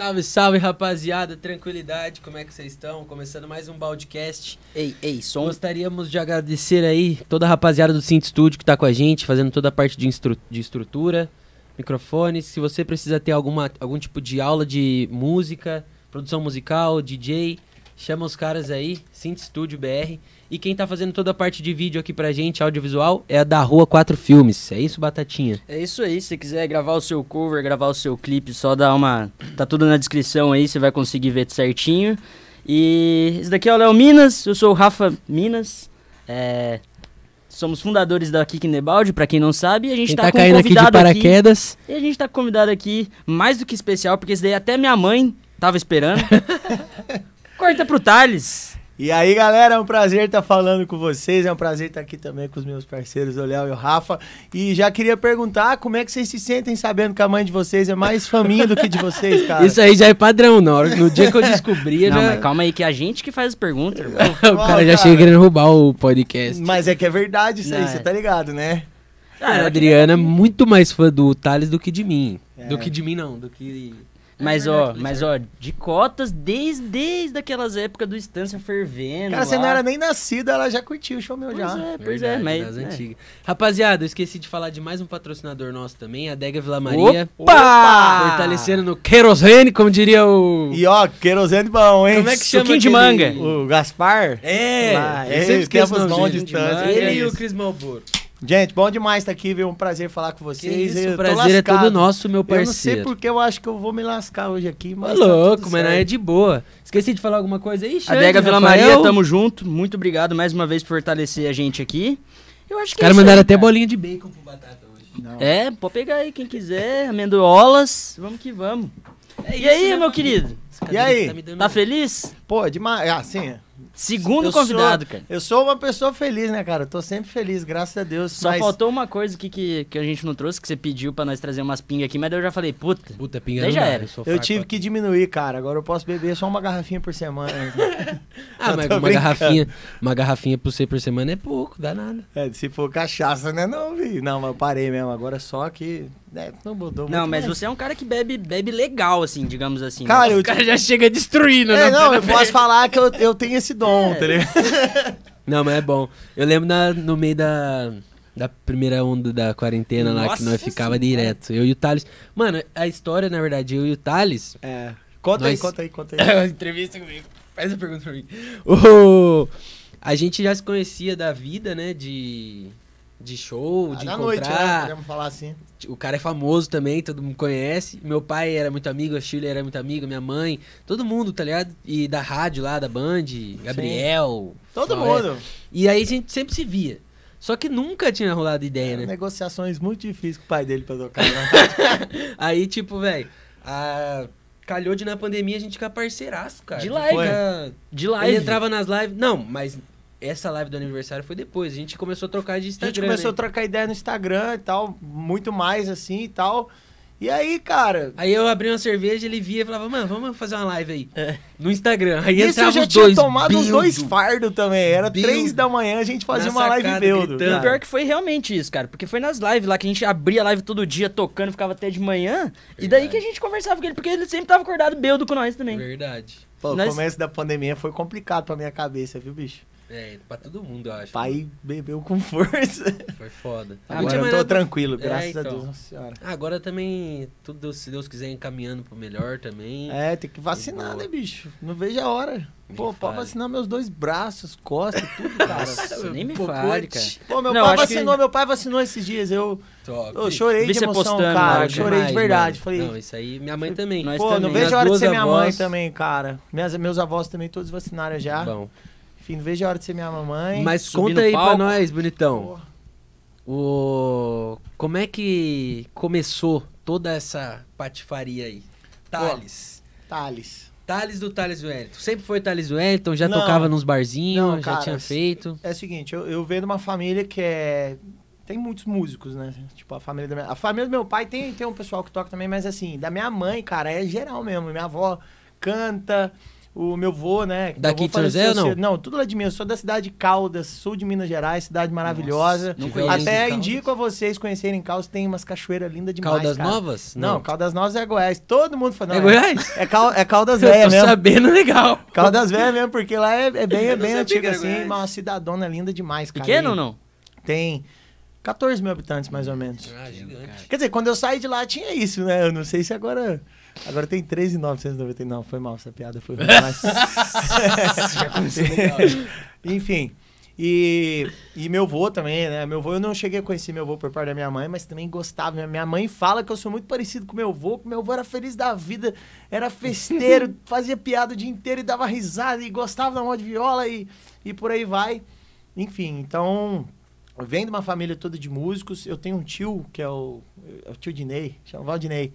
Salve, salve, rapaziada. Tranquilidade, como é que vocês estão? Começando mais um Baldcast. Ei, ei, som. Gostaríamos de agradecer aí toda a rapaziada do Cinto Studio que tá com a gente, fazendo toda a parte de, instru de estrutura, microfones. Se você precisa ter alguma, algum tipo de aula de música, produção musical, DJ, chama os caras aí, Cinto Studio BR. E quem tá fazendo toda a parte de vídeo aqui pra gente, audiovisual, é a da Rua 4 Filmes. É isso, Batatinha? É isso aí, se você quiser gravar o seu cover, gravar o seu clipe, só dá uma. Tá tudo na descrição aí, você vai conseguir ver certinho. E esse daqui é o Léo Minas, eu sou o Rafa Minas. É, Somos fundadores da Kick Nebaldi, pra quem não sabe, e a gente Quem tá, tá com caindo aqui de convidado aqui. paraquedas. E a gente tá convidado aqui mais do que especial, porque esse daí até minha mãe tava esperando. Corta pro Thales. E aí, galera, é um prazer estar falando com vocês. É um prazer estar aqui também com os meus parceiros, o Léo e o Rafa. E já queria perguntar como é que vocês se sentem sabendo que a mãe de vocês é mais faminha do que de vocês, cara. Isso aí já é padrão, na hora, no dia que eu descobri, Não, já... mas calma aí, que é a gente que faz as perguntas, irmão. o cara já cara. chega querendo roubar o podcast. Mas é que é verdade isso aí, Não, você é. tá ligado, né? a Adriana é muito mais fã do Thales do que de mim. É. Do que de mim, não. Do que. Mas É ó, verdade, mas ó, de cotas desde, desde aquelas épocas do Estância fervendo. Cara, você lá. não era nem nascido, ela já curtiu o show meu Pois já. é, pois Verdade, é, mas. das é. antigas. Rapaziada, eu esqueci de falar de mais um patrocinador nosso também, a Adega Vila Maria. Opa! Fortalecendo no querosene, como diria o. E ó, querosene bom, hein? Como é que chama? Suquinho de manga. O Gaspar? É! Ah, eu sempre esqueço o tempos nome bons dele. de distância, Ele é e o. Cris Malboro. Gente, bom demais estar aqui, viu? Um prazer falar com Que vocês. isso, Eu o prazer é todo nosso, meu Eu não sei parceiro. porque eu acho que eu vou me lascar hoje aqui, Ô, mas. tá louco, mas não é de boa. Esqueci de falar alguma coisa aí, Xande, Adega Vila Rafael? Maria, tamo junto. Muito obrigado mais uma vez por fortalecer a gente aqui. Eu acho que é caras isso mandaram aí, até cara. bolinha de bacon pro batata hoje. Não. É, pode pegar aí quem quiser, amendolas. Vamos que vamos. É e aí, né, meu querido? Cadeira aí? tá me dando- Tá feliz? Pô, demais. Ah, sim. Segundo Eu convidado, sou- cara. Eu sou uma pessoa feliz, né, cara? Eu tô sempre feliz, graças a Deus. Só mas- faltou uma coisa aqui que, que a gente não trouxe, que você pediu pra nós trazer umas pingas aqui, mas daí eu já falei, puta. Puta, pinga Daí não já dá, era. eu Eu tive que diminuir, cara. Agora eu posso beber só uma garrafinha por semana. Ah, Eu mas uma garrafinha, uma garrafinha por ser por semana é pouco, dá nada. é, se for cachaça, né? Não, vi. Não, mas eu parei mesmo. Agora só que. Né, não mudou. Não, mas você é um cara que bebe, bebe legal, assim, digamos assim. né? Cara, eu. O cara já chega destruindo, É, né? não, eu posso falar que eu, eu tenho esse dom, É. tá ligado? Não, mas é bom. Eu lembro na- no meio da, da primeira onda da quarentena lá, que Nossa nós ficava Senhora. direto. Eu e o Thales. Mano, a história, na verdade, eu e o Thales. É. Conta aí, Nós- conta aí, conta aí. Entrevista comigo. Faz a pergunta pra mim. O- A gente já se conhecia da vida, né? De. De show, de Ah, na noite, né? encontrar. Podemos falar assim. O cara é famoso também, todo mundo conhece. Meu pai era muito amigo, a Shirley era muito amiga, minha mãe, todo mundo, tá ligado? E da rádio lá, da Band, Gabriel. Todo Faué. mundo. E aí a gente sempre se via. Só que nunca tinha rolado ideia, né? Negociações muito difíceis com o pai dele pra tocar. Né? Aí, tipo, velho, calhou de na pandemia a gente ficar parceiraço, cara. De live. De Ele live. entrava nas lives. Não, mas essa live do aniversário foi depois. A gente começou a trocar de A Instagram. gente começou a né? trocar ideia no Instagram e tal, muito mais assim e tal. E aí, cara, Aí eu abri uma cerveja, ele via e falava, mano, vamos fazer uma live aí. É. No Instagram. Aí isso eu já os tinha dois. tomado uns dois fardos também. Era Bildo. três da manhã, a gente fazia Na uma live. E o pior que foi realmente isso, cara. Porque foi nas lives lá que a gente abria a live todo dia tocando, ficava até de manhã. E daí Verdade. que a gente conversava com ele, porque ele sempre tava acordado beudo com nós também. Verdade. Pô, o Nós- começo da pandemia foi complicado pra minha cabeça, viu, bicho? É, pra todo mundo, eu acho. Pai bebeu com força. Foi foda. Agora eu tô pra- tranquilo, É, graças a então. Deus, Nossa Senhora. Agora também, tudo, se Deus quiser, encaminhando pro melhor também. É, tem que vacinar, né, bicho? Não vejo a hora. Nem Pô, pode vacinar meus dois braços, costas, tudo, cara. Nossa, nem me Pô, fale, cara. Pô, meu Não, pai acho que- vacinou, meu pai vacinou esses dias. Eu, Top. eu chorei Vi de emoção, postando cara. Eu chorei de verdade. mano. Falei, Não, isso aí, minha mãe também. Pô, também. não vejo a hora de ser minha mãe avós- também, cara. Minhas, meus avós também todos vacinaram já. Bom. Enfim, não vejo a hora de ser minha mamãe. Mas conta aí pra palco. nós, bonitão. Porra. O... Como é que começou toda essa patifaria aí? Thales. Thales. Thales do Thales Wellington. Sempre foi Thales Wellington, já Não. tocava nos barzinhos, Não, já cara, tinha feito. É o seguinte, eu, eu venho de uma família que é. Tem muitos músicos, né? Tipo, a família da minha. A família do meu pai tem, tem um pessoal que toca também, mas assim, da minha mãe, cara, é geral mesmo. Minha avó canta, o meu vô, né? Daqui de São José ou não? Não, tudo lá de mim. Eu sou da cidade de Caldas, sul de Minas Gerais, cidade maravilhosa. não conheço Até indico a vocês conhecerem Caldas, tem umas cachoeiras lindas demais. Caldas cara. Novas? Não, Caldas Novas é Goiás. Todo mundo fala. É não, Goiás? É, Cal- é Caldas Eu Velha tô mesmo. sabendo legal. Caldas Velha mesmo, porque lá é, é bem, é não bem antiga assim, Goiás. mas uma cidadona linda demais, cara. Pequeno ou não? Tem 14 mil habitantes, mais ou menos. Ah, gigante. Quer dizer, quando eu saí de lá tinha isso, né? Eu não sei se agora. Agora tem 13,999. Foi mal, essa piada foi ruim. Mas... Enfim. E, e meu avô também, né? Meu avô, eu não cheguei a conhecer meu avô por parte da minha mãe, mas também gostava. Minha- mãe fala que eu sou muito parecido com meu avô, que meu avô era feliz da vida, era festeiro, fazia piada o dia inteiro e dava risada, e gostava da mão de viola e, e por aí vai. Enfim, então, venho de uma família toda de músicos. Eu tenho um tio, que é o, é o tio Dinei, chama Valdinei.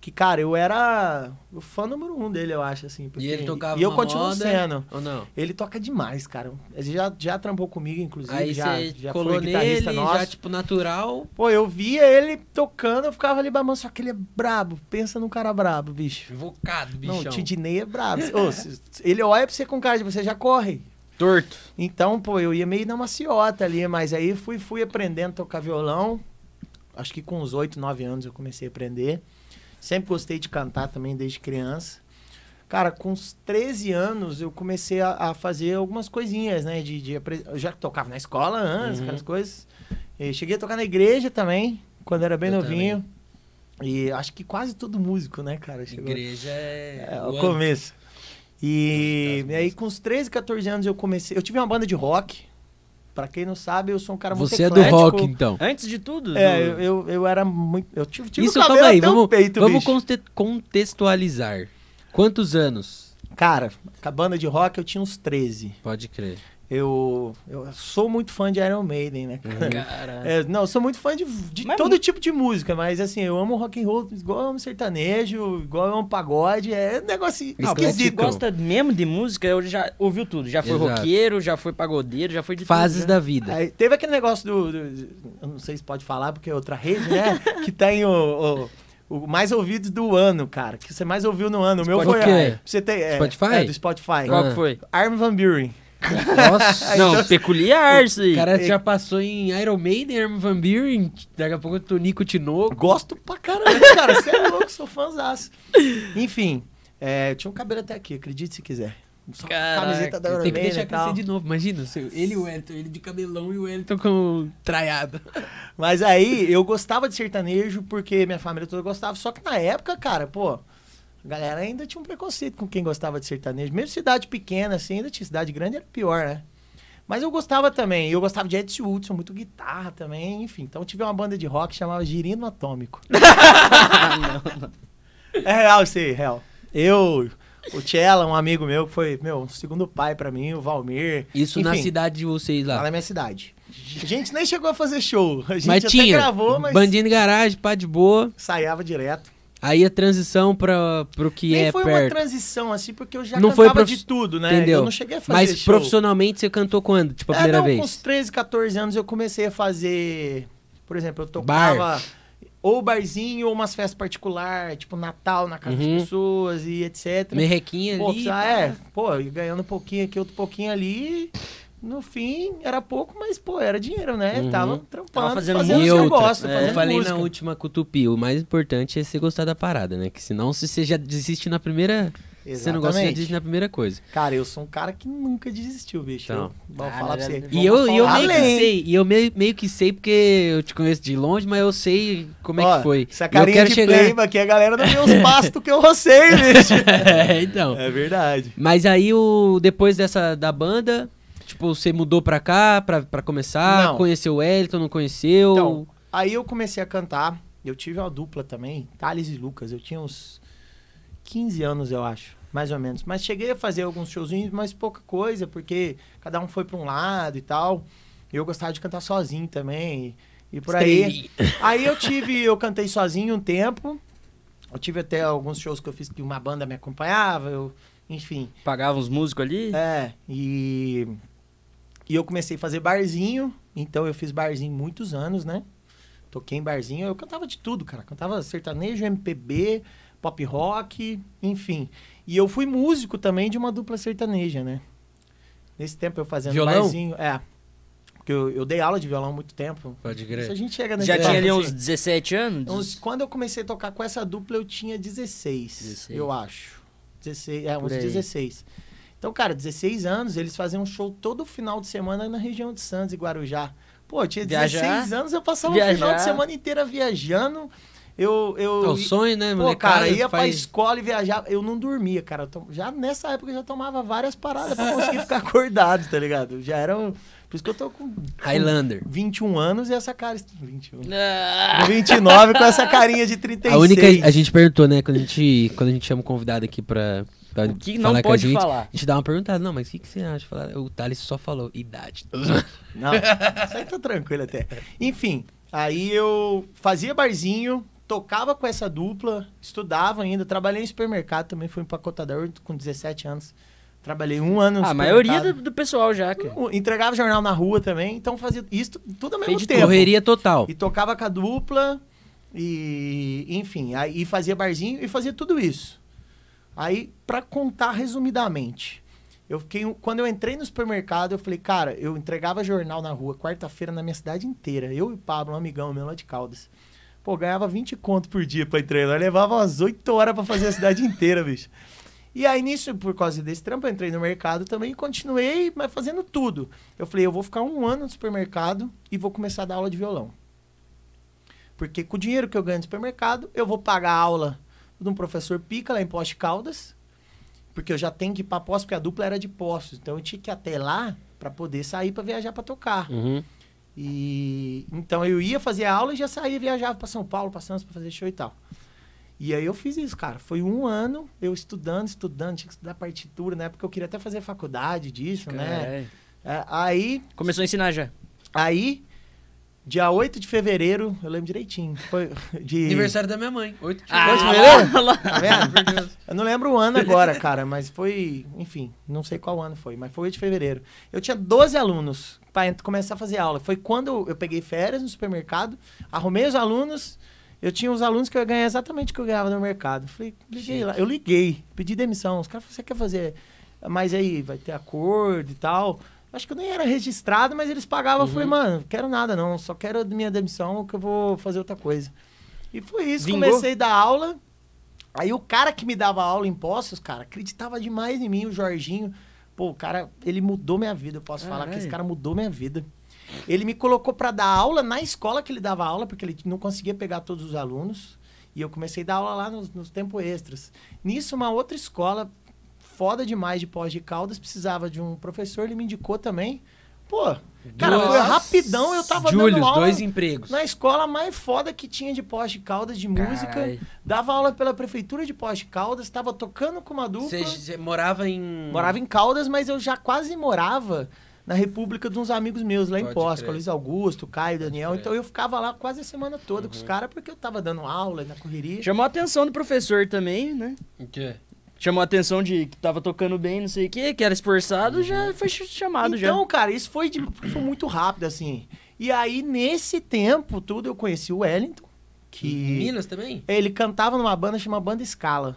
Que, cara, eu era o fã número um dele, eu acho, assim. porque- E ele tocava E eu continuo moda, sendo. Ou não? Ele toca demais, cara. Ele já, já trampou comigo, inclusive. Aí já, já colou foi guitarrista nele, nosso. já tipo natural. Pô, eu via ele tocando, eu ficava ali babando, só que ele é brabo. Pensa num cara brabo, bicho. Invocado, Não, bichão. o Tidinei é brabo. Ô, se- ele olha pra você com cara de você já corre. Torto. Então, pô, eu ia meio na maciota ali, mas aí fui, fui aprendendo a tocar violão. Acho que com uns 8, 9 anos eu comecei a aprender. Sempre gostei de cantar também desde criança. Cara, com uns 13 anos eu comecei a, a fazer algumas coisinhas, né? De, de eu já tocava na escola antes, Uhum. aquelas coisas. E cheguei a tocar na igreja também, quando era bem Eu novinho. E acho que quase todo músico, né, cara? Chegou- Igreja é. é, o o começo. E, e aí, com uns 13, 14 anos, eu comecei. Eu tive uma banda de rock. Pra quem não sabe, eu sou um cara muito Você é do rock, então. Antes de tudo. É, do- eu, eu, eu era muito. Eu tive, tive Isso, calma aí, vamos, peito, vamos bicho. conte- contextualizar. Quantos anos? Cara, com a banda de rock eu tinha uns 13. Pode crer. Eu, eu sou muito fã de Iron Maiden, né, cara? Cara. É, não, eu sou muito fã de, de Mas todo tipo de música, mas assim, eu amo rock and roll igual eu amo sertanejo, igual eu amo pagode, é um negócio Não, porque você esquisito. gosta mesmo de música, eu já ouviu tudo. Já foi Exato. roqueiro, já foi pagodeiro, já foi de Fases tudo. né? da vida. Aí, teve aquele negócio do, do- Eu não sei se pode falar, porque é outra rede, né? que tem o, o, o mais ouvidos do ano, cara. Que você mais ouviu no ano. O meu Spotify. foi. O quê? pra Você tem, é, Spotify? É, do Spotify. Qual Ah. que foi? Armin Van Buren. Nossa. Não, peculiar isso aí. O cara já passou em Iron Maiden, Armin Van Buren, daqui a pouco o Tonico Tinoco. Gosto pra caramba, cara. Você é louco, sou fãzaço. Enfim, é, eu tinha um cabelo até aqui, acredite se quiser. Só Caraca, camiseta da Iron Tem que Maiden deixar tal. crescer de novo. Imagina, seu- ele e o Wellington, ele de cabelão e o Wellington com traiado. Mas aí, eu gostava de sertanejo porque minha família toda gostava. Só que na época, cara, pô, a galera ainda tinha um preconceito com quem gostava de sertanejo. Mesmo cidade pequena, assim, ainda tinha cidade grande, era pior, né? Mas eu gostava também. Eu gostava de Edson Hudson, muito guitarra também, enfim. Então tive uma banda de rock que chamava Girino Atômico. É real, isso aí, real. Eu, o Tchela, um amigo meu, que foi, meu, um segundo pai pra mim, o Valmir. Isso na Enfim, cidade de vocês Lá lá. na minha cidade. A gente nem chegou a fazer show. A gente Mas até tinha gravou, mas bandinha de garagem, pá de boa. ensaiava direto. Aí a transição pra, pro que Nem é foi uma perto. transição, assim, porque eu já Não cantava foi prof- de tudo, né? Entendeu? Eu não cheguei a fazer Mas show. profissionalmente você cantou quando? Tipo, a É, primeira não, vez? com uns 13, 14 anos eu comecei a fazer... Por exemplo, eu tocava... Ou barzinho, ou umas festas particulares, tipo Natal na casa Uhum. das pessoas e etc. Merrequinha Pô, ali. ah, pá. é, pô, e ganhando um pouquinho aqui, outro pouquinho ali. No fim, era pouco, mas, pô, era dinheiro, né? Uhum. Tava trampando, Tava fazendo fazendo, o que gosto, é, Eu falei música. na última com o mais importante é você gostar da parada, né? Que senão se você já desiste na primeira... Você não gosta, você já Exatamente. desiste na primeira coisa. Cara, eu sou um cara que nunca desistiu, bicho. Então. Eu vou Cara, falar pra você. E eu, e eu meio que sei, e eu meio, meio que sei porque eu te conheço de longe, mas eu sei como é Ó, que foi. Essa E eu carinha quero de chegar... playba aqui, a galera não vê os pastos que eu rocei, bicho. é, então. É verdade. Mas aí, o, depois dessa da banda, tipo, você mudou pra cá pra, pra começar? Não. Conheceu o Elton, não conheceu? Então, aí eu comecei a cantar. Eu tive uma dupla também, Thales e Lucas. Eu tinha uns 15 anos, eu acho, mais ou menos. Mas cheguei a fazer alguns showzinhos, mas pouca coisa, porque cada um foi pra um lado e tal. E eu gostava de cantar sozinho também. E, e por aí. Aí eu tive, eu cantei sozinho um tempo. Eu tive até alguns shows que eu fiz que uma banda me acompanhava, eu, enfim. Pagava uns músicos ali. É, e e eu comecei a fazer barzinho, então eu fiz barzinho muitos anos, né? Toquei em barzinho, eu cantava de tudo, cara. Cantava sertanejo, MPB, pop rock, enfim. E eu fui músico também de uma dupla sertaneja, né? Nesse tempo eu fazendo Violão? barzinho. É. Porque eu, eu dei aula de violão há muito tempo. Pode Isso a crer. gente chega nesse Já tinha ali assim. uns 17 anos? Uns- quando eu comecei a tocar com essa dupla, eu tinha 16, 16. eu acho. 16, é, Por uns aí. 16. Então, cara, 16 anos, eles faziam um show todo final de semana na região de Santos e Guarujá. Pô, eu tinha 16 Viajar. anos, eu passava o Viajar. final de semana inteira viajando. Eu, eu, É o sonho, né, Pô, molecada? cara, ia pra faz- escola e viajava. Eu não dormia, cara. Já nessa época eu já tomava várias paradas pra conseguir ficar acordado, tá ligado? Eu Já era. um- Por isso que eu tô com Highlander. 21 anos e essa cara. 21. Ah, Com 29 com essa carinha de 36. A única. A gente perguntou, né, quando a gente, quando a gente chama o convidado aqui pra, pra o que falar não a pode gente, falar? A gente dá uma perguntada, não, mas o que, que você acha? Fala- O Thales só falou idade. Não, isso aí tá tranquilo até. Enfim, aí eu fazia barzinho, tocava com essa dupla, estudava ainda, trabalhei em supermercado também, fui empacotador com 17 anos. Trabalhei um ano no Ah, a maioria do, do pessoal já, cara. Entregava jornal na rua também, então fazia isso tudo ao mesmo Fez tempo. Correria total. E tocava com a dupla, e enfim, aí fazia barzinho e fazia tudo isso. Aí, pra contar resumidamente, eu fiquei, quando eu entrei no supermercado, eu falei, cara, eu entregava jornal na rua quarta-feira na minha cidade inteira. Eu e o Pablo, um amigão meu lá de Caldas. Pô, ganhava 20 conto por dia pra entregar. Levava umas 8 horas pra fazer a cidade inteira, bicho. E aí, nisso, por causa desse trampo, eu entrei no mercado também e continuei, mas fazendo tudo. Eu falei, eu vou ficar um ano no supermercado e vou começar a dar aula de violão. Porque com o dinheiro que eu ganho no supermercado, eu vou pagar a aula de um professor pica lá em Poste Caldas, porque eu já tenho que ir pra Poços, porque a dupla era de Poços. Então eu tinha que ir até lá pra poder sair pra viajar pra tocar. Uhum. E então eu ia fazer aula e já saía, viajava pra São Paulo, pra Santos pra fazer show e tal. E aí eu fiz isso, cara. Foi um ano eu estudando, estudando, tinha que estudar partitura, né? Porque eu queria até fazer faculdade disso, né? Caralho. É, aí, Começou a ensinar já. aí, dia 8 de fevereiro, eu lembro direitinho. Foi de. Aniversário da minha mãe. 8 de Foi de fevereiro. fevereiro? Tá vendo? Eu não lembro o ano agora, cara, mas foi, enfim, não sei qual ano foi, mas foi 8 de fevereiro. Eu tinha 12 alunos para começar a fazer aula. Foi quando eu peguei férias no supermercado, arrumei os alunos, eu tinha os alunos que eu ia ganhar exatamente o que eu ganhava no mercado. Falei, liguei lá, eu liguei, pedi demissão. Os caras falaram, você quer fazer, mas aí vai ter acordo e tal. Acho que eu nem era registrado, mas eles pagavam. Eu falei, mano, não quero nada não, só quero a minha demissão que eu vou fazer outra coisa. E foi isso, Vingou? comecei a dar aula. Aí o cara que me dava aula em Poços, cara, acreditava demais em mim, o Jorginho. Pô, o cara, ele mudou minha vida, eu posso falar que esse cara mudou minha vida. Ele me colocou pra dar aula na escola que ele dava aula, porque ele não conseguia pegar todos os alunos. E eu comecei a dar aula lá nos, nos tempos extras. Nisso, uma outra escola foda demais de pós de Caldas precisava de um professor, ele me indicou também. Pô, cara, foi Nossa. rapidão, eu tava Július, dando aula dois empregos. na escola mais foda que tinha de pós de Caldas de música. Caralho. Dava aula pela prefeitura de Pós de Caldas, estava tocando com uma dupla. Você morava em. Morava em Caldas, mas eu já quase morava na República de uns amigos meus lá em Pode Pós, crer. com o Luiz Augusto, Caio, Daniel. crer. Então eu ficava lá quase a semana toda com Uhum. os caras, porque eu tava dando aula na correria. Chamou a atenção do professor também, né? O quê? Chamou a atenção de que tava tocando bem, não sei o quê, que era esforçado, já foi ch- chamado Então, cara, isso foi, de- foi muito rápido, assim. E aí, nesse tempo tudo, eu conheci o Wellington, que... Minas também? Ele cantava numa banda chamada Banda Escala,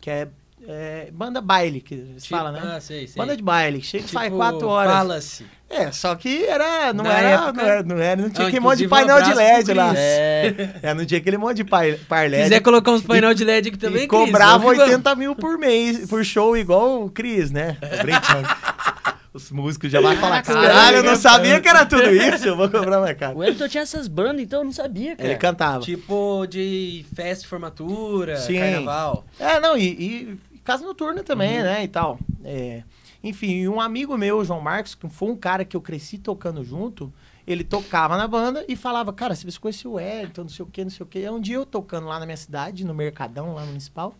que é, é banda baile, que eles Tipo- falam, né? Ah, sei, sei. Banda de baile, chega e Tipo, faz quatro horas. Palace. É, só que era, não era, época- não era, não era, não tinha Ah, aquele monte de inclusive, um painel de LED lá. É. É, não tinha aquele monte de par, par Se LED. quiser colocar uns painel de LED aqui também, e Cris, cobrava vamos que vamos. 80 mil por mês, por show, igual o Cris, né? Tô brincando. Os músicos já vão falar, caralho, eu não sabia que era tudo isso, eu vou cobrar mais caro. O Elton tinha essas bandas, então eu não sabia, cara. Ele cantava. Tipo de festa de formatura, Sim. carnaval. É, não, e, e casa noturna também, Uhum. né, e tal. É, enfim, e um amigo meu, João Marcos, que foi um cara que eu cresci tocando junto, ele tocava na banda e falava, cara, você conheceu o Wellington, não sei o que, não sei o que. Um dia eu tocando lá na minha cidade, no Mercadão, lá no Municipal,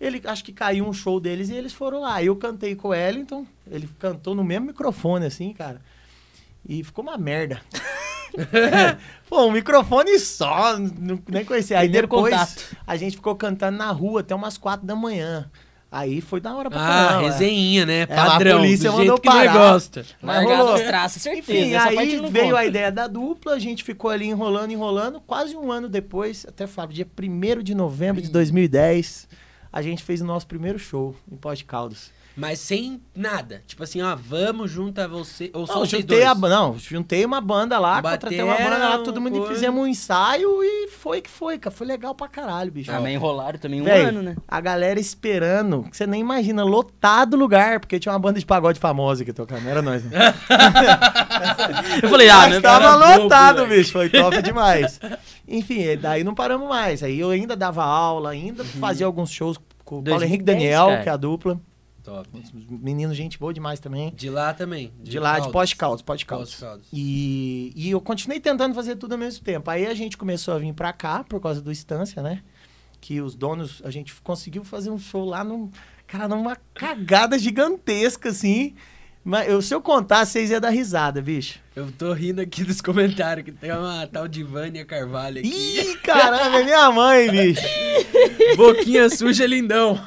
ele, acho que caiu um show deles e eles foram lá. Eu cantei com o Wellington, ele cantou no mesmo microfone, assim, cara. E ficou uma merda. Pô, um microfone só, não, nem conhecia. Aí Primeiro depois contato. a gente ficou cantando na rua até umas quatro da manhã. Aí foi da hora pra Ah, caramba. é. resenha, né? É, a Padrão. polícia do mandou jeito que parar. gosta. Mas Largado rolou. as traças, certeza. Enfim, essa aí veio conta. a ideia da dupla, a gente ficou ali enrolando, enrolando. Quase um ano depois, até falo, dia 1 de novembro de 2010, a gente fez o nosso primeiro show em Pós de Caldas. Mas sem nada. Tipo assim, ó, vamos junto a você. Ou só Não, vocês juntei dois. a, não, juntei uma banda lá, contratei uma banda lá, todo mundo coisa. fizemos um ensaio e foi que foi, cara. Foi legal pra caralho, bicho. Ah, mas enrolaram também um Véi, ano, né? A galera esperando, que você nem imagina, lotado o lugar, porque tinha uma banda de pagode famosa que tocava, não era nós, né? Eu falei, ah, Mas né? tava lotado, velho. bicho. Foi top demais. Enfim, e daí não paramos mais. Aí eu ainda dava aula, ainda fazia alguns shows com o Paulo Henrique 2010, Daniel, cara. que é a dupla. Top. Menino, gente boa demais também. De lá também. De, lá, de de Caldas, de. Caldas. Caldas. E, e eu continuei tentando fazer tudo ao mesmo tempo. Aí a gente começou a vir pra cá, por causa do Estância, né? Que os donos, a gente conseguiu fazer um show lá num. Cara, numa cagada gigantesca, assim. Mas eu, se eu contar, vocês iam dar risada, bicho. Eu tô rindo aqui dos comentários que tem uma tal de Vânia Carvalho aqui. Ih, caramba, é minha mãe, bicho. Boquinha suja lindão.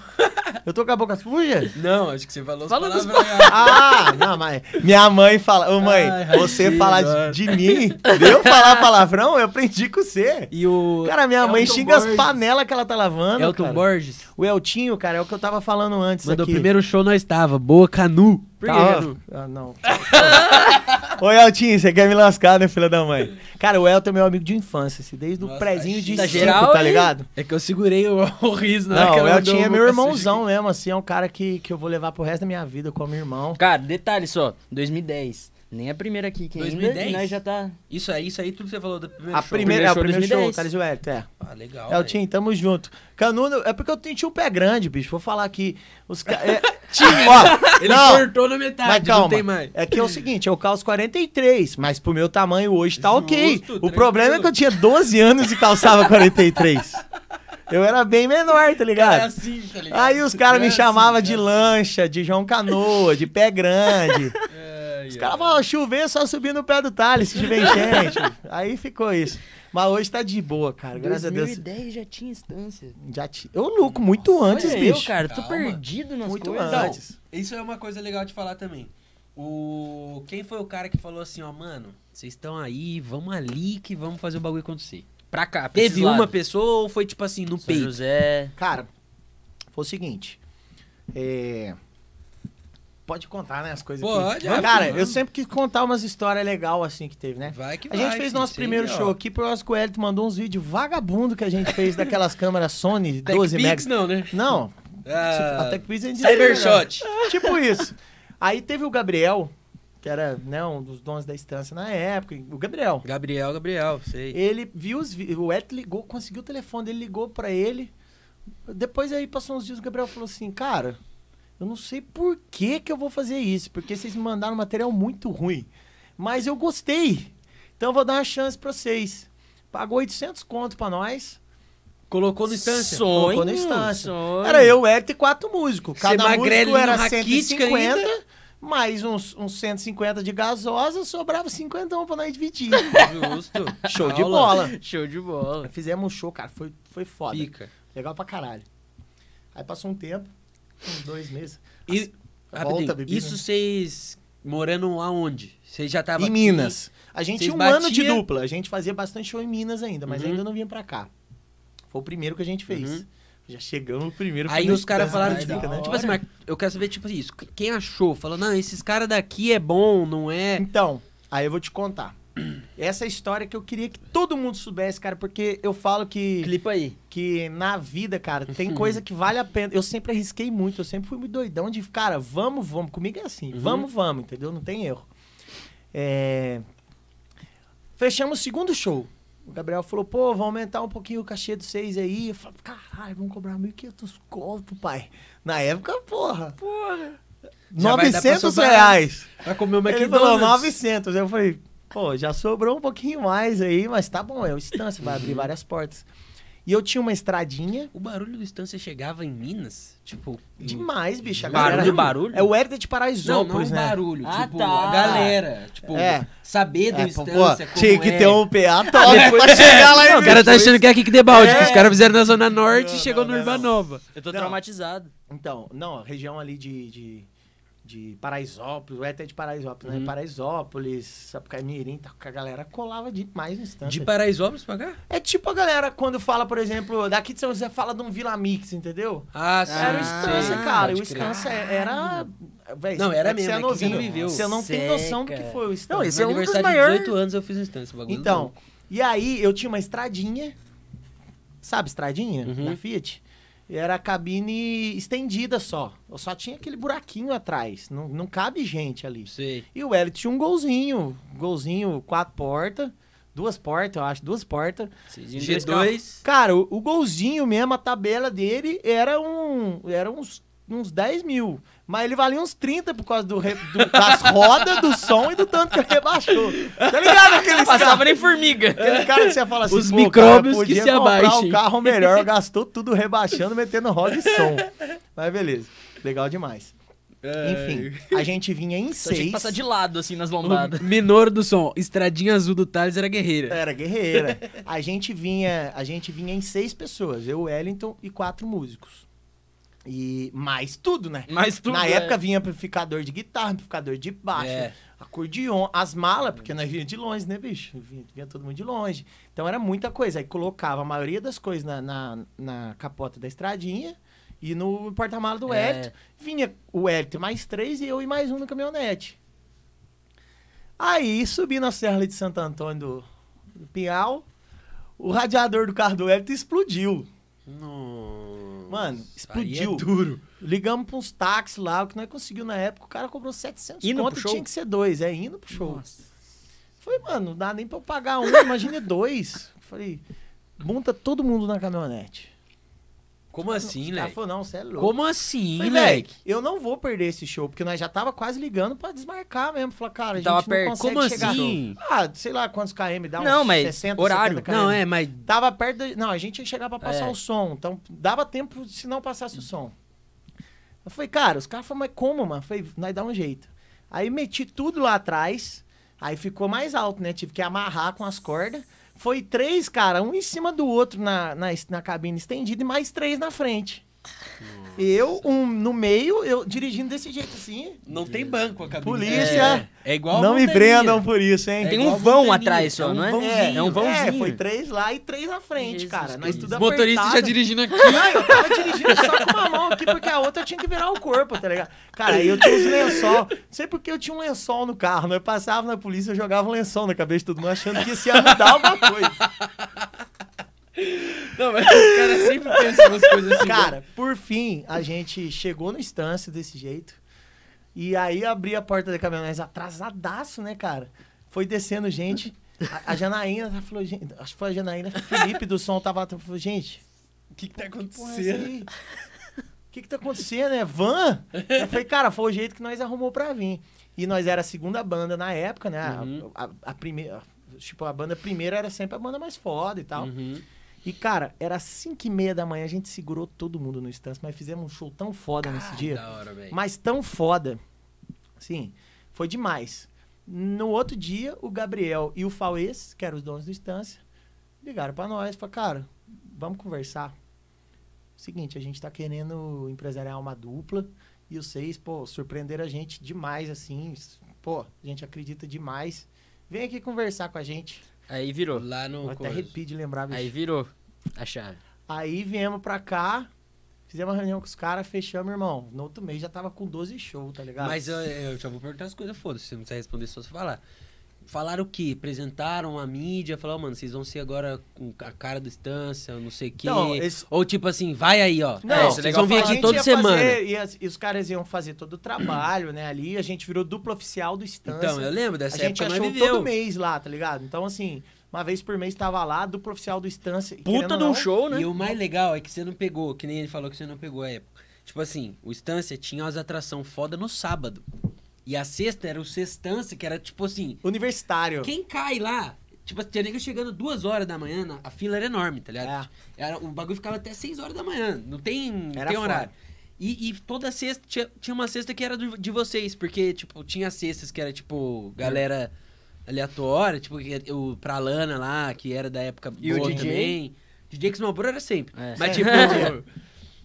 Eu tô com a boca suja? Não, acho que você falou Fala as dos palavras. Ah, não, mas minha mãe fala, ô mãe, Ai, você falar de, de mim, de eu falar palavrão, eu aprendi com você. E o Cara, minha mãe Elton xinga as Borges. panelas que ela tá lavando, Elton cara. Borges. O Eltinho, cara, é o que eu tava falando antes Mandou o aqui. primeiro show nós estava. Boa Canu. Por que, Tá. Ah, não. Ô, Eltinho, você quer me lascar, né, filha da mãe? Cara, o Elton é meu amigo de infância, assim, desde o prezinho de cinco, geral, tá ligado? É que eu segurei o, o riso na Não, o mandou é meu irmãozão mesmo, assim, é um cara que, que eu vou levar pro resto da minha vida como irmão. Cara, detalhe só, 2010. Nem a primeira aqui, que 2010? ainda nós já tá... Isso aí, isso aí tudo que você falou do primeiro A show. primeira, é, o Primeiro primeiro show show, 2010. Thales o é. Ah, legal. Eltinho, tamo junto. Canudo, é porque eu tinha o pé grande, bicho. Vou falar aqui. Os ca... é, tinha, ó, Ele não, cortou na metade, mas calma. não tem mais. É que é o seguinte, eu calço 43, mas pro meu tamanho hoje tá ok. Justo, O problema é que eu tinha 12 anos e calçava 43. Eu era bem menor, tá É ligado? assim, tá ligado? Aí os caras me É assim, chamavam é de assim. lancha, de João Canoa, de pé grande. Ai, Os caras falavam, chover só subir no pé do Thales, se tiver enchente. Aí ficou isso. Mas hoje tá de boa, cara. Graças a Deus. 2010 já tinha instância. Já ti... Eu luco muito antes, Olha bicho. eu, cara, tô Calma. perdido nas Muito coisas. antes. Isso é uma coisa legal de falar também. O quem foi o cara que falou assim, ó, mano, vocês estão aí, vamos ali que vamos fazer o bagulho acontecer. Pra cá, pra Teve uma pessoa ou foi tipo assim no São peito? José... Cara, foi o seguinte. É... Pode contar, né, as coisas Pode, é, Cara, vamos. eu sempre quis contar umas histórias legais assim que teve, né? Vai que A vai. gente fez nosso aí, primeiro ó. show aqui, por causa que o Elton mandou uns vídeos vagabundo que a gente fez daquelas câmeras Sony Tech 12 Pix megas. não, né? Não, Ah, a TechPix a gente Cybershot. Tipo isso. Aí teve o Gabriel, que era né, um dos donos da instância na época, o Gabriel. Gabriel, Gabriel, sei. Ele viu os vi- o Ed ligou, conseguiu o telefone dele, ligou pra ele. Depois aí passou uns dias, o Gabriel falou assim, cara, eu não sei por que que eu vou fazer isso, porque vocês me mandaram um material muito ruim, mas eu gostei. Então eu vou dar uma chance pra vocês. Pagou 800 conto pra nós. Colocou no instância. Sonho, Colocou na instância. sonho. Era eu, o Ed e quatro músicos. Cada músico era raquítica 150, ainda. mais uns, uns 150 de gasosa, sobrava 50 pra nós dividir. Justo. Show de Aula. bola. Show de bola. Fizemos um show, cara, foi, foi foda. Pica. Legal pra caralho. Aí passou um tempo, dois meses. E, Volta, rapidinho, bebida. isso vocês morando aonde? Vocês já estavam Em Minas. A gente tinha um ano de batia- dupla. A gente fazia bastante show em Minas ainda, mas Uhum. ainda não vinha pra cá. Foi o primeiro que a gente fez. Uhum. Já chegamos no primeiro. Aí os caras falaram, tipo, né? tipo assim, mas eu quero saber, tipo isso, quem achou? Falou, não, esses caras daqui é bom, não é? Então, aí eu vou te contar. Essa é a história que eu queria que todo mundo soubesse, cara, porque eu falo que, Clipa aí. que na vida, cara, tem coisa que vale a pena. Eu sempre arrisquei muito, eu sempre fui muito doidão de, cara, vamos, vamos. Comigo é assim, Uhum. vamos, vamos, entendeu? Não tem erro. É... Fechamos o segundo show. O Gabriel falou, pô, vamos aumentar um pouquinho o cachê dos seis aí. Eu falei, caralho, vamos cobrar 1.500 conto, pai. Na época, porra. Porra. Já vai dar pra 900 sobrar reais. Vai comer o Ele falou McDonald's. 900. Eu falei, pô, já sobrou um pouquinho mais aí, mas tá bom, é o instância, vai Uhum. abrir várias portas. E eu tinha uma estradinha. O barulho do Estância chegava em Minas? Tipo. Demais, bicho. A Barulho, galera- barulho? É o Heritage de Não, não Paraisópolis, o né? barulho. Ah, tipo, tá. a galera. Tipo, É. saber do É, Estância. pô, tinha que é. ter um PA top pra chegar lá em Não, o cara tá achando que é aqui que debalde, É. os caras fizeram na Zona Norte Não, e chegou não, no não, não. Urbanova. Eu tô Não. traumatizado. Então, não, a região ali de, de, de Paraisópolis, o Heritage de Paraisópolis, Uhum. né? Paraisópolis, Sapucaí Mirim, tá, que a galera colava demais no Estância. De Paraisópolis pra cá? É tipo a galera quando fala, por exemplo, daqui de São José fala de um Vila Mix, entendeu? Ah, sim. Era o Ah, Estância, sei. cara. O. Estância era. Véi, Não, era é que mesmo, Você é é que você novinho. não viveu. Você não tem noção do que foi o Estância. Não, esse é um dos aniversário de maiores- 18 anos eu fiz um Estância. Bagulho Então, louco. e aí eu tinha uma estradinha, sabe, estradinha Uhum. da Fiat? Era a cabine estendida só. Eu só tinha aquele buraquinho atrás. Não, não cabe gente ali. Sei. E o Hélio tinha um golzinho. Golzinho, quatro portas. Duas portas, eu acho, duas portas. Vocês iam dois carros. G2. Cara, o, o golzinho mesmo, a tabela dele era um. Era uns, uns 10 mil. Mas ele valia uns 30 por causa do, re- do- das rodas, do som e do tanto que ele rebaixou. Tá ligado aqueles Passava carros? nem formiga. Aquele cara que você fala assim, Os o micróbios cara que se comprar abaixem. um carro melhor, gastou tudo rebaixando, metendo roda e som. Mas beleza, legal demais. Enfim, a gente vinha em tinha seis. que passar de lado, assim, nas O lombadas. minor do som, estradinha azul do Thales era guerreira. Era guerreira. A gente vinha, a gente vinha em seis pessoas, eu, Wellington e quatro músicos. E mais tudo, né? Mas tudo. Na é. época vinha amplificador de guitarra, amplificador de baixo, É. acordeon, as malas, porque nós vinha de longe, né, bicho? Vinha, vinha todo mundo de longe. Então era muita coisa. Aí colocava a maioria das coisas na, na, na capota da estradinha e no porta-malas do É. Hélito. Vinha o Hélito mais três e eu e mais um no caminhonete. Aí subi na Serra de Santo Antônio do, do Pinhal, o radiador do carro do Hélito explodiu. Nossa. Mano, Aí explodiu. é duro. Ligamos pra uns táxis lá, o que nós conseguiu na época, o cara cobrou 700 Indo conto pro e show? tinha que ser dois, é, indo pro show. Nossa. Falei, mano, não dá nem pra eu pagar um, imagine dois. Falei, monta todo mundo na caminhonete. Como assim, Os caras moleque? falaram, não, você é louco. Como assim, Falei, moleque? eu não vou perder esse show, porque nós já tava quase ligando pra desmarcar mesmo. Falei, cara, a gente Tava não perto. consegue Como chegar. assim? Ah, sei lá quantos km, dá uns Não, mas 60, horário. 70 km. Não, é, mas Tava perto da... Não, a gente ia chegar pra passar É. o som. Então, dava tempo se não passasse o som. Eu falei, cara, os caras falaram, mas como, mano? Eu falei, nós dá um jeito. Aí meti tudo lá atrás. Aí ficou mais alto, né? Tive que amarrar com as cordas. Foi três, cara, um em cima do outro na, na, na cabine estendida e mais três na frente. Eu, um no meio, eu dirigindo desse jeito assim. não tem banco a cabine. Polícia. É, é igual a não me prendam por isso, hein? É Tem igual um vão atrás só, é um não é? vãozinho. É, um vãozinho. É, foi três lá e três na frente, Jesus cara. Nós tudo Os motoristas já dirigindo aqui. Não, eu tava dirigindo só com uma mão aqui, porque a outra eu tinha que virar o corpo, tá ligado? Cara, aí eu tinha uns lençol. Não sei porque eu tinha um lençol no carro. Nós passava na polícia, eu jogava um lençol na cabeça de todo mundo, achando que isso ia mudar alguma coisa. Não, mas os caras sempre pensam umas coisas assim. Cara, por fim, a gente chegou no instância desse jeito. E aí abri a porta da caminhonete atrasadaço, né, cara? Foi descendo gente. A, a Janaína falou, gente, acho que foi a Janaína, que o Felipe do som tava falou, gente, o que, que tá é acontecendo? O que que tá acontecendo? É van? Eu falei, cara, foi o jeito que nós arrumou pra vir. E nós era a segunda banda na época, né? A- Uhum. A, a primeira, tipo, a banda primeira era sempre a banda mais foda e tal. Uhum. E, cara, era 5 e meia da manhã, a gente segurou todo mundo no instância, mas fizemos um show tão foda nesse dia. Da hora. Mas tão foda. Sim, foi demais. No outro dia, o Gabriel e o Fauês, que eram os donos do instância, ligaram pra nós e falaram, cara, vamos conversar. Seguinte, a gente tá querendo empresariar uma dupla e vocês, pô, surpreenderam a gente demais, assim. Pô, a gente acredita demais. Vem aqui conversar com a gente. Aí virou. Lá no. Eu até arrepio de lembrar, bicho. Aí virou a chave. Aí viemos pra cá, fizemos uma reunião com os caras, fechamos, irmão. No outro mês já tava com 12 shows, tá ligado? Mas eu, eu já vou perguntar as coisas, foda-se. Você não precisa responder só se falar. Falaram o quê? Apresentaram a mídia, falaram, mano, vocês vão ser agora com a cara do Estância, não sei o quê. Não, esse- Ou tipo assim, vai aí, ó. Não, É, isso vocês vão vir a aqui gente toda semana. fazer, e, as- e os caras iam fazer todo o trabalho, né, ali. A gente virou dupla oficial do Estância. Então, eu lembro a dessa gente época, nós achou viveu. todo mês lá, tá ligado? Então, assim, uma vez por mês tava lá, dupla oficial do Estância. Puta de um show, né? E o mais legal é que você não pegou, que nem ele falou que você não pegou a época. Tipo assim, o Estância tinha as atrações foda no sábado. E a sexta era o Sextância, que era tipo assim, Universitário. quem cai lá Tipo, tinha nego chegando duas horas da manhã, a fila era enorme, tá ligado? É. Era, o bagulho ficava até 6 horas da manhã. Não tem, não tem horário. E, e toda sexta, tinha, tinha uma sexta que era do- de vocês, porque, tipo, tinha sextas que era, tipo, galera aleatória, tipo, o pra Lana lá, que era da época E o boa DJ? também. DJ que Malboro era sempre. É. Mas, tipo.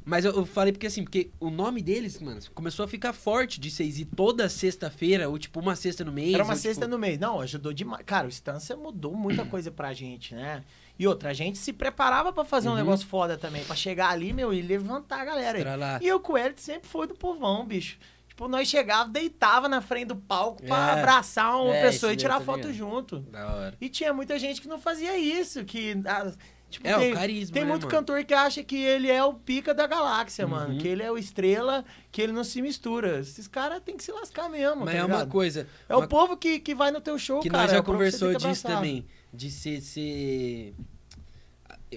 Mas eu, eu falei porque, assim, porque o nome deles, mano, começou a ficar forte de vocês ir toda sexta-feira, ou, tipo, uma sexta no mês. Era uma ou, sexta tipo, no mês. Não, ajudou demais. Cara, o Estância mudou muita coisa pra gente, né? E outra, a gente se preparava pra fazer um Uhum. negócio foda também. Pra chegar ali, meu, e levantar a galera. E eu com o Eric sempre foi do povão, bicho. Tipo, nós chegava, deitava na frente do palco pra É. abraçar uma É, pessoa e tirar foto ligado. junto. Da hora. E tinha muita gente que não fazia isso, que... ah, tipo, É, tem, o carisma, tem né, muito mano? cantor que acha que ele é o pica da galáxia, Uhum. mano. Que ele é o estrela, que ele não se mistura. Esses caras têm que se lascar mesmo, Mas tá é uma coisa. É uma o povo que, que vai no teu show, que cara. nós já é que conversou que disso também. De ser, ser.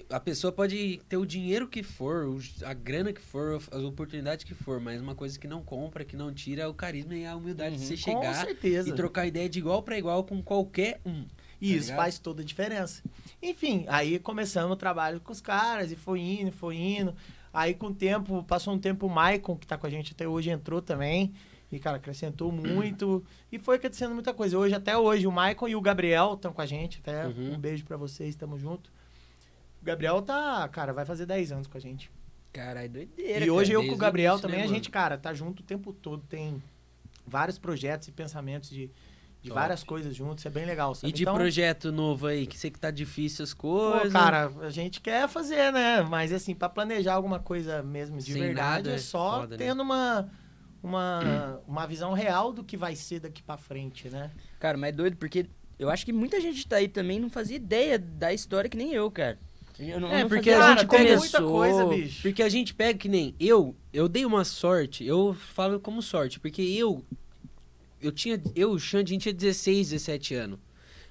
A pessoa pode ter o dinheiro que for, a grana que for, as oportunidades que for, mas uma coisa que não compra, que não tira é o carisma e a humildade de você Uhum. Chegar certeza. e trocar ideia de igual pra igual com qualquer um. E tá isso ligado? faz toda a diferença. Enfim, aí começamos o trabalho com os caras e foi indo, foi indo. Aí com o tempo, passou um tempo o Maicon, que tá com a gente até hoje, entrou também. E, cara, acrescentou muito. E foi acontecendo muita coisa. Hoje, até hoje, o Maicon e o Gabriel estão com a gente. Até Uhum. um beijo pra vocês, tamo junto. O Gabriel tá, cara, vai fazer 10 anos com a gente. Caralho, doideira. E hoje eu desde com o Gabriel início, também, né, a gente, cara, tá junto o tempo todo. Tem vários projetos e pensamentos de, de Top. várias coisas juntos. É bem legal, sabe? E de Então, projeto novo aí, que sei que tá difícil as Pô, coisas. cara, a gente quer fazer, né? Mas assim, pra planejar alguma coisa mesmo de Sem verdade, nada é só foda, né? tendo uma, uma, uma visão real do que vai ser daqui pra frente, né? Cara, mas é doido, porque eu acho que muita gente tá aí também não fazia ideia da história que nem eu, cara. Eu não, É, não porque fazia- a Cara, gente tem começou- muita coisa, bicho. Porque a gente pega que nem eu, eu dei uma sorte, eu falo como sorte, porque eu eu tinha eu, o Xande, a gente tinha 16, 17 anos.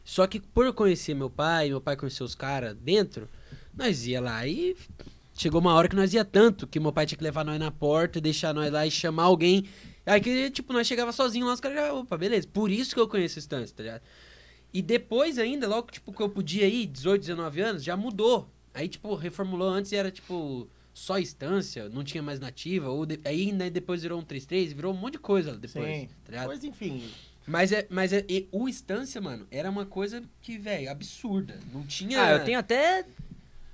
Só que por conhecer meu pai, meu pai conhecer os caras dentro, nós ia lá e chegou uma hora que nós ia tanto que meu pai tinha que levar nós na porta, deixar nós lá e chamar alguém. Aí que tipo nós chegava sozinho lá, os caras já, opa, beleza. Por isso que eu conheço a Estância, tá ligado? E depois ainda, logo tipo que eu podia ir, 18, 19 anos, já mudou. Aí tipo reformulou antes e era tipo só Estância, não tinha mais nativa, ou de- aí né, depois virou um 33, virou um monte de coisa depois, Sim. tá ligado? Mas enfim, Mas é, mas é, e o Estância, mano, era uma coisa que, velho, absurda. Não tinha. Ah, eu tenho até.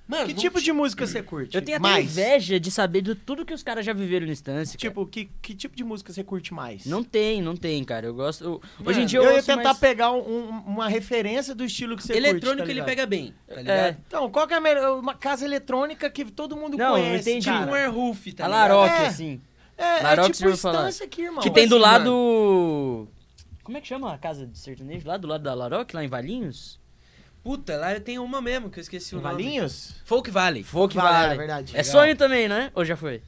Mano, que tipo ti- de música você curte? Eu tenho até mais? inveja de saber de tudo que os caras já viveram no instância. cara. Tipo, que, que tipo de música você curte mais? Não tem, não tem, cara. Eu gosto. eu- Mano, hoje em dia eu, eu, ia ouço tentar mais- pegar um- um- uma referência do estilo que você Eletrônico curte, tá ele pega bem, tá ligado? É, Então, qual que é a melhor, uma casa eletrônica que todo mundo Não, conhece, entendi. cara? Tipo um Airhoof, tá a ligado? Laroque, É. assim. É, é Laroque tipo ouviu falar. Estância aqui, irmão. que tem do assim, lado. Como é que chama a casa de sertanejo? Lá do lado da Laroque, lá em Valinhos? Puta, lá tem uma mesmo, que eu esqueci o nome. Valinhos? Folk Valley. Folk Vale, Valley. é verdade. É Legal. sonho também, né? Ou já foi?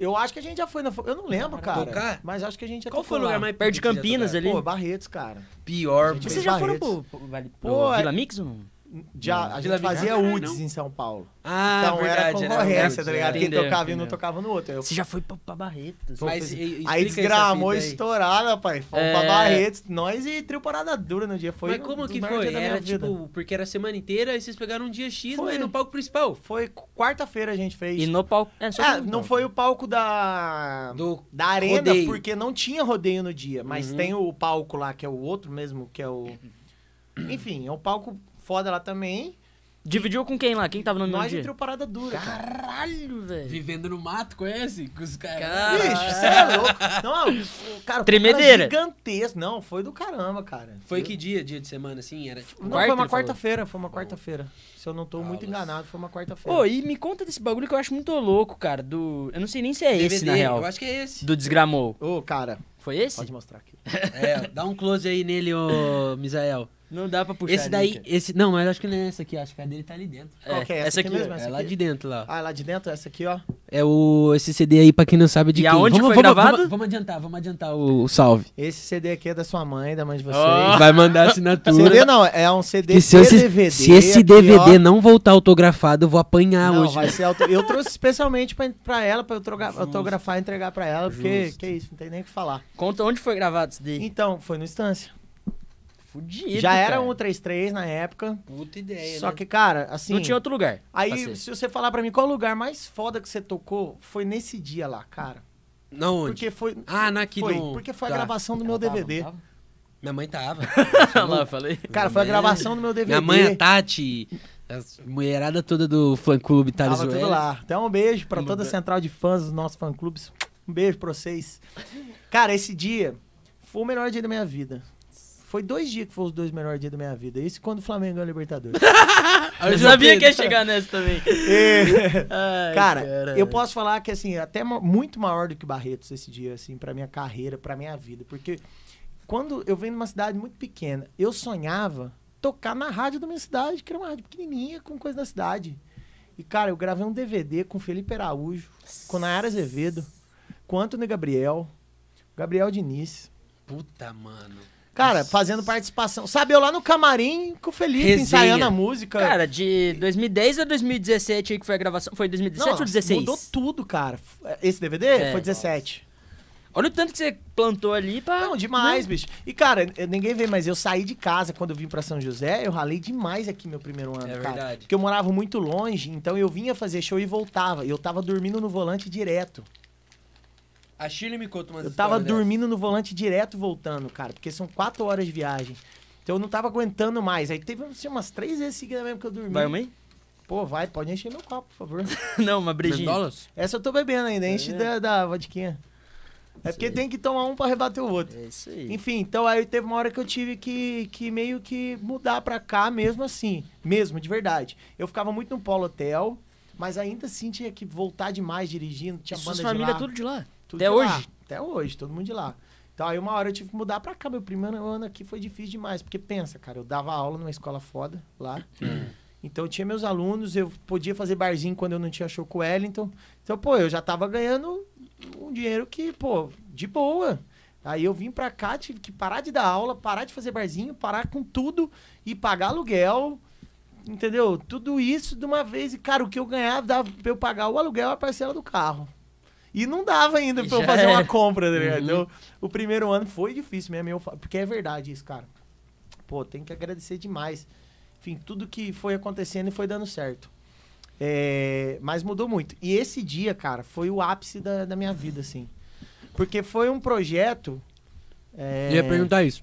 Eu acho que a gente já foi na... Eu não lembro, cara. Tocar? Mas acho que a gente já Qual foi o tocou lugar lá. mais Perto de Campinas ali. Pô, Barretos, cara. Pior, Gente. Vocês já foram Barretos. pro, pro, Vale- Pô, pro é- Vila Mix ou não? Já, Não, a gente fazia não, UDS não. em São Paulo. Ah, então era verdade, concorrência, tá ligado? Quem Entendeu, tocava e não entendeu. tocava no outro. Eu Você já foi pra, pra Barretos. Mas e- Aí desgramou estourada, pai. Fomos É. pra Barretos. Nós e trio parada dura no dia. Foi Mas um como que foi? Era vida. tipo, porque era a semana inteira, aí vocês pegaram um dia X, Foi. mas no palco principal. Foi quarta-feira a gente fez. E no palco. É, só Ah, que- não foi o palco da. Do Da arena, rodeio. porque não tinha rodeio no dia. Mas Uhum. tem o palco lá, que é o outro mesmo, que é o. Enfim, é um palco foda lá também. Dividiu com quem lá? Quem tava no mesmo Nós dia? entrou parada dura, cara. Caralho, velho. Vivendo no mato, conhece? Com os caras. Cara. Bicho, você é louco. Não, cara, Tremedeira. cara gigantesco. Não, foi do caramba, cara. Foi que dia? Dia de semana, assim? Era tipo... Não, Quarta, foi uma quarta-feira, foi uma quarta-feira. Se eu não tô muito Aulas. enganado, foi uma quarta-feira. Ô, e me conta desse bagulho que eu acho muito louco, cara. Do. Eu não sei nem se é esse, DVD, na real. eu acho que é esse. Do Desgramou. Ô, cara, Foi esse? pode mostrar aqui. É, dá um close aí nele, ô Misael. Não dá pra puxar. Esse daí, esse... Não, mas acho que não é essa aqui, acho que a dele tá ali dentro. Qual É, que é essa, essa aqui aqui, mesmo? Essa É lá aqui? de dentro, lá. Ah, lá de dentro, essa aqui, ó. É o... Esse CD aí, pra quem não sabe, é de E quem? aonde vamos, foi vamos, gravado? Vamos, vamos adiantar, vamos adiantar o, o salve. Esse CD aqui é da sua mãe, da mãe de vocês. Ó. Vai mandar assinatura. CD não, é um CD Que se, esse, DVD. se esse aqui, DVD ó. não voltar autografado, eu vou apanhar Não, hoje. vai ser auto... Eu trouxe especialmente pra, pra ela, pra eu trogar- autografar e entregar pra ela, porque Justo. que isso, não tem nem o que falar. Conta onde foi gravado isso daí. Então, foi no Estância. Fudido, Já era cara. um 33 na época. Puta ideia, Só né? que, cara, assim. Não tinha outro lugar. Aí, se você falar pra mim qual lugar mais foda que você tocou, foi nesse dia lá, cara. Não, onde? Porque foi. Ah, naquele foi, no- porque foi tá. a gravação do meu DVD. Minha mãe tava. Olha lá, falei. Cara, foi a gravação do meu DVD. Minha mãe, a Tati, as mulherada toda do fã clube Thales Tava tudo lá. Então um beijo pra Um toda a central de fãs dos nossos fã-clubes. Um beijo pra vocês. Cara, esse dia foi o melhor dia da minha vida. Foi dois dias que foram os dois melhores dias da minha vida. Esse quando o Flamengo ganhou a Libertadores. Eu sabia que ia chegar nessa também. É. Ai, Cara, caralho. eu posso falar que assim, até muito maior do que Barretos esse dia, assim, pra minha carreira, pra minha vida. Porque quando eu venho de uma cidade muito pequena, eu sonhava tocar na rádio da minha cidade, que era uma rádio pequenininha, com coisa da cidade. E, cara, eu gravei um DVD com Felipe Araújo, com Nayara Azevedo, com Antônio Gabriel, Gabriel Diniz. Puta, mano. Cara, fazendo participação. Sabe, eu lá no camarim com o Felipe Resenha. ensaiando a música. Cara, de 2010 a 2017 aí que foi a gravação. Foi 2017 ou 16? mudou tudo, cara. Esse DVD É. foi 17. Olha o tanto que você plantou ali pra. Não, demais, bicho. E, cara, ninguém vê, mas eu saí de casa quando eu vim pra São José, eu ralei demais aqui meu primeiro ano, É cara. verdade. Porque eu morava muito longe, então eu vinha fazer show e voltava. E eu tava dormindo no volante direto. A Shirley me conta umas Eu tava histórias dessa. dormindo no volante direto voltando, cara, porque são quatro horas de viagem. Então eu não tava aguentando mais. Aí teve assim, umas três vezes seguidas mesmo que eu dormi. Vai uma aí? Pô, vai, pode encher meu copo, por favor. Não, uma brejinha. Essa eu tô bebendo ainda, enche da, da vodquinha. É porque tem que tomar um pra rebater o outro. É isso aí. Enfim, então aí teve uma hora que eu tive que, que meio que mudar pra cá mesmo assim. Mesmo, de verdade. Eu ficava muito no Polo Hotel, mas ainda assim tinha que voltar demais dirigindo. Tinha Suas banda de família lá, tudo de lá. Tudo até de lá. hoje? Até hoje, todo mundo de lá. Então aí uma hora eu tive que mudar pra cá. Meu primeiro ano aqui foi difícil demais. Porque pensa, cara, eu dava aula numa escola foda lá. Então eu tinha meus alunos, eu podia fazer barzinho quando eu não tinha show com o Wellington. Então, pô, eu já tava ganhando um dinheiro que, pô, de boa. Aí eu vim pra cá, tive que parar de dar aula, parar de fazer barzinho, parar com tudo e pagar aluguel. Entendeu? Tudo isso de uma vez. E, cara, o que eu ganhava dava pra eu pagar o aluguel e a parcela do carro. E não dava ainda pra eu fazer uma compra, tá ligado? Uhum. Então, o primeiro ano foi difícil mesmo, eu porque é verdade isso, cara. Pô, tem que agradecer demais. Enfim, tudo que foi acontecendo e foi dando certo. É, mas mudou muito. E esse dia, cara, foi o ápice da, da minha vida, assim. Porque foi um projeto. é, Eu ia perguntar isso.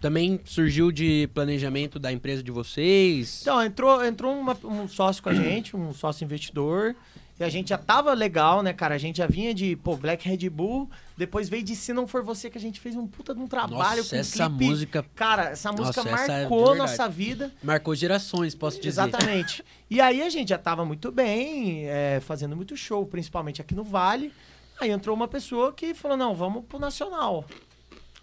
Também surgiu de planejamento da empresa de vocês? Então, entrou, entrou uma- um sócio com a gente, um sócio investidor. E a gente já tava legal, né, cara? A gente já vinha de, pô, Black Red Bull. Depois veio de Se Não For Você, que a gente fez um puta de um trabalho Nossa, com essa clipe. música Cara, essa música Nossa, essa é marcou nossa vida. marcou gerações, posso dizer. Exatamente. E aí a gente já tava muito bem, é, fazendo muito show, principalmente aqui no Vale. Aí entrou uma pessoa que falou, não, vamos pro Nacional.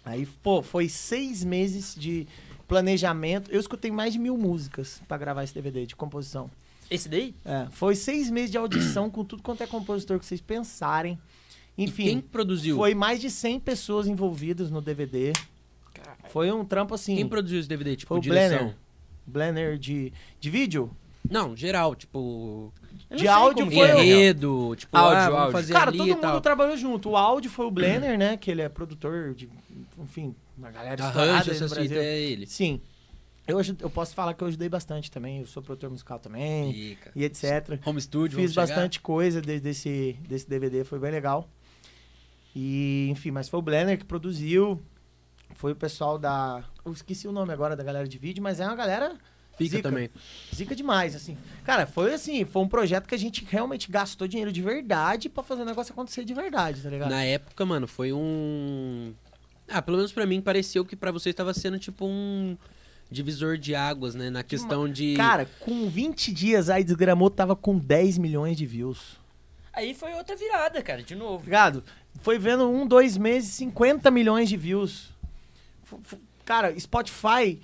Aí, pô, foi seis meses de planejamento. Eu escutei mais de mil músicas pra gravar esse DVD de composição. Esse daí? É, foi seis meses de audição com tudo quanto é compositor que vocês pensarem. E Enfim, quem produziu? foi mais de 100 pessoas envolvidas no DVD. Foi um trampo assim. Quem produziu esse DVD? Tipo, Foi o direção? Blenner. Blender de, de vídeo? Não, geral, tipo. De áudio foi. Enredo, tipo, Áudio, ah, áudio. Cara, todo e mundo tal. trabalhou junto. O áudio foi o Blenner, né? Que ele é produtor de. Enfim, uma galera estourada Arranjo, aí no Brasil. é ele. Sim. Eu, eu posso falar que eu ajudei bastante também. Eu sou produtor musical também. Pica. E etc. Home studio, Fiz vamos chegar? bastante coisa de- desse, desse DVD, foi bem legal. E, enfim, mas foi o Blenner que produziu. Foi o pessoal da. Eu esqueci o nome agora da galera de vídeo, mas é uma galera Pica Zica. também. zica demais, assim. Cara, foi assim, foi um projeto que a gente realmente gastou dinheiro de verdade pra fazer o negócio acontecer de verdade, tá ligado? Na época, mano, foi um. Ah, pelo menos pra mim pareceu que pra vocês tava sendo tipo um divisor de águas, né? Na questão de. Cara, com 20 dias aí desgramou, tava com 10 milhões de views. Aí foi outra virada, cara, de novo. Ligado? Foi vendo um, dois meses, 50 milhões de views. F- Cara, Spotify,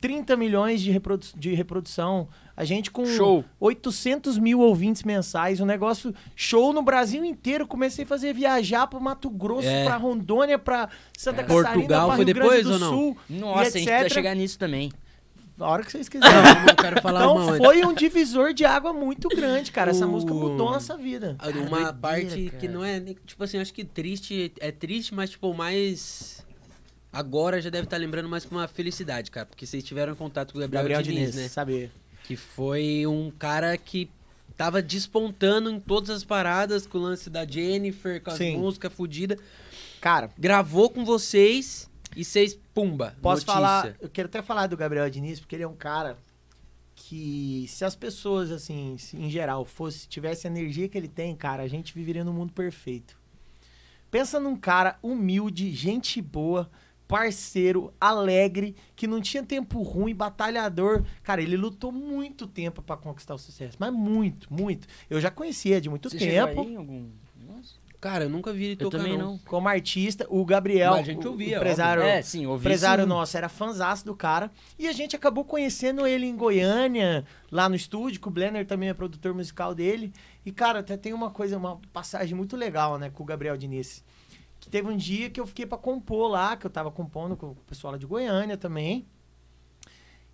30 milhões de, reprodu de reprodução. A gente com Show. 800 mil ouvintes mensais. Um negócio show no Brasil inteiro. Comecei a fazer viajar pro Mato Grosso, É. pra Rondônia, pra Santa É. Catarina, Portugal pra foi Rio Grande depois do ou não? Sul. Nossa, e a gente vai chegar nisso também. A hora que vocês quiserem. Não, eu quero falar Então uma. foi um divisor de água muito grande, cara. Essa O- música mudou a nossa vida. Uma doideira, parte que cara. não é. Tipo assim, acho que triste. É triste, mas tipo, mais. agora já deve estar lembrando mais com uma felicidade, cara. Porque vocês tiveram contato com o Gabriel, Gabriel Diniz, Diniz, né? saber. Que foi um cara que tava despontando em todas as paradas com o lance da Jennifer, com as Sim. músicas fodidas. Cara, Gravou com vocês e vocês, pumba, Posso notícia. falar, eu quero até falar do Gabriel Diniz, porque ele é um cara que se as pessoas, assim, em geral, fosse, tivesse a energia que ele tem, cara, a gente viveria num mundo perfeito. Pensa num cara humilde, gente boa, parceiro, alegre, que não tinha tempo ruim, batalhador. Cara, ele lutou muito tempo pra conquistar o sucesso, mas muito, muito. Eu já conhecia de muito Você tempo. aí em algum... Nossa. Cara, eu nunca vi ele Eu tocar, também não. não. Como artista, o Gabriel, Mas a gente ouvia, o empresário, É, sim, ouvi empresário sim. nosso era fãzaço do cara. E a gente acabou conhecendo ele em Goiânia, lá no estúdio, que o Blenner também é produtor musical dele. E, cara, até tem uma coisa, uma passagem muito legal, né, com o Gabriel Diniz. Que teve um dia que eu fiquei pra compor lá, que eu tava compondo com o pessoal lá de Goiânia também.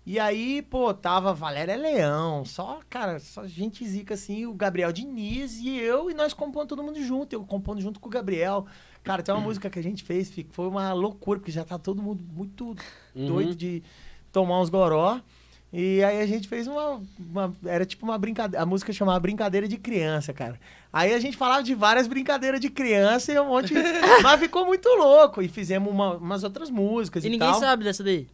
E aí, pô, tava Valéria Leão, só, cara, só gente zica assim, o Gabriel Diniz e eu, e nós compondo todo mundo junto, eu compondo junto com o Gabriel. Cara, tem uma música que a gente fez, foi uma loucura, porque já tá todo mundo muito Uhum. doido de tomar uns goró. E aí a gente fez uma, uma- Era tipo uma brincadeira. A música chamava Brincadeira de Criança, cara. Aí a gente falava de várias brincadeiras de criança e um monte. mas ficou muito louco. E fizemos uma- umas outras músicas e, E ninguém tal. sabe dessa daí.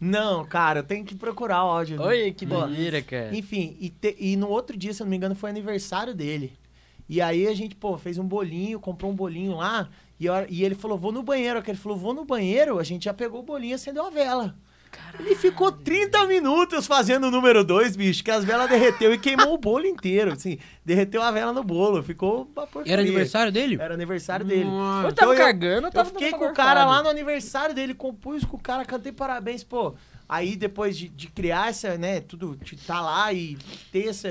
Não, cara, eu tenho que procurar o áudio. Olha que doideira, cara. Enfim, e, te- e no outro dia, se eu não me engano, foi aniversário dele. E aí a gente, pô, fez um bolinho, comprou um bolinho lá. E, e ele falou, vou no banheiro. Que ele falou, vou no banheiro. A gente já pegou o bolinho e acendeu a vela. Ele ficou 30 minutos fazendo o número 2, bicho, que as velas derreteu e queimou o bolo inteiro. Assim, derreteu a vela no bolo. Ficou uma porcaria. Era aniversário dele? Era aniversário dele. Eu tava Então eu- cagando, eu Eu tava fiquei dando com o cara lá no aniversário dele, compus com o cara, cantei parabéns, pô. Aí depois de, de criar essa, né, tudo, de tá lá e ter essa.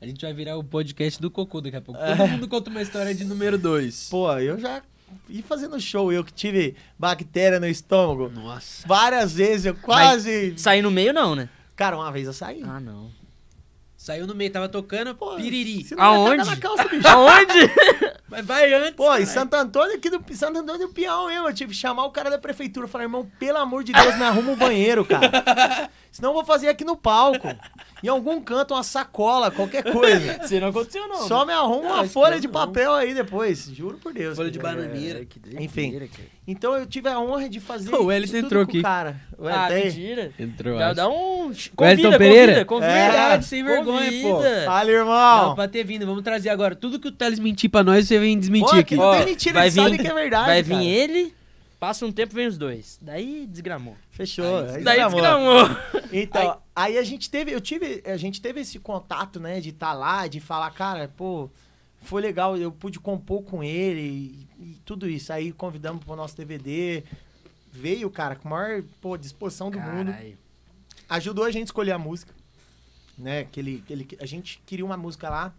A gente vai virar o podcast do Cocô daqui a pouco. Todo mundo conta uma história de número 2. Pô, eu já ia fazendo show, eu que tive bactéria no estômago. Nossa. Várias vezes, eu quase. Sair no meio não, né? Cara, uma vez eu saí. Ah, não. Saiu no meio, tava tocando Pô, piriri. se não Aonde? na calça, bicho. Aonde? Mas vai antes. Pô, em caralho. Santo Antônio, aqui do Santo Antônio do Pião, eu, eu tive que chamar o cara da prefeitura. Falei, irmão, pelo amor de Deus, me arruma um banheiro, cara. Senão eu vou fazer aqui no palco. Em algum canto, uma sacola, qualquer coisa. Isso não aconteceu, não. Só me arruma uma folha de não. papel aí depois. Juro por Deus. Folha de cara. bananeira. que Enfim. Então eu tive a honra de fazer. O Wellington tudo entrou com aqui. O cara. O Ah, Wellington- mentira. Entrou, Dá, dá um... Convida, Pereira? convida, convida. É, Verdade, sem vergonha, pô. Fala, Não, irmão. pra ter vindo, vamos trazer agora. Tudo que o Thales mentir pra nós, você vem desmentir Pô, aqui. Não tem mentira, vai ele sabe vir- que é verdade, Vai vir ele, passa um tempo, vem os dois. Daí desgramou. Fechou. Aí aí Daí desgramou. desgramou. Então, aí a gente teve, eu tive, a gente teve esse contato, né, de estar lá, de falar, cara, pô, foi legal, eu pude compor com ele e, e tudo isso. Aí convidamos pro nosso DVD. Veio, cara, com a maior, pô, disposição do mundo. Caralho. Ajudou a gente a escolher a música, né? Que ele, que ele, a gente queria uma música lá.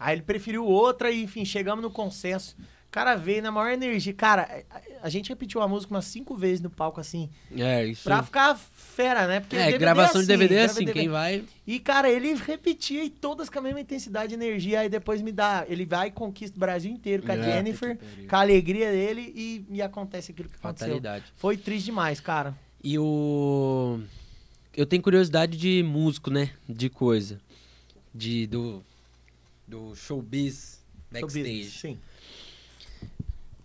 Aí ele preferiu outra e, enfim, chegamos no consenso. O cara veio na maior energia. Cara, a, gente repetiu a música umas cinco vezes no palco, assim, É, isso. pra ficar fera, né? Porque É, DVD gravação de DVD é assim, quem vai... E, cara, ele repetia e todas com a mesma intensidade e energia. Aí depois me dá. Ele vai e conquista o Brasil inteiro com a É, Jennifer, com a alegria dele e, e acontece aquilo que aconteceu. Fatalidade. Foi triste demais, cara. E o. Eu tenho curiosidade de músico, né? De coisa. De. Do. Do showbiz backstage. Showbiz, Sim.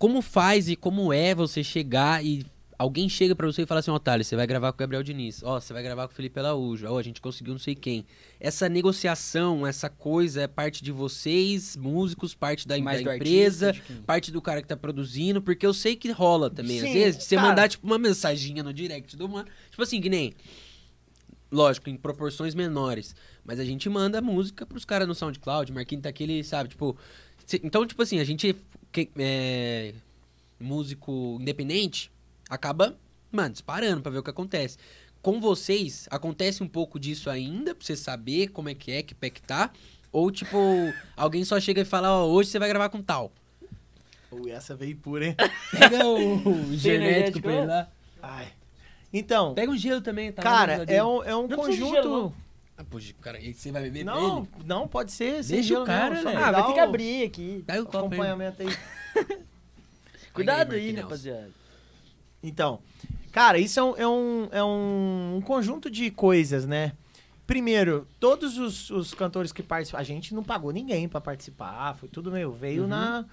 Como faz e como é você chegar e. Alguém chega pra você e fala assim, ó, Thales, você vai gravar com o Gabriel Diniz. Ó, você vai gravar com o Felipe Araújo. Ó, a gente conseguiu não sei quem. Essa negociação, essa coisa é parte de vocês, músicos, parte da, da do empresa, artista, parte do cara que tá produzindo, porque eu sei que rola também. Às Sim, vezes, de você cara. mandar, tipo, uma mensaginha no direct do mano. Tipo assim, que nem. Lógico, em proporções menores. Mas a gente manda música pros caras no SoundCloud. Marquinhos tá aqui, ele sabe, tipo. Então, tipo assim, a gente. Que- é, músico independente acaba, mano, disparando pra ver o que acontece. Com vocês, acontece um pouco disso ainda, pra você saber como é que é, que pé que tá. Ou, tipo, alguém só chega e fala, ó, hoje você vai gravar com tal. Ui, essa veio pura, hein? Pega o genético pra ele lá. Ai. Então, Pega um gelo também, tá? cara, é um, é um conjunto. Ah, poxa, cara, e você vai beber Não, ele? não, pode ser. sem Deixa gelo o cara, não, só né? me Ah, dá vai ter que o abrir aqui. Dá o copo aí. acompanhamento aí. Cuidado aí, Marquinhos. rapaziada. Então, cara, isso é um, é um, é um, um conjunto de coisas, né? Primeiro, todos os, os cantores que participaram, a gente não pagou ninguém pra participar, foi tudo meu, veio Uhum. na,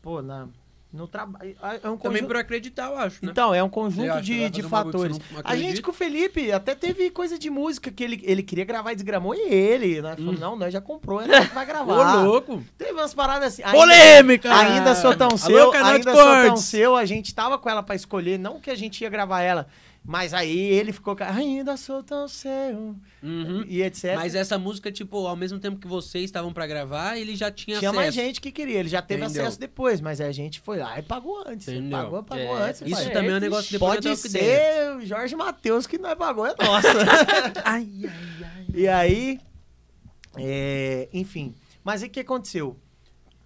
pô, na, no trabalho, é um Também conjunto, por acreditar, eu acho, né? então, é um conjunto acha, de, vai de um fatores. A gente com o Felipe até teve coisa de música que ele, ele queria gravar e desgramou e ele, né? Falou, não, nós já comprou, nós vai Hum. Ô, gravar. louco! Teve umas paradas assim. ainda- Polêmica! Ainda sou tão Alô, seu, de ainda sou tão seu. A gente tava com ela pra escolher, não que a gente ia gravar ela, mas aí ele ficou com ainda sou tão seu Uhum. e etc. Mas essa música, tipo, ao mesmo tempo que vocês estavam pra gravar, ele já tinha, tinha acesso. mais gente que queria, ele já teve Entendeu? acesso depois, mas a gente foi lá e pagou antes. Entendeu? Pagou, pagou É, antes. Isso pai. também é um negócio que depois Pode ser o Jorge Matheus que nós pagou, é nossa. Ai, ai, ai. E aí, é, enfim. Mas o que aconteceu?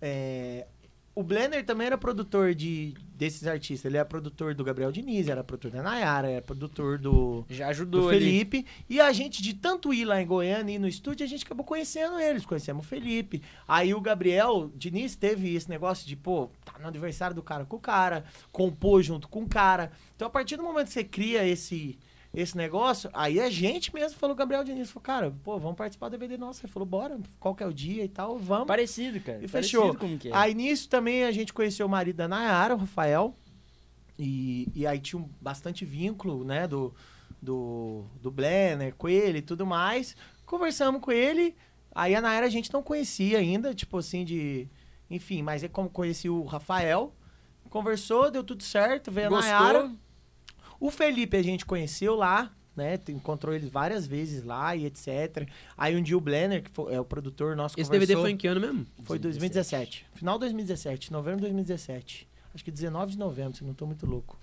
É, o Blender também era produtor de, desses artistas. Ele era produtor do Gabriel Diniz, era produtor da Nayara, era produtor do, Já do ajudou ali. Felipe. E a gente, de tanto ir lá em Goiânia e ir no estúdio, a gente acabou conhecendo eles. Conhecemos o Felipe. Aí o Gabriel Diniz teve esse negócio de, pô, tá no aniversário do cara com o cara, compor junto com o cara. Então, a partir do momento que você cria esse, esse negócio, aí a gente mesmo falou, Gabriel Diniz, falou, cara, pô, vamos participar do DVD nosso. Ele falou, bora, qual que é o dia e tal, vamos. Parecido, cara. E Parecido fechou. É. Aí nisso também a gente conheceu o marido da Nayara, o Rafael. E, e aí tinha um bastante vínculo, né, do, do, do Blenner com ele e tudo mais. Conversamos com ele. Aí a Nayara a gente não conhecia ainda, tipo assim, de. Enfim, mas é como conheci o Rafael. Conversou, deu tudo certo, veio a Nayara. O Felipe a gente conheceu lá, né? Encontrou ele várias vezes lá e etc. Aí um dia o Blenner, que foi- é o produtor nosso, Esse conversou. DVD foi em que ano mesmo? Foi 2017. Final de 2017, novembro de 2017. Acho que 19 de novembro, se não tô muito louco.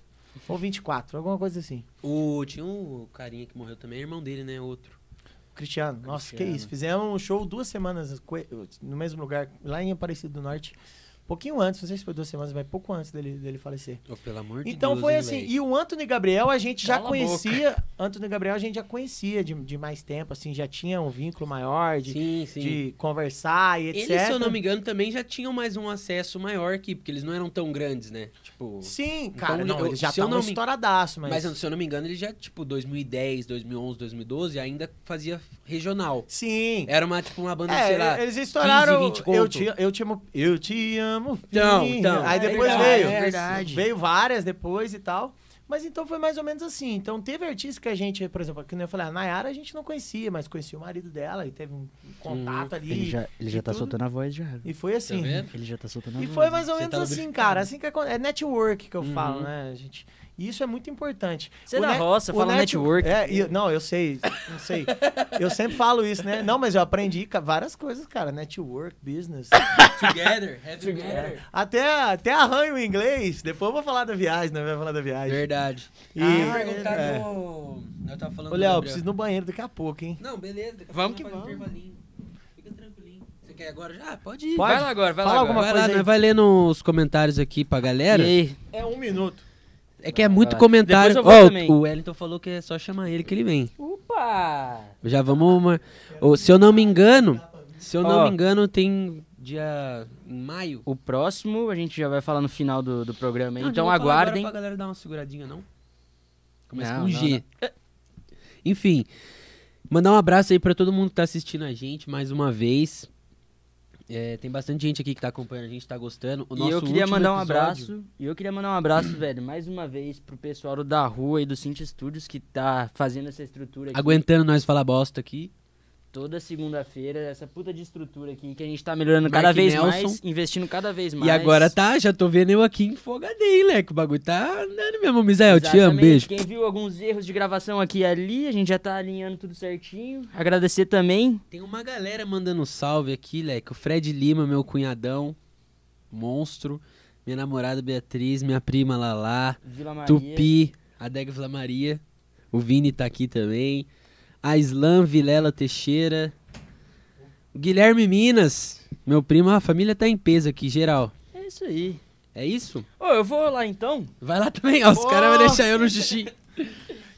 Ou 24, alguma coisa assim. O, tinha um carinha que morreu também, irmão dele, né? Outro. Cristiano, nossa, que Cristiano. isso. Fizemos um show duas semanas no mesmo lugar, lá em Aparecido do Norte. Pouquinho antes, não sei se foi duas semanas, mas pouco antes dele, dele falecer. Oh, pelo amor de Então Deus. foi assim, e o Anthony Gabriel a gente já Cala a conhecia, Anthony Gabriel a gente já conhecia de, de mais tempo, assim, já tinha um vínculo maior de, Sim, sim. de conversar e etc. Eles, se eu não me engano, também já tinham mais um acesso maior aqui, porque eles não eram tão grandes, né? Tipo. Sim, cara, Então, não, eu- eles já eu estavam não me- estouradaço, mas... Mas se eu não me engano, ele já, tipo, 2010, 2011, 2012, ainda fazia regional. Sim. Era uma, tipo, uma banda, É, sei lá. eles estouraram. 15, 20 eu, conto. te, eu, te amo, eu te amo. Então, fim. então. Aí É depois verdade, veio. é verdade. Veio várias depois e tal. Mas então foi mais ou menos assim. Então teve artistas que a gente, por exemplo, que nem eu falei, a Nayara a gente não conhecia, mas conhecia o marido dela e teve um contato ali. Ele já, ele já e tá tudo. soltando a voz já. E foi assim. Tá? Ele já tá soltando a E voz. foi mais ou menos tá assim, cara. Assim que aconte- é network que eu Uhum. falo, né, gente? E isso é muito importante. Você é da net- roça, o fala net- network. É, e- não, eu sei, não sei. Eu sempre falo isso, né? Não, mas eu aprendi várias coisas, cara. Network, business. Together, together. Até, até arranho em inglês. Depois eu vou falar da viagem, não vai falar da viagem. Verdade. E, Ah, perguntar é. Eu tava falando Ô, Léo, Gabriel. preciso ir no banheiro daqui a pouco, hein? Não, beleza. Vamos que vamos. Fica tranquilinho. Você quer agora já? Pode ir. Pode? Vai lá agora, vai Fala lá alguma agora. Vai lá, vai lendo os comentários aqui pra galera. E aí? É um minuto. É que é muito comentário. Também. o Wellington falou que é só chamar ele que ele vem. Opa! Já vamos. Uma... Ô, se eu não me engano, se eu não me engano, tem dia em maio. O próximo a gente já vai falar no final do, do programa? Não, então aguardem. Pra galera dar uma seguradinha, não? Começa Não, com não, G. Enfim, mandar um abraço aí pra todo mundo que tá assistindo a gente mais uma vez. É, tem bastante gente aqui que tá acompanhando a gente, tá gostando. O E eu queria mandar um episódio- abraço. E eu queria mandar um abraço, velho, mais uma vez pro pessoal da rua e do Cinti Studios que tá fazendo essa estrutura aqui. Aguentando nós falar bosta aqui. Toda segunda-feira, essa puta de estrutura aqui que a gente tá melhorando Mark cada vez Nelson. mais, investindo cada vez mais. E agora tá, já tô vendo eu aqui enfogadinho, leque. O bagulho tá andando mesmo. Misael, eu te amo, beijo. Quem viu alguns erros de gravação aqui e ali, a gente já tá alinhando tudo certinho. Agradecer também. Tem uma galera mandando salve aqui, leque. O Fred Lima, meu cunhadão, monstro. Minha namorada Beatriz, minha prima Lala. Vila Maria. Tupi, a Dega Vila Maria. O Vini tá aqui também. A Islam Vilela Teixeira. Guilherme Minas. Meu primo, a família tá em peso aqui, geral. É isso aí. É isso? Ô, eu vou lá então. Vai lá também, ó. Os caras vão deixar eu no xixi.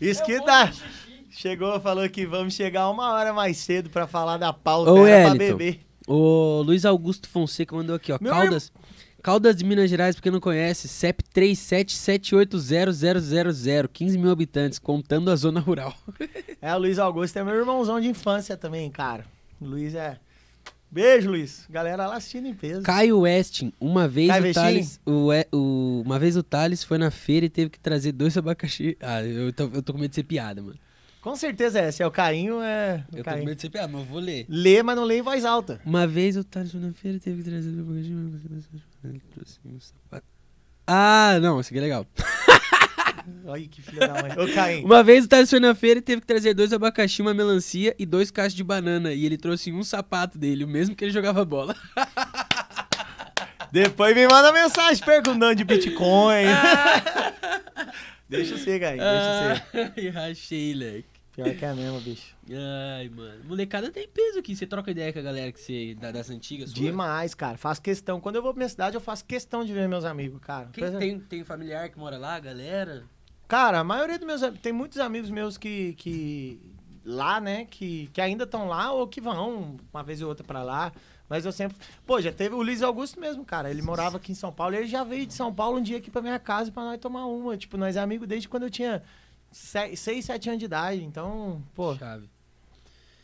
Isso que dá. Chegou, falou que vamos chegar uma hora mais cedo pra falar da pauta. Ô, era pra beber. O Luiz Augusto Fonseca mandou aqui, ó. Meu Caldas. Caldas de Minas Gerais, pra quem não conhece, CEP 37780000, 15 mil habitantes, contando a zona rural. É, o Luiz Augusto é meu irmãozão de infância também, cara. O Luiz é. Beijo, Luiz. Galera lá assistindo em peso. Caio Westin, uma vez Caio o? Thales, o, o- uma vez o Thales foi na feira e teve que trazer dois abacaxi. Ah, eu tô, eu tô com medo de ser piada, mano. Com certeza é. Se é o Cainho, é. O Eu tô com Cainho. medo de ser piada, mas eu vou ler. Lê, mas não lê em voz alta. Uma vez o Thales foi na feira e teve que trazer dois abacaxi. mas ele trouxe um sapato. Ah, não, isso aqui é legal. Olha que filha da mãe. Ô, Caim. Uma vez o Thales foi na feira e teve que trazer dois abacaxi, uma melancia e dois cachos de banana. E ele trouxe um sapato dele, o mesmo que ele jogava bola. Depois me manda mensagem perguntando de Bitcoin. deixa eu ser, Caim. Deixa eu ser. Ai, rachei, leque. Pior que é mesmo, bicho. Ai, mano. Molecada tem peso aqui. Você troca ideia com a galera que você, da, das antigas? sua? Demais, cara. Faço questão. Quando eu vou pra minha cidade, eu faço questão de ver meus amigos, cara. Quem Coisa- tem, tem familiar que mora lá, galera? Cara, a maioria dos meus tem muitos amigos meus que, que lá, né, que, que ainda estão lá ou que vão uma vez ou outra pra lá. Mas eu sempre, pô, já teve o Luiz Augusto mesmo, cara. Ele morava aqui em São Paulo, e ele já veio de São Paulo um dia aqui pra minha casa pra nós tomar uma. Tipo, nós é amigo desde quando eu tinha 6, 7 anos de idade. Então, pô, Chave.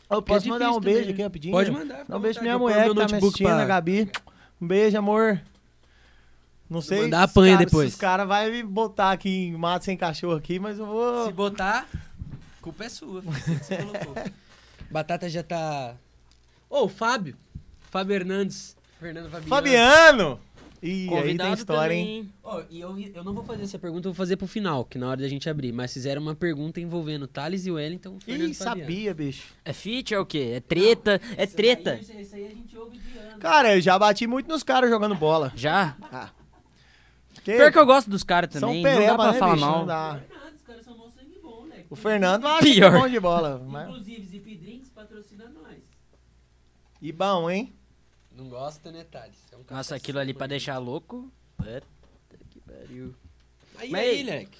eu posso é mandar um beijo também, aqui rapidinho? Pode mandar. Dá um beijo pra minha mulher que tá me notebook assistindo, pra- a Gabi. Um beijo, amor. Não sei. mandar apanha cara- depois. se Os caras vão me botar aqui em mato sem cachorro aqui, mas eu vou. Se botar, culpa é sua. você colocou. Batata já tá... Ô, o Fábio. Fábio Hernandes. Fernando Fabiano. Fabiano! Ih, aí tem história, também. hein? Ó, e eu, eu não vou fazer essa pergunta, eu vou fazer pro final, que na hora da gente abrir. Mas fizeram uma pergunta envolvendo Thales e Wellington. Fernando Ih, Fabiano. sabia, bicho. É fit, é o quê? É treta? é Isso treta? aí- Isso aí a gente ouve de anos. Cara, eu já bati muito nos caras jogando bola. Já? Ah. Porque Pior que eu gosto dos caras são também. Não dá pra né, falar bicho? mal. Não dá. Fernando, os caras são mó sangue bom, né? O Fernando acha que é Pior. bom de bola. Mas... Inclusive, Zip Drinks patrocina nós. E bom, hein? Não gosta, né, Thales? É um Nossa, aquilo ali pra sempre deixar louco. Puta que pariu. Aí, Mas- aí, leque.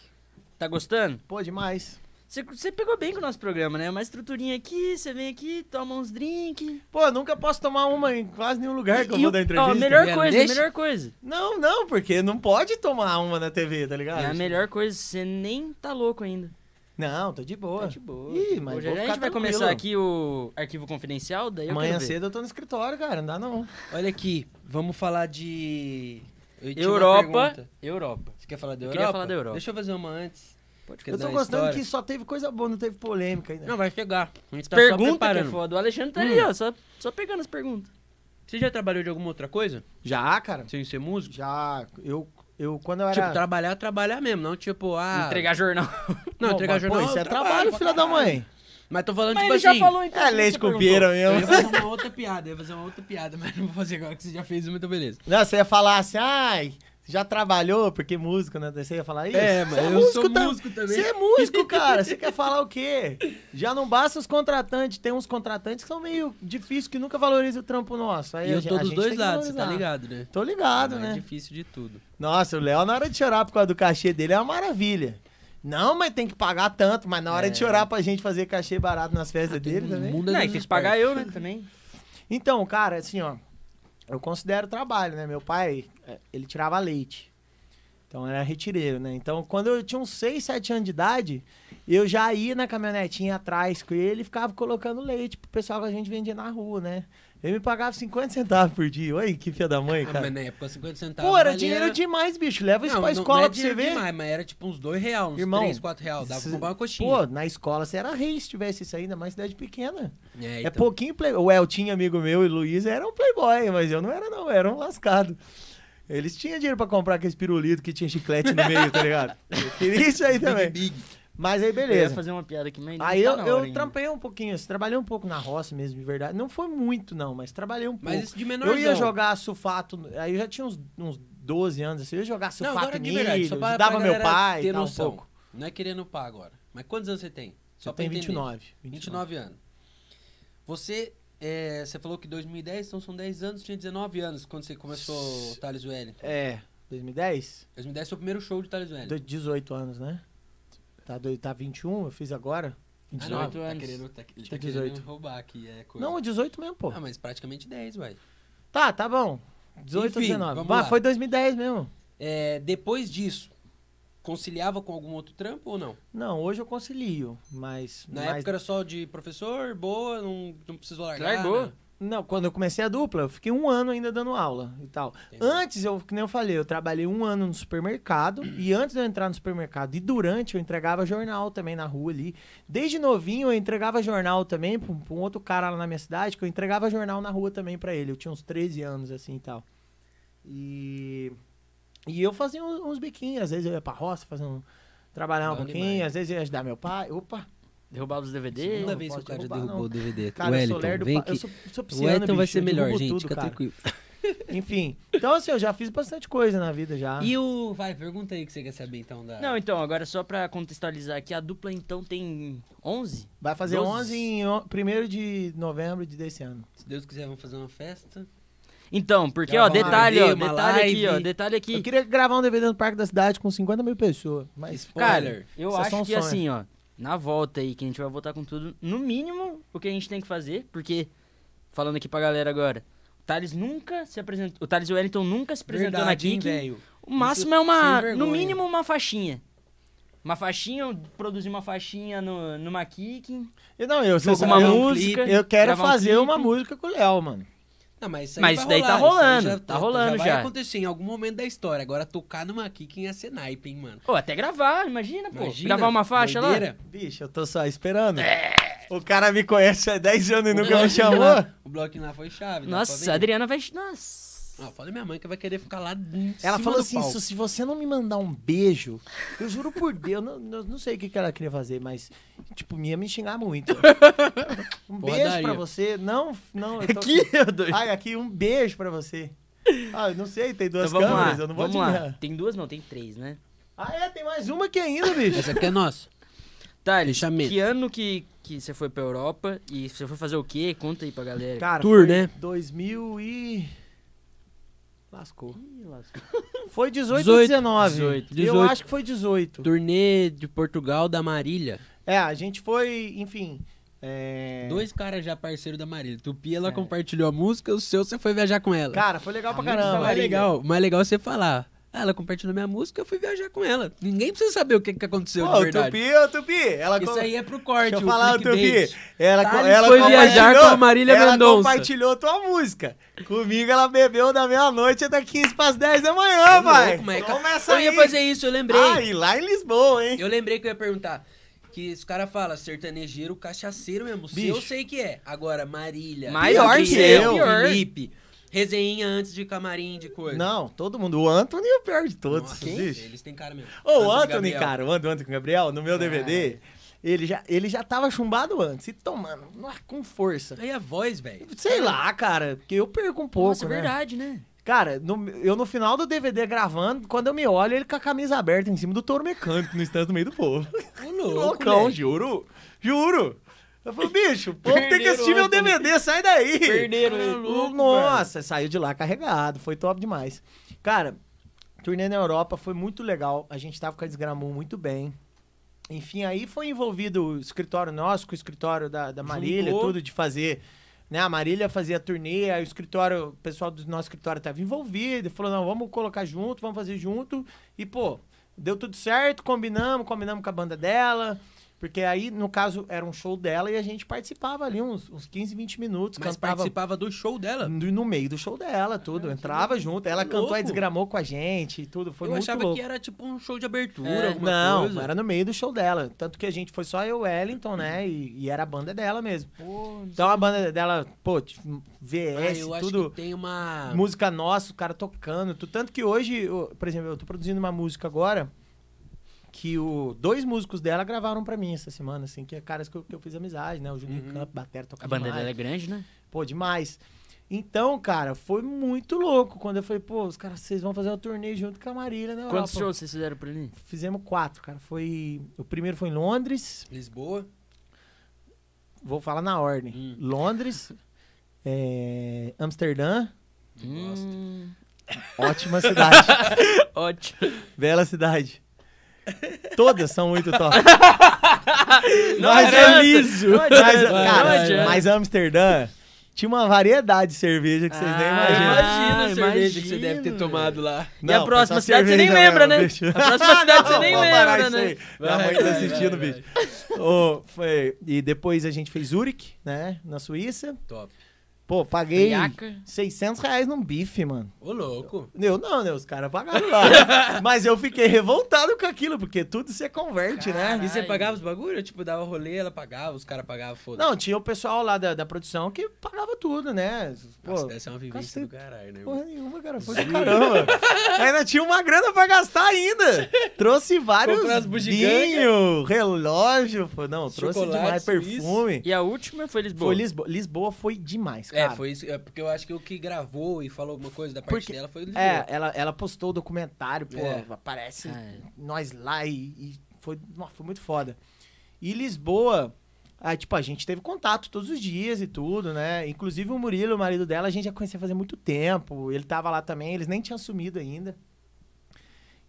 Tá gostando? Pô, demais. Você- Você pegou bem com o nosso programa, né? Uma estruturinha aqui, você vem aqui, toma uns drinks. Pô, eu nunca posso tomar uma em quase nenhum lugar que eu E vou o- dar entrevista. Ó, melhor Viado, coisa, deixa. melhor coisa. Não, não, porque não pode tomar uma na TV, tá ligado? É a melhor coisa, você nem tá louco ainda. Não, tô de boa. Tá de boa. Ih, tá mas já a gente vai tranquilo. começar aqui o arquivo confidencial, daí eu Amanhã cedo eu tô no escritório, cara. Não dá não. Olha aqui, vamos falar de... Eu Europa. Europa. Você quer falar da Eu Europa? queria falar da Europa. Deixa eu fazer uma antes. Pode Eu tô gostando história? que só teve coisa boa, não teve polêmica ainda. Não, vai chegar. A gente tá só Pergunta que é foda. O Alexandre tá ali, ó, só, só pegando as perguntas. Você já trabalhou de alguma outra coisa? Já, cara. Sem ser músico? Já, eu, eu quando eu era... Tipo, trabalhar, trabalhar mesmo, não tipo, ah... Entregar jornal. Não, Pô, entregar mas, jornal. Pô, isso é trabalho filha da mãe. Mas tô falando, Mas tipo ele já assim... falou então. É leite com pera Eu ia mesmo. fazer uma outra piada, eu ia fazer uma outra piada, mas não vou fazer agora que você já fez uma, então beleza. Não, você ia falar assim, ai, você já trabalhou, porque músico, né? Você ia falar isso? É, mas eu sou tam- músico também. Você é músico, cara. Você quer falar o quê? Já não basta os contratantes. Tem uns contratantes que são meio difíceis, que nunca valorizam o trampo nosso. Aí E eu tô a dos dois lados, você tá ligado, né? Tô ligado, É né? difícil de tudo. Nossa, o Léo, na hora de chorar por causa do cachê dele, é uma maravilha. Não, mas tem que pagar tanto. Mas na hora É. de chorar pra gente fazer cachê barato nas festas dele O também. mundo é Não, tem que pagar eu, né, também. Então, cara, assim, ó, eu considero trabalho, né? Meu pai, é, ele tirava leite. Então era retireiro, né? Então, quando eu tinha uns 6, 7 anos de idade, eu já ia na caminhonetinha atrás com ele e ficava colocando leite pro pessoal que a gente vendia na rua, né? Ele me pagava 50 centavos por dia. Oi, que filha da mãe, Ah, cara. mas na época 50 centavos. Pô, era valia- dinheiro demais, bicho. Leva isso Não, pra não- escola não é pra você ver. Demais, mas era tipo uns 2 reais, uns Irmão, 3, 4 reais. Dava pra comprar uma coxinha. Pô, na escola você era rei se tivesse isso ainda, mais cidade pequena. é, É então. pouquinho playboy. O Eltinho, amigo meu, e Luiz eram playboy, mas eu não era não, era um lascado. Eles tinham dinheiro pra comprar aqueles pirulitos que tinha chiclete no meio, tá ligado? Eu queria isso aí também. Big, big. Mas aí Eu ia beleza. fazer uma piada aqui, mas Aí tá eu, eu ainda. trampei um pouquinho, assim, trabalhei um pouco na roça mesmo, de verdade. Não foi muito não, mas trabalhei um pouco. Mas isso de menor eu ia jogar sulfato, aí eu já tinha uns, uns 12 anos, assim, eu ia jogar Não, sulfato agora de milho, verdade, só pra, pra meu pai ter e tal, um noção. pouco. Não é querendo pá agora. Mas quantos anos você tem? Só pra tem entender. 29. 29 anos. Você, é, você falou que 2010, então são 10 anos, tinha 19 anos quando você começou o Thales Wellington. É, 2010? 2010 foi o primeiro show de Thales Wellington. Do- 18 anos, né? Tá, tá 21, eu fiz agora. Ah, 29. não, 18 tá anos. querendo, tá, ele tá Tinha querendo 18. roubar aqui, é coisa. Não, 18 mesmo, pô. Ah, mas praticamente 10, uai. Tá, tá bom. 18 ou Enfim, 19. vamos Ah, lá. foi 2010 mesmo. É, depois disso, conciliava com algum outro trampo ou não? Não, hoje eu concilio, mas... Na mas- época era só de professor, boa, não, não precisou largar. Largou. né? Não, quando eu comecei a dupla, eu fiquei um ano ainda dando aula e tal. Entendi. Antes, eu, nem eu falei, eu trabalhei um ano no supermercado. e antes de eu entrar no supermercado e durante, eu entregava jornal também na rua ali. Desde novinho, eu entregava jornal também pra um, pra um outro cara lá na minha cidade, que eu entregava jornal na rua também pra ele. Eu tinha uns 13 anos assim e tal. E. E eu fazia uns, uns biquinhos. Às vezes eu ia pra roça, fazer um. Trabalhar um Bom pouquinho, demais. às vezes eu ia ajudar meu pai. Opa! Derrubava os DVD. Segunda não vez que o cara derrubou não. o DVD. Cara, o eu sou lerdo. vem Eu que... sou, sou O pisciano, Wellington vai ser eu melhor, gente, tudo, fica cara. tranquilo. Enfim. Então, assim, eu já fiz bastante coisa na vida já. E o... Vai, pergunta aí o que você quer saber então da... Não, então, agora só pra contextualizar aqui, a dupla então tem 11? Vai fazer Doze. 11 em 1 de novembro de desse ano. Se Deus quiser, vamos fazer uma festa. Então, porque, Gravar ó, detalhe, ó, detalhe aqui, ó, detalhe Eu aqui. queria gravar um DVD no Parque da Cidade com 50 mil pessoas. Mas, Cara, Spoiler. eu é só acho um que sonho. assim, ó, na volta aí, que a gente vai voltar com tudo, no mínimo, o que a gente tem que fazer, porque, falando aqui pra galera agora, o Thales nunca se apresentou, o Thales Wellington nunca se apresentou Verdade, na Kik. O máximo Isso é uma, no mínimo, uma faixinha. Uma faixinha, eu produzi uma faixinha no, numa Kik, eu, não, eu, você uma música. eu quero um fazer clipe. uma música com o Léo, mano. Não, mas isso, aí Mas isso daí tá rolar, isso aí rolando, tá rolando vai já. acontecer em algum momento da história. Agora, tocar numa kick ia ser naipe, hein, mano. Ou até gravar, imagina, pô. Imagina, gravar uma faixa doideira. Bicho, eu tô só esperando. O cara me conhece há 10 anos e O nunca me chamou. lá- O bloquinho lá foi chave. pra Nossa, a Adriana vai... Nossa... Ah, fala minha mãe que vai querer ficar lá em Ela falou do assim: palco. se, você não me mandar um beijo, eu juro por Deus, não, não, não sei o que, que ela queria fazer, mas, tipo, ia me xingar muito. Um Porra, beijo daria. pra você. Não, não. Eu tô... Aqui. Ai, aqui, um beijo pra você. Ah, eu não sei, tem duas Então vamos câmeras, lá, eu não vou vamos lá. Tem duas, não, tem três, né? Ah, é, tem mais uma aqui ainda, bicho. Essa aqui é nossa. Thales, Fechamento. que ano que, que você foi pra Europa e você foi fazer o quê? Conta aí pra galera. Cara, Tour, foi né? 2000 e... Lascou. Ih, lascou. Foi 18 ou 18, 19? 18. Eu 18. acho que foi 18. Turnê de Portugal da Marília. É, a gente foi, enfim... É... Dois caras já parceiro da Marília. Tupi, ela É. compartilhou a música, o seu você foi viajar com ela. Cara, foi legal pra Amigos da caramba. mais Marília. legal, o mais legal é você falar. Ela compartilhou minha música, eu fui viajar com ela. Ninguém precisa saber o que, que aconteceu Pô, de verdade. Tupi, ô Tupi, ela... Isso com- aí é pro corte, Deixa eu falar, o. Tupi. Ela, ela foi viajar com a Marília ela Mendonça. compartilhou tua música. Comigo ela bebeu da meia-noite até 15 pras 10 da manhã, louco, mas- Começa Eu ia aí. fazer isso, eu lembrei. Ah, e lá em Lisboa, hein? Eu lembrei que eu ia perguntar. Que os caras falam sertanejeiro, cachaceiro mesmo. Se Bicho. eu sei que é. Agora, Marília. Pior Gabriel, que eu. Pior. Felipe. Resenha antes de camarim, de coisa. Não, todo mundo. O Anthony é o pior de todos. Nossa, bicho. eles têm cara mesmo. Ô, o Anthony Gabriel. cara, o Anthony com o Gabriel, no meu DVD, ele já, ele já tava chumbado antes, e tomando, ah, com força. Aí a voz, velho. Sei lá, cara, porque eu perco um pouco, Nossa, é né? verdade, né? Cara, no- eu no final do DVD gravando, quando eu me olho, ele com a camisa aberta em cima do touro mecânico, no instante no meio do povo. Ô, louco, Loucão, velho. juro. Juro. Eu falei, bicho, o povo tem que Perderam assistir meu. DVD, sai daí. Perderam louco, Nossa, saiu de lá carregado, foi top demais. Cara, turnê na Europa foi muito legal. A gente tava com a Desgramou muito bem. Enfim, aí foi envolvido o escritório nosso, com o escritório da, da Marília, Juntou. tudo de fazer. Né, a Marília fazia turnê, aí o escritório, o pessoal do nosso escritório tava envolvido, falou: não, vamos colocar junto, vamos fazer junto. E, pô, deu tudo certo, combinamos, combinamos com a banda dela. Porque aí, no caso, era um show dela e a gente participava ali uns, uns 15, 20 minutos. Mas cantava participava do show dela. no, no meio do show dela, tudo. Entrava junto. Ela que cantou e desgramou com a gente e tudo. Foi eu muito achava louco. que era tipo um show de abertura, É, alguma Não, coisa. era no meio do show dela. Tanto que a gente foi só eu, Wellington, né? E, e era a banda dela mesmo. Pô, Então a banda dela, pô, tipo, Ah, VS, acho tudo. que tem uma... Música nossa, o cara tocando. tu- Tanto que hoje, eu- por exemplo, eu tô produzindo uma música agora que o dois músicos dela gravaram pra mim essa semana, assim, que é caras que eu, que eu fiz amizade, né? O Juninho Uhum. Campo, Batera, toca a banda dela é grande, né? Pô, demais. Então, cara, foi muito louco quando eu falei, pô, os caras, vocês vão fazer uma turnê junto com a Marília, né? Quantos shows vocês fizeram por ali? Fizemos quatro, cara. Foi. O primeiro foi em Londres. Lisboa. Vou falar na ordem. Hum. Londres. é, Amsterdã. Gosto. Hum, Ótima cidade. ótimo. Bela cidade. Todas são muito top. Não Mas é liso. não Mas, cara, não Amsterdã, tinha uma variedade de cerveja que vocês nem Ah, imaginam. Imagina a Ah, cerveja que você deve ter imagino. tomado lá. E a próxima cidade você nem lembra, mesmo, né? bicho. A próxima cidade você Não, nem vamos parar lembra, isso né? Minha Vai, mãe tá assistindo, vai, bicho. Ô, foi... E depois a gente fez Zurich, né? Na Suíça. Top. Pô, paguei Friaca. 600 reais num bife, mano. Ô, louco. Eu não, né? Os caras pagaram lá. Mas eu fiquei revoltado com aquilo, porque tudo você converte, né? E você Caralho. pagava os bagulho? Tipo, dava rolê, ela pagava, os caras pagavam, foda-se. Não, tinha o pessoal lá da, da produção que pagava tudo, né? Pô, Nossa, deve ser uma vivência cacete. do caralho, né? porra nenhuma, cara. Foi do caramba. ainda tinha uma grana pra gastar ainda. Trouxe vários vinho, relógio. Pô, não, trouxe Chocolate demais perfume. E a última foi Lisboa. Foi Lisboa. Lisboa foi demais, É, foi isso. É porque eu acho que o que gravou e falou alguma coisa da parte Porque- dela foi o Lisboa. É, ela, ela postou o documentário, pô, É. aparece Ah, é. nós lá e, e foi, foi muito foda. E Lisboa, aí, tipo, a gente teve contato todos os dias e tudo, né? Inclusive o Murilo, o marido dela, a gente já conhecia fazia muito tempo. Ele tava lá também, eles nem tinham sumido ainda.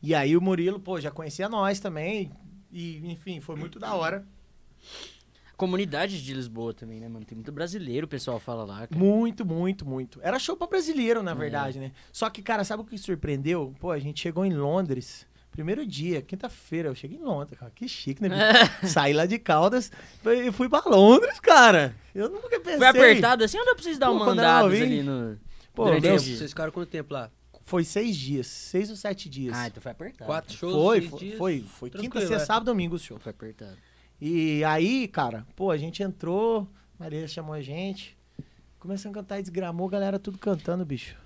E aí o Murilo, pô, já conhecia nós também. E, enfim, foi muito da hora. Comunidade de Lisboa também, né, mano? Tem muito brasileiro, o pessoal fala lá. cara. Muito, muito, muito. Era show pra brasileiro, É. na verdade, né? Só que, cara, sabe o que surpreendeu? Pô, a gente chegou em Londres, primeiro dia, quinta-feira, eu cheguei em Londres, cara, que chique, né? bicho? Saí lá de Caldas e fui pra Londres, cara. Eu nunca pensei. Foi apertado assim ou pra vocês dar Pô, uma andada ali no. Pô, Durante Tempo, dia. Vocês ficaram quanto tempo lá? foi seis dias, seis ou sete dias. Ah, então foi apertado. Quatro shows, foi, seis foi, dias? foi, foi quinta, sexta, é. sábado, domingo o show. Foi apertado. E aí, cara, pô, a gente entrou, Maria chamou a gente, começamos a cantar e desgramou, a galera tudo cantando, bicho.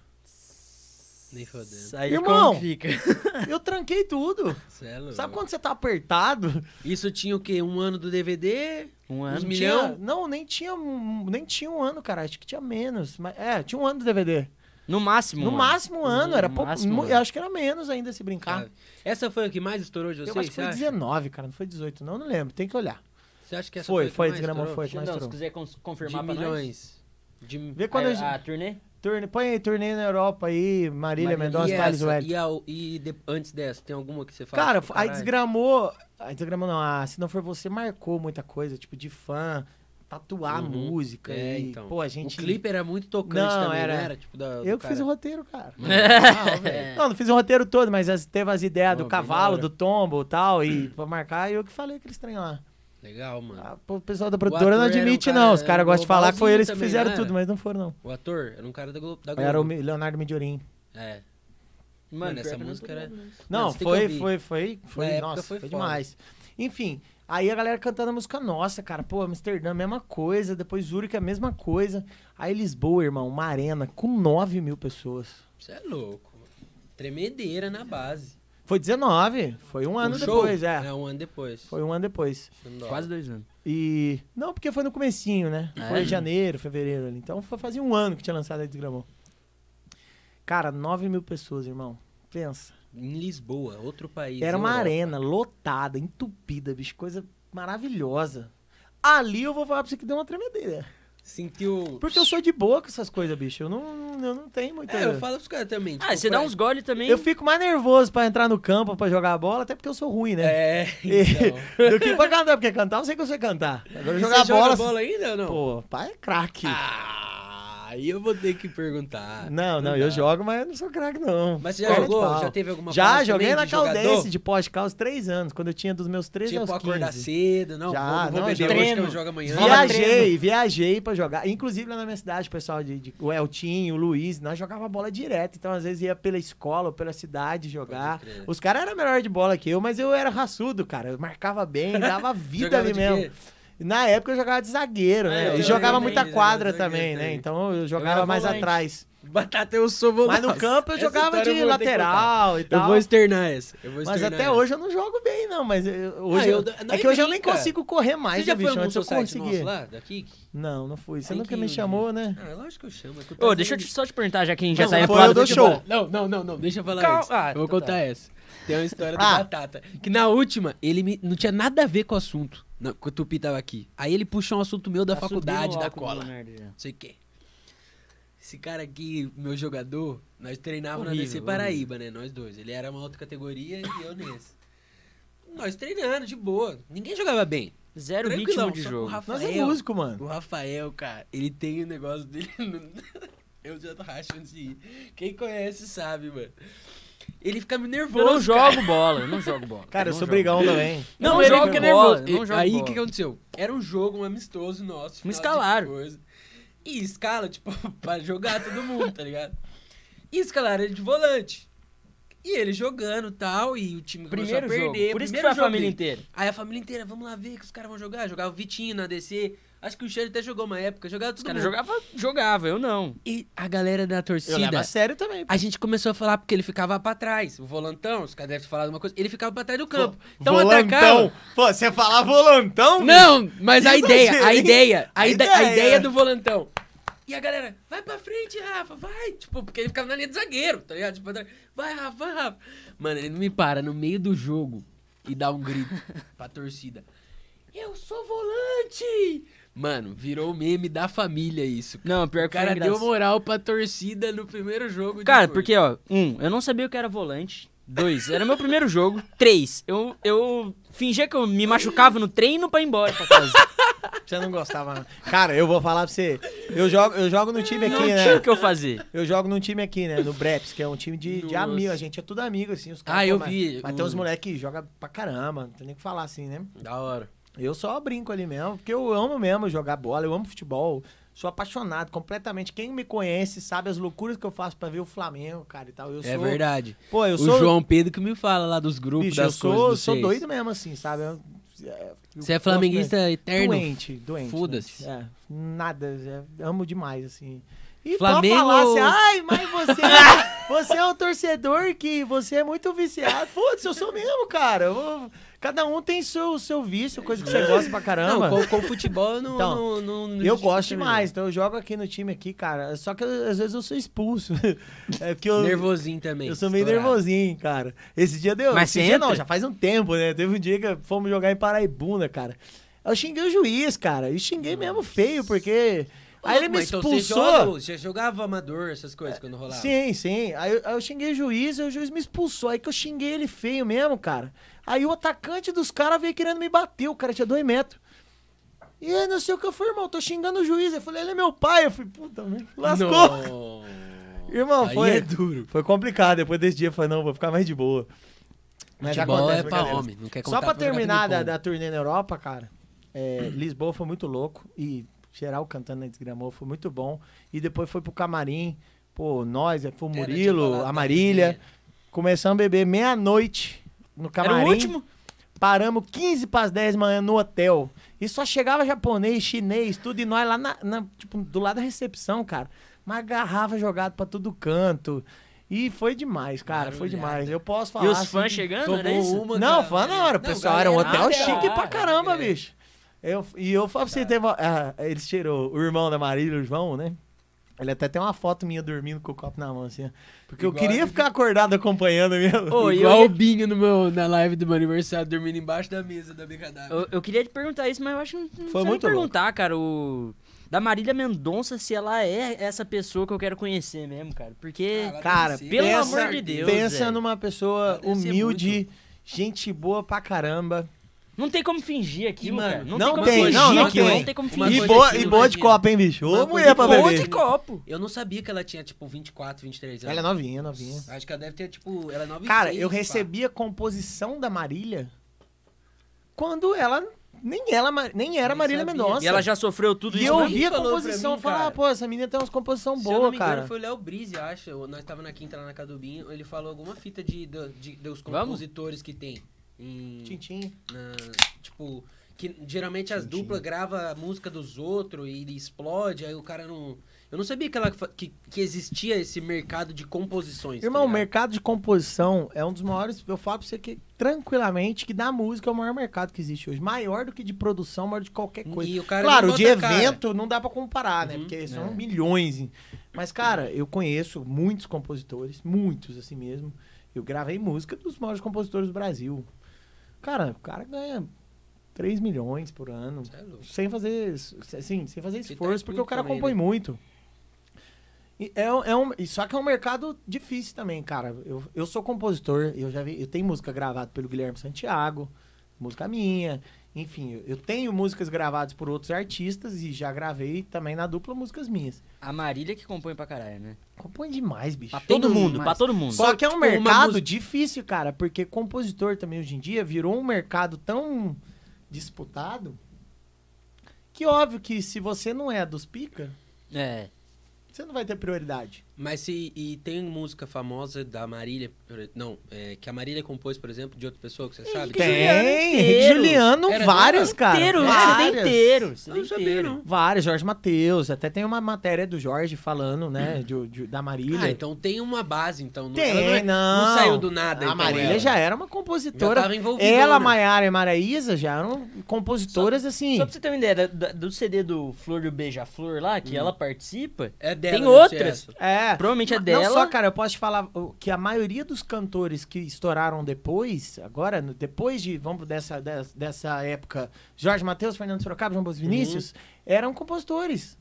Nem fodendo. Aí Irmão! como fica? Eu tranquei tudo. É. Sabe quando você tá apertado? Isso tinha o quê? Um ano do DVD? Um Uns ano. Tinha- milhão? não, nem tinha, um- nem tinha um ano, cara. Acho que tinha menos. Mas, é, tinha um ano do DVD. No máximo. no um máximo um ano, No era pouco. Eu acho que era menos ainda se brincar. Cara, Essa foi a que mais estourou de eu vocês? acho que foi acha? 19, cara. Não foi 18, não. Não lembro. Tem que olhar. Você acha que essa Foi, foi, a que foi, estourou? foi. que mais se estourou. quiser cons- De confirmar pra nós. milhões. De... Vê quando a, a, gente. a turnê? Turnê, põe aí, turnê na Europa aí, Marília, Marília. Mendonça, Thales Wellington. e, a- e de- antes dessa, tem alguma que você fala? Cara, tipo, aí desgramou. Aí desgramou não. Ah, se não for você, marcou muita coisa, tipo, de fã, tatuar a Uhum. música. É, e, então. Pô, a gente. O clipe era muito tocante Não, também, era- não era? Tipo, da, Eu que fiz cara. o roteiro, cara. É. Não. Não, não fiz o roteiro todo, mas as- teve as ideias Pô, do cavalo, do tombo e tal, e pra marcar, e eu que falei aqueles trem lá. Legal, mano. Ah, pô, o pessoal da produtora não era um admite, cara- não. Os caras gostam de falar que foi eles que fizeram não tudo, mas não foram, não. O ator era um cara da Globo. Da Globo. Era o Leonardo Mediorim. É. Mano, essa música era- né? Não, que foi, foi, foi, foi, época nossa, foi foi, demais. Enfim, aí a galera cantando a música nossa, cara. Pô, Amsterdã, mesma coisa. Depois Zurich, a mesma coisa. Aí Lisboa, irmão, uma arena com 9 mil pessoas. Você é louco. Tremedeira na base. Foi 19, foi um ano show? depois, é. É, um ano depois. Foi um ano depois. Quase dois anos. E. Não, porque foi no comecinho, né? Ah, Foi é? em janeiro, fevereiro ali. Então foi, fazia um ano que tinha lançado a Desgramou. Cara, 9 mil pessoas, irmão. Pensa. Em Lisboa, outro país. Era uma Europa. arena lotada, entupida, bicho. Coisa maravilhosa. Ali eu vou falar pra você que deu uma tremedeira. Sentiu. Porque eu sou de boa com essas coisas, bicho. Eu não, eu não tenho muita. É, eu falo pros caras também. Ah, tipo, você dá pra- uns gole também. Eu fico mais nervoso pra entrar no campo pra jogar bola, até porque eu sou ruim, né? É, então. Do que pra cantar, porque cantar eu sei que eu sei cantar. Agora E jogar você bola. joga bola ainda ou não? Pô, pai é craque. Ah, aí eu vou ter que perguntar. não, não, dá. eu jogo, mas eu não sou craque, não. Mas você já jogou? Já teve alguma Já, joguei na de jogador? Caldense de pós-caos três anos, quando eu tinha dos meus 13 Tipo, aos 15. acordar cedo, não, Já, vou, vou não, beber já hoje que treino. eu jogo amanhã. Viajei, viajei pra jogar. Inclusive lá na minha cidade, o pessoal de, de- o Eltinho, o Luiz, nós jogava bola direto. Então, às vezes, ia pela escola ou pela cidade jogar. Os caras eram melhor de bola que eu, mas eu era raçudo, cara. Eu marcava bem, dava vida ali mesmo. quê? Na época eu jogava de zagueiro, Ah, né? eu e jogava eu muita quadra também, né? Então eu jogava mais volante. atrás. Batata eu sou volante. Mas no campo eu jogava de eu contar. lateral e Eu tal. vou externar essa. Eu vou Mas externar até essa. hoje eu não jogo bem, não. Mas eu- hoje. Ah, eu- eu- não é que hoje eu nem consigo correr Você mais, já né, foi bicho? eu society nosso lá, daqui? Não, não fui. Você Ai, nunca que me chamou, né? Ah, lógico que eu chamo. é eu Ô, tava deixa eu te- só te perguntar, já que a gente já Não, saiu foi pro eu lado do show. Não, não, não, não, deixa eu falar antes. Ah, eu vou então contar tá. essa. Tem uma história do Ah. Batata. Que na última, ele me- não tinha nada a ver com o assunto. Não, quando o Tupi tava aqui. Aí ele puxou um assunto meu da Tá faculdade, da cola. Não sei o quê. Esse cara aqui, meu jogador, nós treinávamos na DC. Paraíba, né? Nós dois. Ele era uma outra categoria e eu nesse. Nós treinando, de boa. Ninguém jogava bem. Zero Tranquilão, ritmo de jogo. O Nós Rafael, é músico, mano. o Rafael, cara, ele tem o negócio dele. no- Eu já tô rachando de ir. Quem conhece sabe, mano. Ele fica me nervoso. Eu não cara. jogo bola, eu não jogo bola. Cara, eu sou jogo. brigão também. Não, Não, eu jogo fica bola, nervoso. eu não jogo Aí o bola. que que aconteceu? Era um jogo, um amistoso nosso. de escalaram. coisa. E escala, tipo, pra jogar todo mundo, tá ligado? E escalaram ele de volante. E ele jogando e tal, e o time Primeiro começou a jogo. perder. Por isso que foi a jogo família dele. inteira. Aí a família inteira, vamos lá ver que os caras vão jogar. Jogava o Vitinho na DC. Acho que o Xande até jogou uma época, jogava caras mundo. jogavam, jogava, eu não. E a galera da Eu torcida, a sério também. a gente começou a falar porque ele ficava pra trás. O volantão, os caras devem ter falado uma coisa, ele ficava pra trás do campo. Então volantão. atacava. Pô, você falar volantão? Não, mas a Isso ideia, a ideia, a, A ide- a ideia. ideia do volantão. E a galera, vai pra frente, Rafa, vai. Tipo, porque ele ficava na linha de zagueiro, tá ligado? Tipo, vai, Rafa, vai, Rafa. Mano, ele não me para no meio do jogo e dá um grito pra torcida. Eu sou volante! Mano, virou meme da família isso. Não, pior O que foi cara deu moral pra torcida no primeiro jogo. Cara, porque, ó, um, eu não sabia o que era volante. Dois, era meu primeiro jogo. Três, eu, eu fingia que eu me machucava no treino pra ir embora pra casa. Você não gostava, não. Cara, eu vou falar pra você. Eu jogo, eu jogo no time aqui, não né? tinha o que eu fazer. Eu jogo num time aqui, né? No Breps, que é um time de, de amigo. A gente é tudo amigo, assim. Os Ah, eu pô, vi, Mas, mas o- tem uns moleques que jogam pra caramba. Não tem nem o que falar assim, né? Da hora. Eu só brinco ali mesmo, porque eu amo mesmo jogar bola, eu amo futebol. Sou apaixonado completamente. Quem me conhece sabe as loucuras que eu faço pra ver o Flamengo, cara, e tal. Eu É sou, verdade. Pô, eu o sou. João Pedro que me fala lá dos grupos, bicho, eu das coisas sou, do sou doido mesmo, assim, sabe? Eu- eu Você é flamenguista mesmo. eterno? Doente, doente. Foda-se. É, nada, é, amo demais, assim. E Flamengo- falar assim, ai, mas você, você é um torcedor que você é muito viciado. Foda-se, eu sou mesmo, cara. Eu- cada um tem seu, seu vício, coisa que você gosta pra caramba. Não, com, com futebol eu não, Então, não, não, não Eu gosto demais, então eu jogo aqui no time aqui, cara. Só que eu- às vezes eu sou expulso. É porque eu, Nervosinho também. eu sou meio estourado. nervosinho, cara. Esse dia deu. Mas esse dia não, já faz um tempo, né? Teve um dia que fomos jogar em Paraibuna, cara. Eu xinguei o juiz, cara. E xinguei mesmo feio, porque. Aí ele me mas então você expulsou. joga, você jogava amador, essas coisas, quando rolava? Sim, sim. Aí, eu- aí eu xinguei o juiz e o juiz me expulsou. Aí que eu xinguei ele feio mesmo, cara. Aí o atacante dos caras veio querendo me bater. O cara tinha dois metros. E aí não sei o que eu falei, irmão. Tô xingando o juiz. Eu falei, ele é meu pai. Eu falei, puta, merda, lascou. Não. Irmão, Aí foi, é duro. foi complicado. Depois desse dia eu falei, não, vou ficar mais de boa. Mas Futebol acontece, é pra homem, não quer Só contar pra terminar da, da turnê na Europa, cara, é, Lisboa foi muito louco e geral cantando na Desgramou foi muito bom. E depois foi pro camarim, pô, nós, foi o Murilo, a Marília. Começamos a beber meia-noite no camarim. Era o último? Paramos 15 para as 10 da manhã no hotel. E só chegava japonês, chinês, tudo. E nós lá na, na- tipo, do lado da recepção, cara. Uma garrafa jogada pra todo canto. E foi demais, cara. Foi Barulhada. demais. Eu posso falar. E os assim, fãs chegando, Tomou era isso? uma, Não, cara. fã não, era. O pessoal era um hotel chique pra caramba, é. bicho. Eu, e eu falo pra você, teve, ah, eles tirou o irmão da Marília, o João, né? Ele até tem uma foto minha dormindo com o copo na mão, assim. ó. Porque eu Igual queria a- ficar acordado acompanhando mesmo. Ô, e Igual eu, o Binho no meu, na live do meu aniversário, dormindo embaixo da mesa da BKW. eu, eu queria te perguntar isso, mas eu acho que não, não Foi muito perguntar, cara. O, da Marília Mendonça, se ela é essa pessoa que eu quero conhecer mesmo, cara. Porque. Ah, Cara, ser, pelo amor de. Deus, Pensa velho. numa pessoa humilde, gente boa pra caramba. Não tem como fingir aquilo, mano, cara. Não, não tem como tem, fingir não, tem. Não tem como fingir. E boa, e eu boa de copo, hein, bicho? Ô, mulher pra eu Boa beber. de copo. Eu não sabia que ela tinha, tipo, 24, 23 anos. Ela é novinha, novinha. Acho que ela deve ter, tipo, ela é 9 Cara, eu recebi a composição da Marília quando ela nem ela nem era Nem Marília sabia. Mendonça. E ela já sofreu tudo E isso. eu pra ouvi a composição e cara. ah, pô, essa menina tem umas composição Se eu não boa, me engano, cara. foi o Léo Brise, acho. Eu- Nós tava na quinta lá na Cadubinho. Ele falou alguma fita de, de, de- dos Vamos? compositores que tem. Em, Tintim. na- tipo, que geralmente as Tintim. duplas gravam a música dos outros e ele explode, aí o cara não. Eu não sabia que, ela, que, que existia esse mercado de composições. tá Irmão, o ligado? mercado de composição é um dos maiores, eu falo pra você que tranquilamente que da música é o maior mercado que existe hoje, maior do que de produção, maior de qualquer coisa. E o cara Claro, de a cara. evento não dá pra comparar, né? Uhum, Porque são é. milhões. Mas, cara, eu conheço muitos compositores, muitos assim mesmo. Eu gravei música dos maiores compositores do Brasil. Cara, o cara ganha 3 milhões por ano. É. Sem fazer, assim, sem fazer tá esforço, porque o cara também, compõe né? muito. E é, é um, só que é um mercado difícil também, cara. Eu, eu sou compositor, eu já vi, eu tenho música gravada pelo Guilherme Santiago, música minha. Enfim, eu- tenho músicas gravadas por outros artistas e já gravei também na dupla músicas minhas. A Marília que compõe pra caralho, né? Compõe demais, bicho. Pra todo mundo, demais. pra todo mundo. Só que é um Tipo, mercado difícil, cara, porque compositor também hoje em dia virou um mercado tão disputado que óbvio que se você não é dos pica, É. você não vai ter prioridade. Mas se e tem música famosa da Marília, não, é, que a Marília compôs, por exemplo, de outra pessoa que você sabe? Tem, Henrique. Juliano, Era várias, dela? cara. inteiro, CD várias. inteiro. Não sabia, inteiro. não. Várias, Jorge Matheus. Até tem uma matéria do Jorge falando, né, de- de- da Marília. Ah, então tem uma base, então. Não, Tem, ela não, é- não. não saiu do nada. A então, Marília ela. já era uma Já compositora. tava envolvida. Ela, Maiara e Maraísa já eram compositoras assim. Só pra você ter uma ideia, da- do CD do Flor do Beija-Flor lá, que ela participa, É dela, Tem outras. essa. É. provavelmente é Não dela. só, cara, eu posso te falar que a maioria dos cantores que estouraram depois, agora, depois de, vamos, dessa, des- dessa época, Jorge Matheus, Fernando Sorocaba, João Bos Vinícius, eram compositores.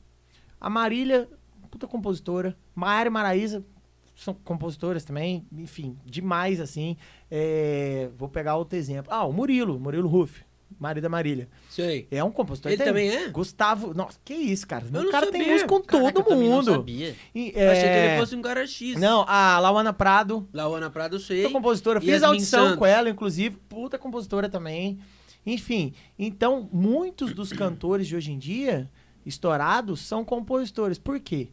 A Marília, puta compositora. Maiara e Maraísa são compositoras também, enfim, demais, assim. É, vou pegar outro exemplo. Ah, o Murilo, Murilo Ruff, marido da Marília. Sei. É um compositor. Ele tem- também é? Gustavo, nossa, que isso, cara. Eu o cara tem sabia. música com Caraca, todo eu mundo. sabia. E, Eu achei que é, ele fosse um cara X. Não, a Lauana Prado, Lauana Prado, eu sei. puta compositora. Fiz Yasmin audição Santos. com ela, inclusive. Puta compositora também. Enfim, então, muitos dos cantores de hoje em dia, estourados, são compositores. Por quê?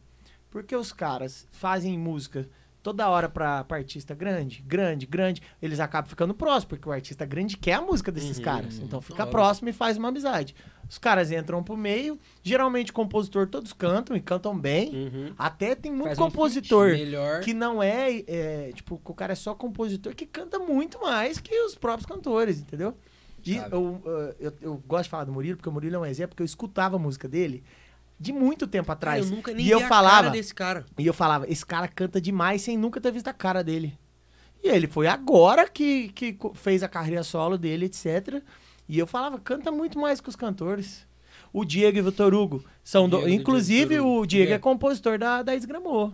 Porque os caras fazem música toda hora pra, pra artista grande, grande, grande. Eles acabam ficando próximos, porque o artista grande quer a música desses Uhum, caras. Então fica próximo e faz uma amizade. Os caras entram pro meio, geralmente compositor todos cantam e cantam bem. Uhum. Até tem muito Faz um compositor que não é, é, tipo, o cara é só compositor, que canta muito mais que os próprios cantores, entendeu? E eu, eu, eu gosto de falar do Murilo, porque o Murilo é um exemplo, porque eu escutava a música dele de muito tempo Cara, atrás. eu nunca nem e vi eu falava, cara desse cara. e eu falava, esse cara canta demais sem nunca ter visto a cara dele. E ele foi agora que, que fez a carreira solo dele, etc. E eu falava, canta muito mais que os cantores. O Diego e o Vitor Hugo são Diego do inclusive Diego o Diego É. é compositor da, da Esgramou.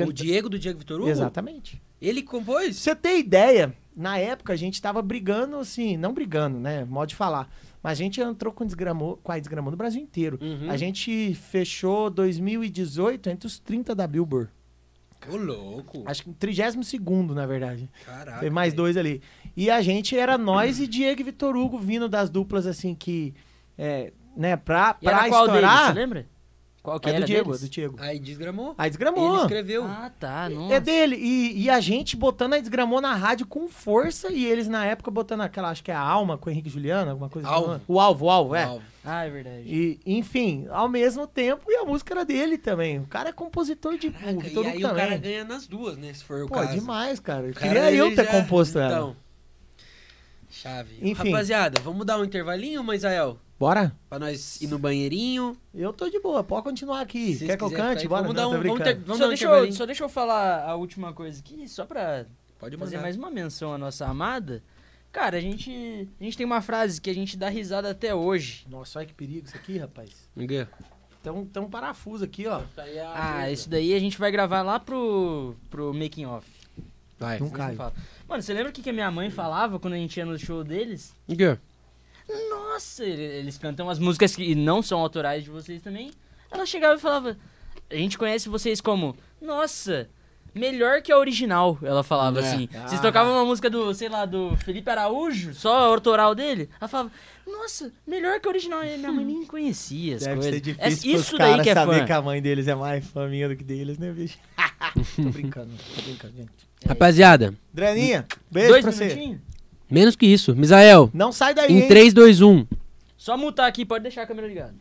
O Diego do Diego Vitor Hugo? Exatamente. Ele compôs? Pra você ter ideia, na época a gente tava brigando, assim, não brigando, né? Modo de falar. Mas a gente entrou com, desgramou, com a Desgramou no Brasil inteiro. Uhum. A gente fechou 2018 entre os 30 da Billboard. Ô, louco. Acho que 32 na verdade. Caraca. Tem mais dois ali. E a gente era nós e Diego e Vitor Hugo vindo das duplas, assim, que. É, né, pra, E era pra qual deles, você estourar. lembra? Qual que É era do Diego, deles? é do Diego. Aí desgramou. Aí desgramou. Ele escreveu. Ah, tá, nossa. É dele. E, e a gente botando a desgramou na rádio com força e eles na época botando aquela, acho que é a Alma com o Henrique e Juliano, alguma coisa Alvo. assim. O Alvo, o Alvo, é. Alvo. Ah, é verdade. E, enfim, ao mesmo tempo, e a música era dele também. O cara é compositor de. Caraca, o Vitor e aí o também. cara ganha nas duas, né? Se for o Pô, caso. demais, cara. Eu O cara, queria eu ter já- composto ela. Então. Chave. Enfim. Rapaziada, vamos dar um intervalinho, Misael? Bora? Pra nós ir no banheirinho. Eu tô de boa, pode continuar aqui. Se Quer que eu cante? Bora, vamos Não, dar um- vamos ter- vamos só, dar um deixa eu, só deixa eu falar a última coisa aqui, só pra Pode fazer mandar. mais uma menção à nossa amada. Cara, a gente, a gente tem uma frase que a gente dá risada até hoje. Nossa, olha que perigo isso aqui, rapaz. Ninguém. Tem, tem um parafuso aqui, ó. Ah, isso daí a gente vai gravar lá pro, pro making off. Vai. Não cai. Mano, você lembra o que, que a minha mãe falava quando a gente ia no show deles? Ninguém. Nossa, ele- eles cantam as músicas que não são autorais de vocês também. Ela chegava e falava: A gente conhece vocês como, nossa, melhor que a original. Ela falava É. assim. Ah. Vocês tocavam uma música do, sei lá, do Felipe Araújo, só a autoral dele. Ela falava: Nossa, melhor que a original. E minha mãe nem conhecia as Deve coisas. ser É difícil isso pros daí caras que é saber fã. que a mãe deles é mais fã minha do que deles, né, bicho? tô brincando, tô brincando, gente. Rapaziada, Dreninha, beijo Dois pra você. Menos que isso. Misael, Não sai daí, em hein? 3, 2, 1. Só mutar aqui, pode deixar a câmera ligada.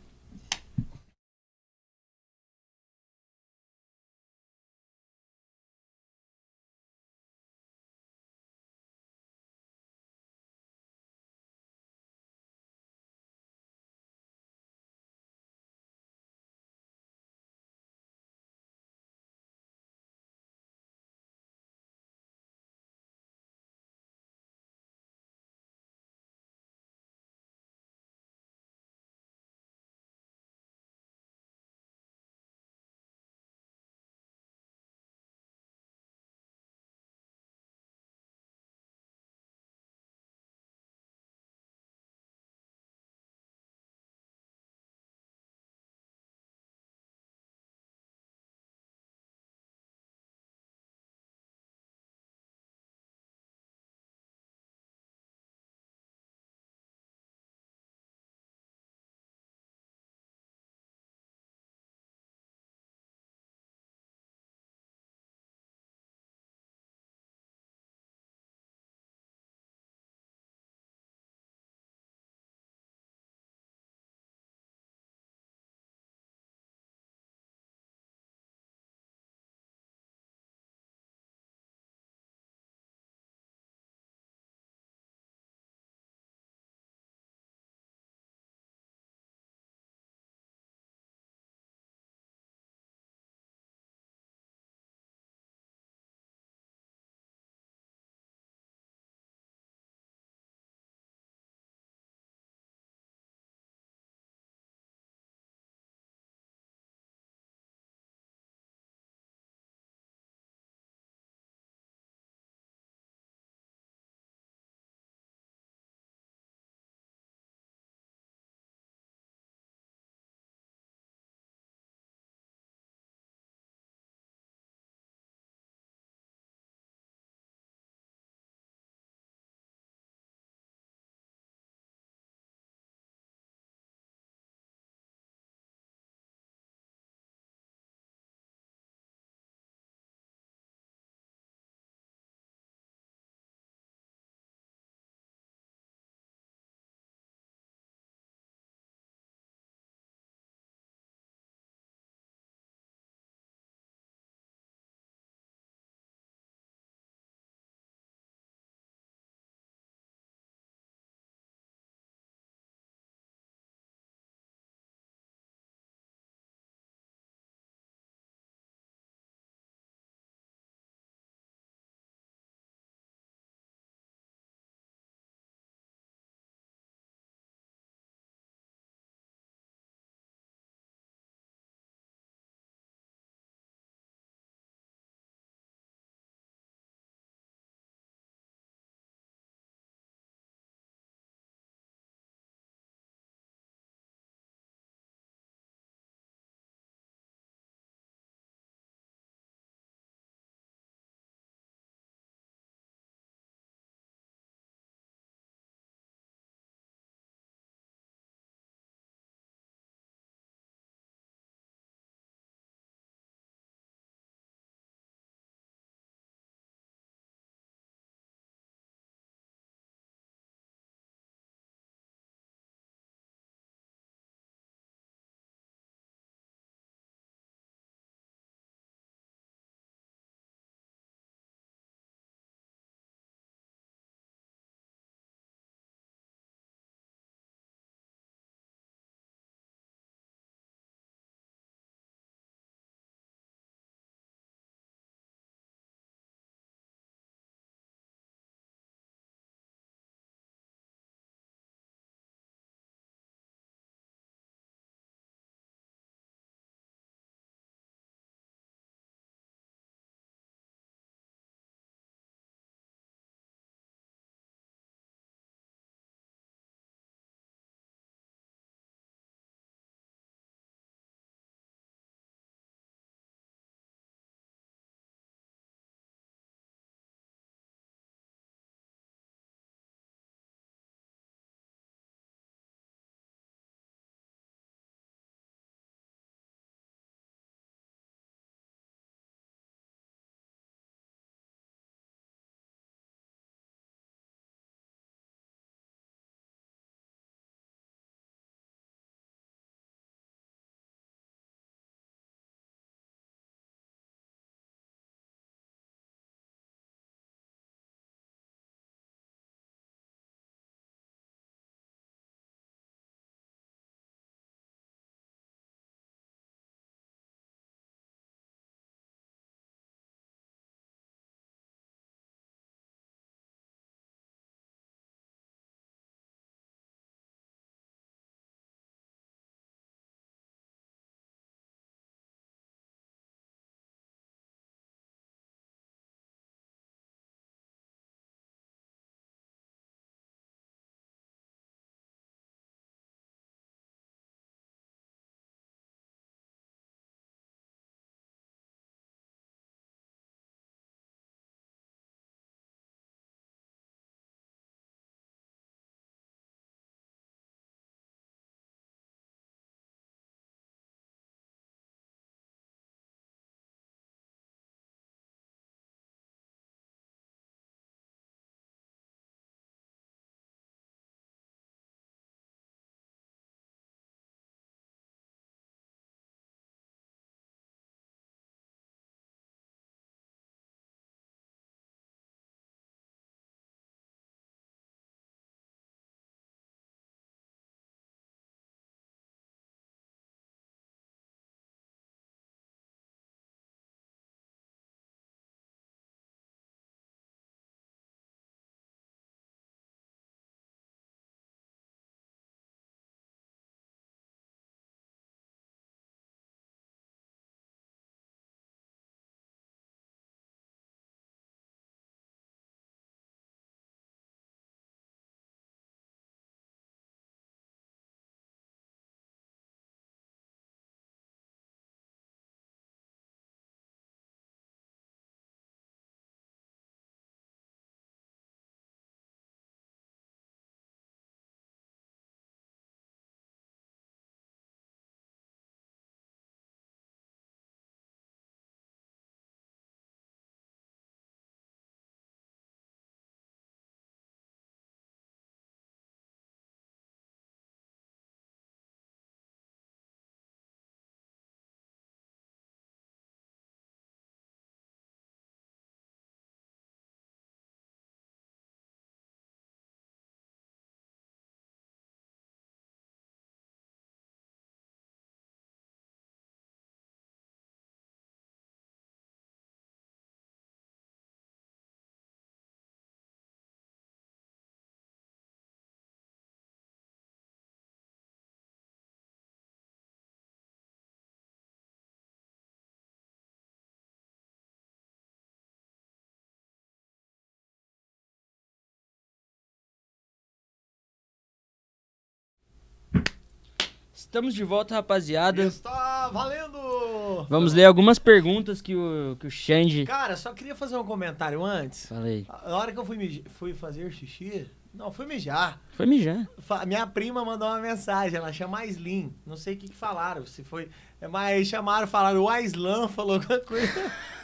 Estamos de volta, rapaziada. Está valendo! Vamos ler algumas perguntas que o, que o Xande. Cara, só queria fazer um comentário antes. Falei. A hora que eu fui, fui fazer xixi, não, fui mijar. Foi mijar. Minha prima mandou uma mensagem, ela chama Aisling. Não sei o que, que falaram, se foi. é, Mas chamaram, falaram, o Aislan falou alguma coisa.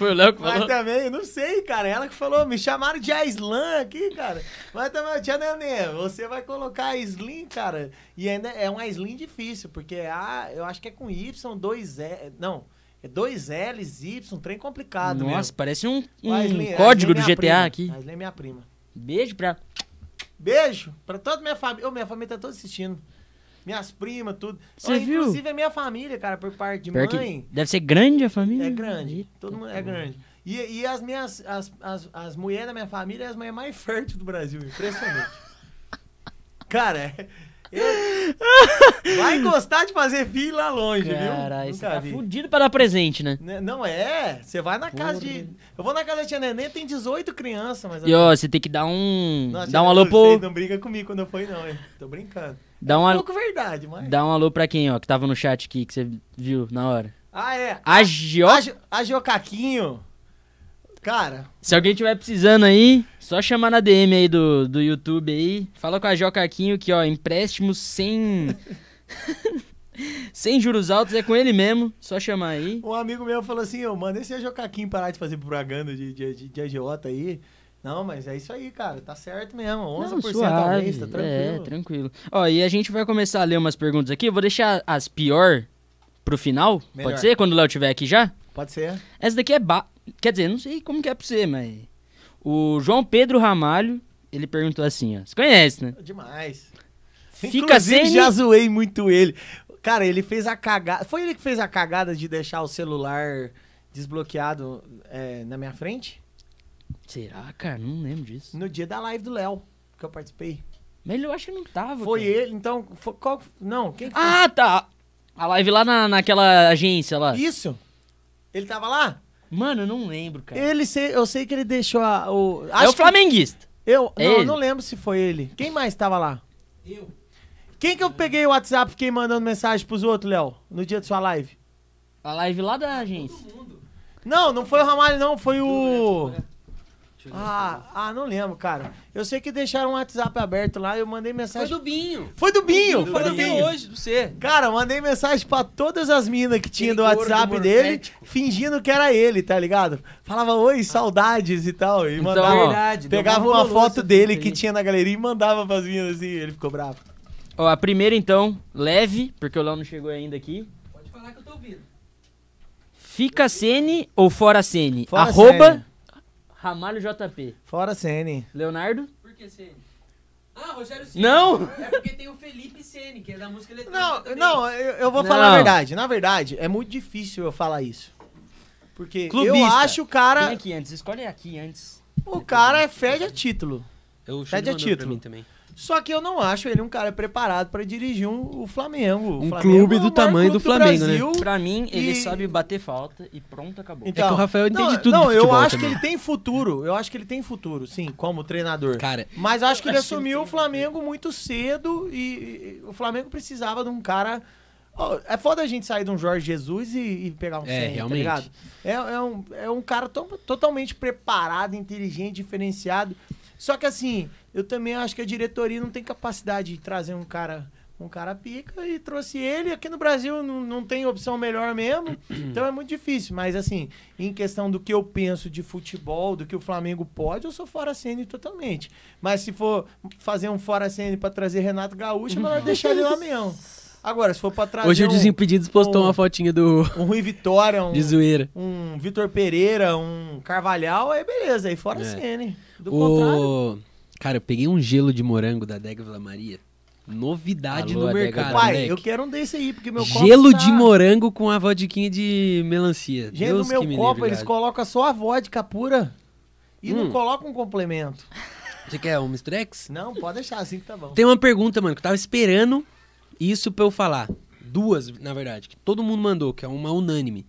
Foi o Léo que Mas falou. também, não sei, cara. Ela que falou, me chamaram de Aislan aqui, cara. Mas também, tia Nenê, você vai colocar Aisling, cara. E ainda é um Aisling difícil, porque é A, eu acho que é com Y, dois E. Não, é dois L's, Y, um trem complicado Nossa, mesmo. parece um, um Aisling- código Aisling do é GTA prima. aqui. Aisling é minha prima. Beijo pra. Beijo pra toda minha família. Ô, minha família tá toda assistindo. Minhas primas, tudo. Você viu? Inclusive é minha família, cara, por parte de Pior mãe. deve ser grande a família. É grande. Eita, Todo mundo é grande. E, e as minhas. As, as, as mulheres da minha família é as mulheres mais férteis do Brasil. Impressionante. Cara, é- eu- vai gostar de fazer filho lá longe, viu? Caralho, você Nunca tá vi. fudido pra dar presente, né? Né, Não é? Você vai na casa de. Eu vou na casa da tia Nenê, tem 18 crianças, mas. E ó, você tem que dar um. Não, Dá um alô pro. não briga comigo quando eu fui, não, hein? Tô brincando. Dá É um um pouco verdade, mas. Dá um alô pra quem, ó, que tava no chat aqui, que você viu na hora. Ah, é. A Gio... A Geocaquinho. Cara, Se alguém tiver precisando aí, só chamar na DM aí do, do YouTube aí. Fala com a Jocaquinho que, ó, empréstimos sem. sem juros altos é com ele mesmo. Só chamar aí. um amigo meu falou assim: eu manda esse Geocaquinho parar de fazer propaganda de, de, de, de agiota aí. Não, mas é isso aí, cara. Tá certo mesmo. 11% Não, ao suave. mês, tá É, tranquilo. tranquilo. Ó, e a gente vai começar a ler umas perguntas aqui. Eu vou deixar as pior pro final. Melhor. Pode ser? Quando o Léo estiver aqui já? Pode ser. Essa daqui é ba... Quer dizer, não sei como que é pra você, mas... O João Pedro Ramalho, ele perguntou assim, ó. Você conhece, né? Demais. Fica Inclusive, sem... já zoei muito ele. Cara, ele fez a cagada. Foi ele que fez a cagada de deixar o celular desbloqueado é, na minha frente? Será, cara? Não lembro disso. No dia da live do Léo, que eu participei. Mas eu acho que não tava, Foi cara. ele, então. Foi, qual, não, quem que foi? Ah, tá. A live lá na, naquela agência lá. Isso. Ele tava lá? Mano, eu não lembro, cara. Ele sei, eu sei que ele deixou a, o. é o que- flamenguista. Eu É não, ele? não lembro se foi ele. Quem mais tava lá? Eu. Quem que eu peguei o WhatsApp e fiquei mandando mensagem pros outros, Léo? No dia de sua live? A live lá da agência. Não, não foi o Ramalho, não. Foi o. Ah, ah, não lembro, cara. Eu sei que deixaram um WhatsApp aberto lá e eu mandei Foi mensagem. do Binho. Foi do Binho! Foi Foi do até Binho! hoje, pra você. Cara, mandei mensagem pra todas as minas que tinha do WhatsApp dele, morfético. fingindo que era ele, tá ligado? Falava, oi, saudades e tal. E Então, mandava, ó, Verdade, pegava uma foto dele que tinha na galeria e mandava pras minas assim, ele ficou bravo. Ó, a primeira então, leve, porque o Léo não chegou ainda aqui. Pode falar que eu tô ouvindo. Fica Sene ou fora Sene? Fora Arroba Sene. Ramalho JP. Fora CN. Leonardo? Por que Ceni? Ah, Rogério Ceni. Não! É porque tem o Felipe Ceni, que é da música eletrônica Não, também. não, eu, eu vou Não. falar a verdade. Na verdade, é muito difícil eu falar isso. Porque eu Clubista. acho o Vem cara. aqui antes, escolhe aqui antes. O cara é fede a título. Eu Pede a título. mim também. Só que eu não acho ele um cara preparado pra dirigir um, o Flamengo. O Um Flamengo clube é do tamanho do Flamengo, né? Pra mim, ele E- sabe bater falta e pronto, acabou. Então, É que o Rafael entende não, tudo Não, eu acho também. que ele tem futuro. Eu acho que ele tem futuro, sim, como treinador. Cara, Mas eu acho que ele acho que assumiu tem o Flamengo muito cedo e, e o Flamengo precisava de um cara. É foda a gente sair de um Jorge Jesus e, e pegar um É, 100, realmente. tá ligado? É, é um, é um cara to- totalmente preparado, inteligente, diferenciado. Só que assim, eu também acho que a diretoria não tem capacidade de trazer um cara. Um cara pica e trouxe ele. Aqui no Brasil não, não tem opção melhor mesmo. Então é muito difícil. Mas assim, em questão do que eu penso de futebol, do que o Flamengo pode, eu sou fora CN totalmente. Mas se for fazer um fora CN pra trazer Renato Gaúcho, é melhor deixar ele lá mesmo. Agora, se for pra trazer hoje o um, Desimpedidos postou um- uma fotinha do um Rui Vitória, um, de zoeira. um Vitor Pereira, um Carvalhal, aí beleza, aí fora É. CN. Do contrário. Cara, eu peguei um gelo de morango da Adega Vila Maria. Novidade Alô, no mercado, Pai, moleque. eu quero um desse aí, porque meu copo Gelo tá- de morango com a vodquinha de melancia. Gente, Deus no meu que me copo eles colocam só a vodka pura e não Hum. colocam um complemento. Você quer um Mistrex? Não, pode deixar assim que tá bom. Tem uma pergunta, mano, que eu tava esperando isso pra eu falar. Duas, na verdade, que todo mundo mandou, que é uma unânime.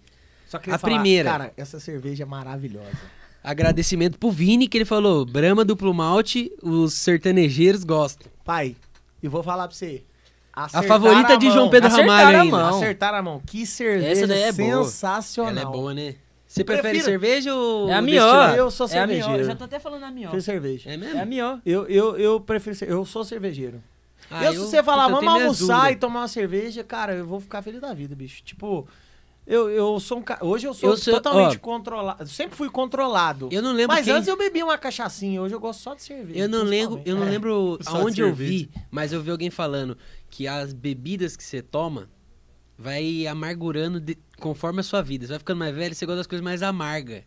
Só queria a falar, primeira. Cara, essa cerveja é maravilhosa. Agradecimento pro Vini, que ele falou: Brahma duplo malte, os sertanejeiros gostam. Pai, e vou falar pra você. A favorita de. João Pedro Acertaram Ramalho a ainda. mão. Acertaram a mão. Que cerveja Essa daí é boa. sensacional. Ela é boa, né? Você prefere Prefiro- cerveja ou É a destilado? mió. Eu sou É a cervejeiro. Eu já tô até falando a mió. Prefiro cerveja. É É mesmo? a mió. Eu, eu, eu prefiro ser, eu sou cervejeiro. Ah, eu, se você falar, puta, eu vamos tenho minhas almoçar e dúvidas. tomar uma cerveja, cara, eu vou ficar feliz da vida, bicho. Tipo, eu, eu sou um cara. Hoje eu sou Eu sou- totalmente ó. controlado. Sempre fui controlado. Eu não lembro Mas quem... antes eu bebia uma cachaçinha, hoje eu gosto só de cerveja. Eu não lembro, eu não É. lembro Só aonde eu vi, mas eu vi alguém falando que as bebidas que você toma vai amargurando de- conforme a sua vida. Você vai ficando mais velho, você gosta das coisas mais amargas.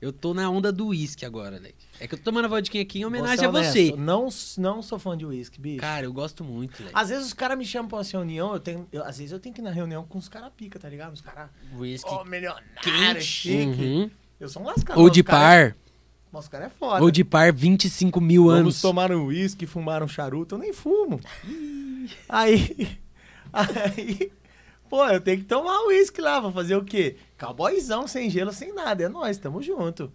Eu tô na onda do uísque agora, Leque. É que eu tô tomando a vodquinha aqui em homenagem Vou a você. honesto, Não, não sou fã de uísque, bicho. Cara, eu gosto muito, Leque. Às vezes os caras me chamam pra uma reunião, eu tenho. eu- às vezes eu tenho que ir na reunião com os caras pica, tá ligado? Os caras. Whisky. Ó, milionário, quente. chique. Uhum. Eu sou um lascador. Ou de os cara- par. Mas os caras é foda. Ou de par 25 mil Vamos anos. tomar um uísque, fumar um charuto, eu nem fumo. aí, aí, pô, eu tenho que tomar um uísque lá, vou fazer o quê? Cowboyzão, sem gelo, sem nada, é nóis, tamo junto.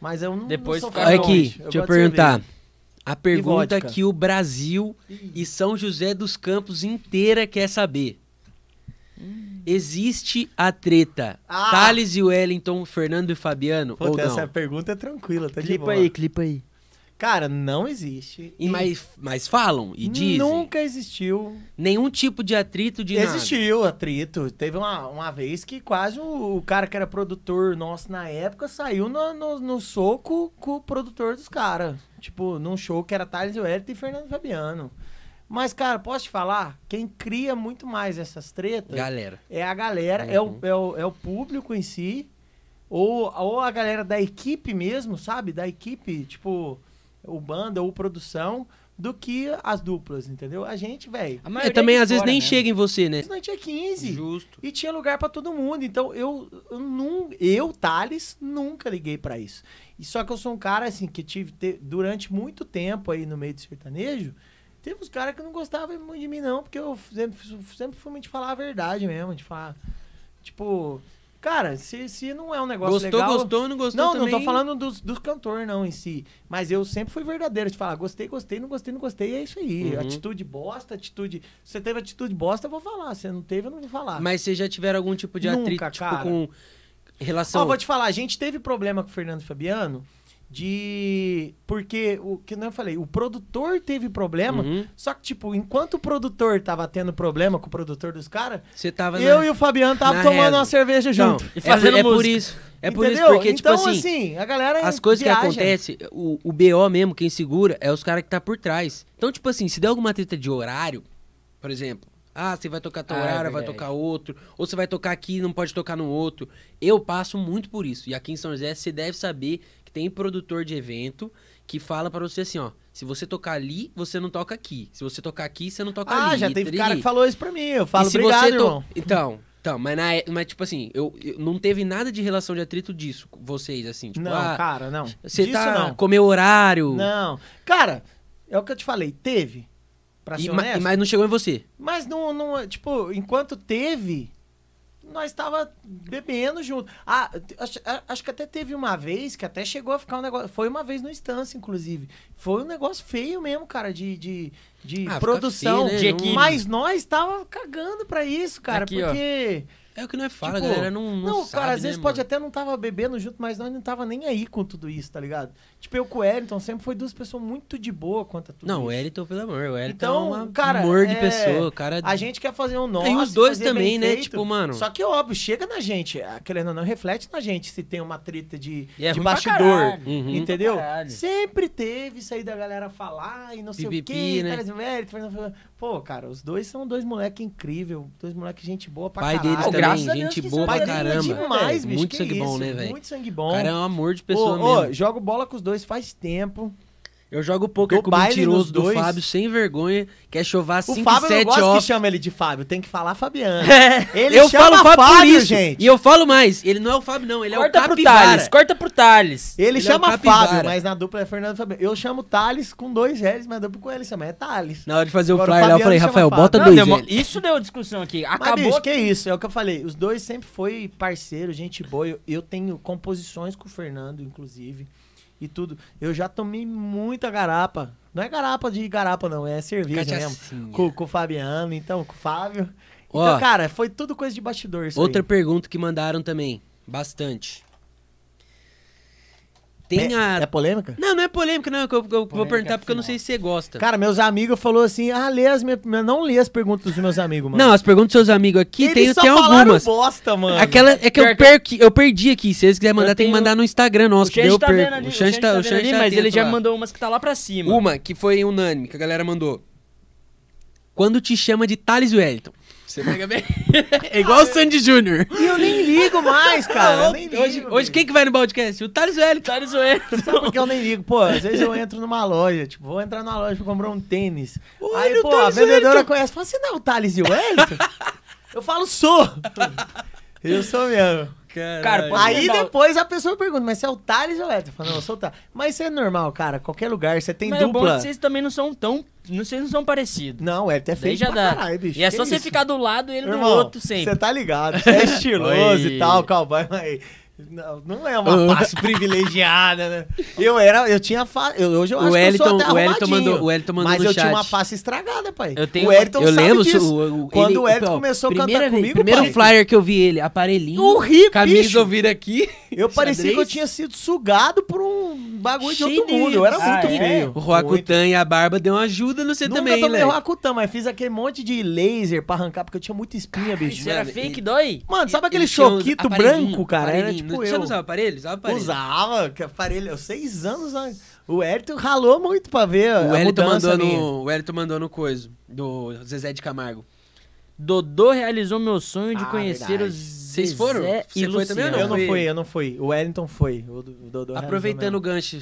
Mas eu não, Depois não sou fica aqui, longe, deixa eu perguntar. A pergunta que o Brasil e São José dos Campos inteira quer saber. Existe a treta Ah! Thales e Wellington, Fernando e Fabiano ou Puta, não? essa pergunta é tranquila, tá de Clipa boa. aí, clipa aí. Cara, não existe. E mas, mas falam e dizem. Nunca existiu. Nenhum tipo de atrito de nada. Existiu atrito. Teve uma, uma vez que quase o, o cara que era produtor nosso na época saiu no, no, no soco com o produtor dos caras. Tipo, num show que era Thales Wellington e Fernando Fabiano. Mas, cara, posso te falar? Quem cria muito mais essas tretas Galera. é a galera, é, Uhum. o, é, o, é o público em si, ou, ou a galera da equipe mesmo, sabe? Da equipe, tipo, o banda ou produção, do que as duplas, entendeu? A gente, velho, É, também às vezes nem mesmo. chega em você, né? nós tinha 15. Justo. E tinha lugar pra todo mundo. Então eu, eu, eu, Thales, nunca liguei pra isso. E só que eu sou um cara assim que tive te- durante muito tempo aí no meio do sertanejo. Teve uns caras que não gostavam muito de mim, não, porque eu sempre, sempre fui muito de falar a verdade mesmo, de falar. Tipo, cara, se, se não é um negócio Gostou, legal. gostou, não gostou Não, também. não tô falando dos, dos cantores, não, em si. Mas eu sempre fui verdadeiro de falar, gostei, gostei, não gostei, não gostei, é isso aí. Uhum. Atitude bosta, atitude. Se você teve atitude bosta, eu vou falar. Se não teve, eu não vou falar. Mas vocês já tiveram algum tipo de Nunca, atrito, tipo, cara. com relação... Ó, vou te falar, a gente teve problema com o Fernando Fabiano de. Porque, o que não eu falei, o produtor teve problema. Uhum. Só que, tipo, enquanto o produtor tava tendo problema com o produtor dos caras, Você tava eu na... e o Fabiano tava tomando reza. uma cerveja Não, junto. E é, fazendo por, é por isso. É por isso, Entendeu? porque, tipo então, assim, a galera. as coisas viaja. que acontecem, o, o BO mesmo, quem segura, é os caras que tá por trás. Então, tipo assim, se der alguma treta de horário, por exemplo, ah, você vai tocar tal Ah, é horário, vai verdade. tocar outro, ou você vai tocar aqui e não pode tocar no outro. Eu passo muito por isso. E aqui em São José, você deve saber tem produtor de evento que fala pra você assim, ó, se você tocar ali, você não toca aqui. Se você tocar aqui, você não toca Ah, ali. já E teve triri. cara que falou isso pra mim. Eu falo, E obrigado, você to- irmão. Então, então, mas, na, é- mas tipo assim, eu, eu- não teve nada de relação de atrito disso, com vocês, assim, tipo, não, ah, cara, não. você tá não. comeu horário. Não. Cara, é o que eu te falei, teve. Pra e, ser ma- honesto. mas não chegou em você. Mas não, não, tipo, enquanto teve, nós tava bebendo junto. Ah, acho, acho que até teve uma vez que até chegou a ficar um negócio. Foi uma vez no instância, inclusive. Foi um negócio feio mesmo, cara, de, de, de Ah, produção. feio, né? De Não- equipe. Mas nós tava cagando pra isso, cara, Aqui, ó. porque. É o que nós fala, Tipo, a galera não, não, Não, sabe, cara, às né, vezes pode mano? até não tava bebendo junto, mas nós não tava nem aí com tudo isso, tá ligado? Tipo, eu com o Wellington sempre foi duas pessoas muito de boa quanto a tudo Não, isso. o Wellington, pelo amor, o Wellington Então, é um cara, amor de é, pessoa, o cara... A gente quer fazer um nosso. E os dois fazer também, né? feito. Tipo, mano... Só que, óbvio, chega na gente. ah, Querendo ou não, reflete na gente se tem uma treta de, E é de bastidor. Uhum. Entendeu? Sempre teve isso aí da galera falar e não sei Pipipi, o quê. né? Fernando. Pô, cara, os dois são dois moleques incríveis. Dois moleques gente boa pra Pai caralho. deles Oh, também, graças gente boa pra Pai é caramba. demais, bicho. Muito sangue bom, né, velho? Muito sangue O bom. cara é um amor de pessoa ô, mesmo. jogo bola com os dois faz tempo. Eu jogo poker Dou com o mentiroso do dois. Fábio, sem vergonha, quer chovar O 5 Fábio não 7 gosta que off. chama ele de Fábio, tem que falar Fabiano. É, Ele eu chama falo Fábio, por Fábio, isso. gente. E eu falo mais, ele não é o Fábio não, ele corta é o pro Capivara. Thales, corta pro Thales. Ele, Ele é o chama capivara. Fábio, mas na dupla é Fernando Fabiano. Eu chamo Thales com dois L's, mas dupla com ele chama é Thales. Na hora de fazer o Agora o flyer lá, eu falei, Rafael, Fábio. bota Não, dois. Isso deu discussão aqui. Mas, Acabou. bicho, que isso? É o que eu falei. Os dois sempre foi parceiro, gente boa. Eu, eu tenho composições com o Fernando, inclusive. E tudo. Eu já tomei muita garapa. Não é garapa de garapa, não, é cerveja mesmo. Cachaçinha. Com, com o Fabiano, então, com o Fábio. Ó. Então, cara, foi tudo coisa de bastidor isso Outra aí. pergunta que mandaram também, bastante. Tem é, a... é polêmica? Não, não é polêmica, não. que Eu, eu vou Polêmica perguntar porque eu não final. sei se você gosta. Cara, meus amigos falaram assim, ah, lê as minhas... Não lê as perguntas dos meus amigos, mano. Não, as perguntas dos seus amigos aqui, Eles tem, só tem falaram algumas. bosta, mano. Aquela é que eu, perqui, eu perdi aqui. Se eles quiserem mandar, Eu tem que tenho- mandar no Instagram nosso. o que daí Xande eu tá perco. vendo ali, O Xande tá, o vendo ali, tá mas ele já lá. mandou umas que tá lá pra cima. Uma que foi unânime, que a galera mandou. Quando te chama de Thales Wellington. Você pega bem? é igual o Sandy Júnior. E eu nem ligo mais, cara. eu nem ligo, hoje, hoje quem que vai no podcast? O Thales Wellington. De zoeira. Sabe por que eu nem ligo? Pô, às vezes eu entro numa loja, tipo, vou entrar numa loja pra comprar um tênis. Olha Aí, pô, a Thales vendedora Wellington. conhece. Fala, você não é o Thales e o Wellington? eu falo, sou. Eu sou mesmo. Cara, posso Aí mandar- depois a pessoa pergunta, mas você é o Thales ou Wellington? Eu falo, não, eu sou o Thales. Mas isso é normal, cara. Qualquer lugar, você tem Mas o bom é dupla. que vocês também não são tão... Não, vocês não são parecidos. Não, é Daí feio já dá. caralho, bicho. e é Que só você ficar do lado e ele do Irmão, outro sempre. Você tá ligado, você é estiloso e tal, cowboy, mas não, não é uma face privilegiada, né? Eu era, eu tinha face, eu, hoje eu O acho que eu sou até o arrumadinho, mandou- o Wellington mandou Mas no eu tinha chat. uma face estragada, pai. Eu tenho o Wellington eu sabe lembro disso. o- o- Quando ele- o Wellington ó, começou a cantar vez- comigo, Primeiro pai, flyer que eu vi ele, aparelhinho, Horrível, camisa bicho. ouvir aqui. eu parecia xadrez. que eu tinha sido sugado por um bagulho de Cheio outro de- mundo. Eu era Ah, muito é? feio. O. Roacutan e a barba deu uma ajuda no você Nunca também, tomei né? Roacutan, mas fiz aquele monte de laser pra arrancar, porque eu tinha muita espinha, bicho. Isso era fake, dói? Mano, sabe aquele tinha choquito branco, cara? Era. Tipo Você eu. não usava aparelho? Usava aparelho. Usava, que aparelho, eu, seis anos, né? O Wellington ralou muito pra ver O a mandou minha. no, o Wellington mandou no coiso, do Zezé de Camargo. Dodô realizou meu sonho de Ah, conhecer verdade. os Vocês foram? Zé Você e foi também ou Luciano. Eu não fui, eu não fui. O Wellington foi. O, do- o Dodô Aproveitando o gancho,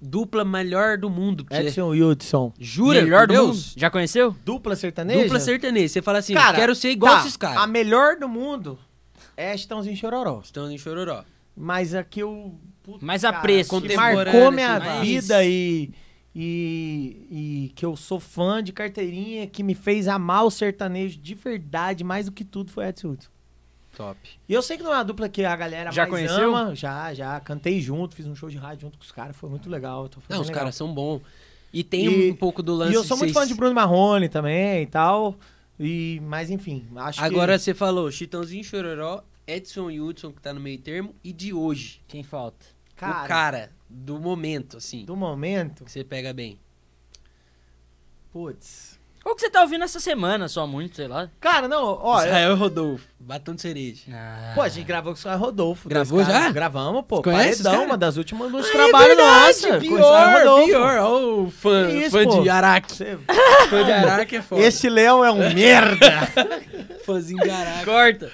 dupla melhor do mundo. Edson e Hudson. Jura? Melhor do Deus? mundo? Já conheceu? Dupla sertaneja? Dupla sertaneja. Você fala assim, Cara, quero ser igual tá, esses caras. A melhor do mundo é Chitãozinho Chororó. Estão em Chororó. Mas aqui eu... puta, Mais a cara, preço. que marcou minha assim, mais- vida e, e, e que eu sou fã de carteirinha, que me fez amar o sertanejo de verdade, mais do que tudo foi Edson Hudson. Top. E eu sei que não é uma dupla que a galera Já mais conheceu? ama. Já, já. Cantei junto, fiz um show de rádio junto com os caras, foi muito legal. Não, os caras são bons. E tem E- um pouco do lance E eu sou muito vocês- fã de Bruno Marrone também e tal. E, mas enfim, acho Agora que... você falou Chitãozinho Chororó, Edson e Hudson, que tá no meio termo, e de hoje. Quem falta? Cara, o cara do momento, assim. do momento, Que você pega bem. putz... Qual que você tá ouvindo essa semana, só muito, sei lá? Cara, não, ó... eu- Israel Rodolfo, Batom de Cereja. Pô, a gente gravou com o Israel Rodolfo. Gravou já? Gravamos, pô. Conhece Paredão, uma das últimas dos Ah, é trabalhos verdade, nossa. com o Pior, Israel Rodolfo. pior. Ó o fã, isso, fã pô? de Araque. Você- Fã de Araque é foda. Esse Léo é um merda. fãzinho de Araque. Corta.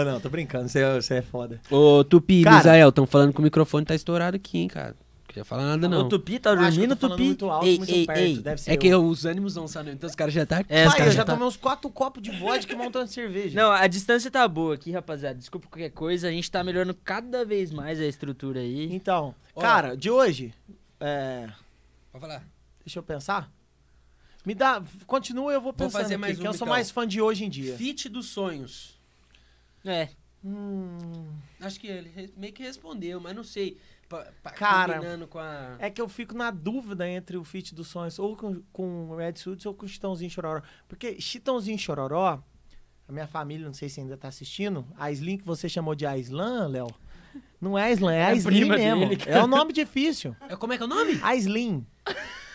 Oh, não, tô brincando, você, é- você é foda. Ô, Tupi, Cara- Misael, tão falando que o microfone tá estourado aqui, hein, cara. Não queria falar nada, não. O Tupi tá Eu acho que eu dormindo, tô falando Tupi? muito alto, ei, muito ei, perto. ei. Deve ser É que eu. os ânimos não sabem, então os caras já tá... É, os Pai, caras eu já já tá- tomei uns quatro copos de vodka e montando cerveja. Não, a distância tá boa aqui, rapaziada. Desculpa qualquer coisa. A gente tá melhorando cada vez mais a estrutura aí. Então, Ó. cara, de hoje, é, Pode falar. deixa eu pensar. Me dá, continua eu vou pensando fazer aqui, mais que uma, eu sou então. mais fã de hoje em dia. Fit dos sonhos. É. Hum, Acho que ele meio que respondeu, mas não sei. Pa, pa, Cara, combinando com a... é que eu fico na dúvida entre o feat dos sonhos ou com, com o Red Suits ou com o Chitãozinho Chororó. Porque Chitãozinho Chororó, a minha família, não sei se ainda tá assistindo, a Slim que você chamou de Aislan, Léo, não é Aislan, é É a Slim mesmo. dele, é o nome difícil. É, como é que é o nome? A Slim.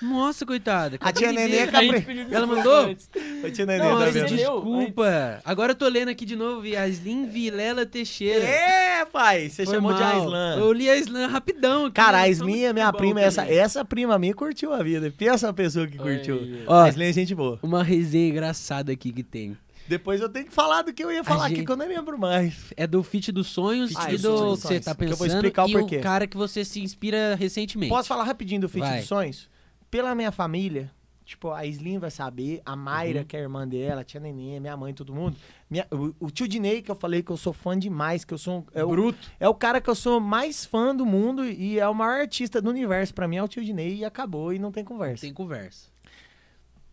Nossa, coitada. A tia de Nenê ver. acabou- Ela mandou? Ô, tia Nenê, tá Nossa, vendo? leu desculpa. Agora eu tô lendo aqui de novo, vi a Slim Vilela Teixeira. É, pai, você Foi chamou de mal. Aislan. Eu li a Slam rapidão. aqui, Cara, a né? Slim é minha bom prima, essa, essa prima minha curtiu a vida. Pensa uma pessoa que curtiu. Ó, A Slim é gente boa. uma resenha engraçada aqui que tem. Depois eu tenho que falar do que eu ia falar aqui, gente- que eu nem lembro mais. É do Fit dos Sonhos Fit e do Sonhos. que você tá Que eu pensando vou explicar o e porquê. o cara que você se inspira recentemente. Posso falar rapidinho do Fit Vai. dos Sonhos? Pela minha família, tipo, a Slim vai saber, a Mayra, Uhum. que é a irmã dela, a tia Nenê, minha mãe, todo mundo. Minha- o, o tio Dinei, que eu falei que eu sou fã demais, que eu sou... um- É o, Bruto. é o cara que eu sou mais fã do mundo e é o maior artista do universo. Pra mim é o tio Dinei e acabou e não tem conversa. Tem conversa.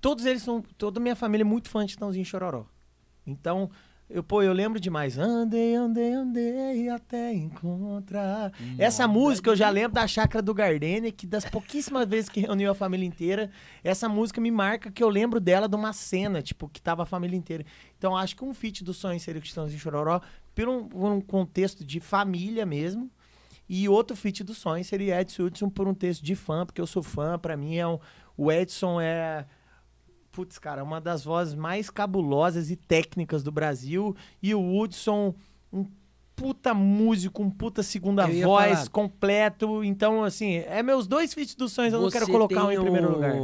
todos eles são. Toda minha família é muito fã de Tãozinho Chororó. Então, Eu, pô, eu lembro demais. Andei, andei, andei até encontrar. Essa música eu já lembro da chácara do Gardenia, que das pouquíssimas vezes que reuniu a família inteira, essa música me marca que eu lembro dela de uma cena, tipo, que tava a família inteira. Então acho que um feat do sonho seria Cristãozinho Chororó, por um, por um contexto de família mesmo. E outro feat do sonho seria Edson Hudson por um texto de fã, porque eu sou fã, pra mim é um, o Edson é putz, cara, uma das vozes mais cabulosas e técnicas do Brasil. E o Hudson, um puta músico, um puta segunda voz falar. completo. Então, assim, é meus dois feats dos sonhos, eu não Você quero colocar um em primeiro lugar.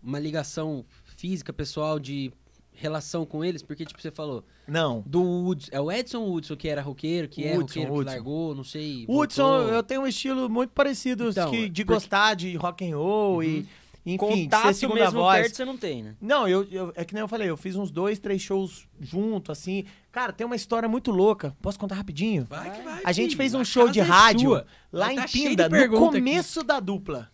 Uma ligação física, pessoal, de relação com eles? Porque, tipo, você falou Não. do Hudson. É o Edson Hudson que era roqueiro, que é Hudson, roqueiro, que largou, não sei. O Hudson, voltou. eu tenho um estilo muito parecido Então, que, de porque- gostar de rock and roll e, enfim, Contato segunda mesmo voz. perto você não tem, né? Não, eu, eu- é que nem eu falei, eu fiz uns dois, três shows junto, assim. Cara, tem uma história muito louca. Posso contar rapidinho? Vai que vai. A gente fez um show de é rádio sua. lá Vai em tá de Pinda, no pergunta aqui. começo da dupla.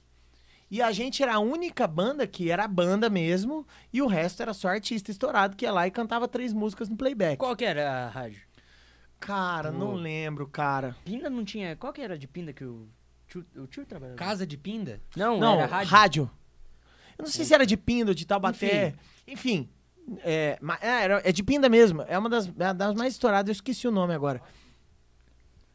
E a gente era a única banda que era a banda mesmo, e o resto era só artista estourado que ia lá e cantava três músicas no playback. Qual que era a rádio? Cara, não lembro, cara. Pinda não tinha. Qual que era de Pinda que o tio, o tio trabalhava? Casa de Pinda? Não, Não, era rádio. rádio. Eu não sei se era de Pinda de Taubaté. Enfim. é, ma- é, era- é de Pinda mesmo. É uma das, é das mais estouradas, eu esqueci o nome agora.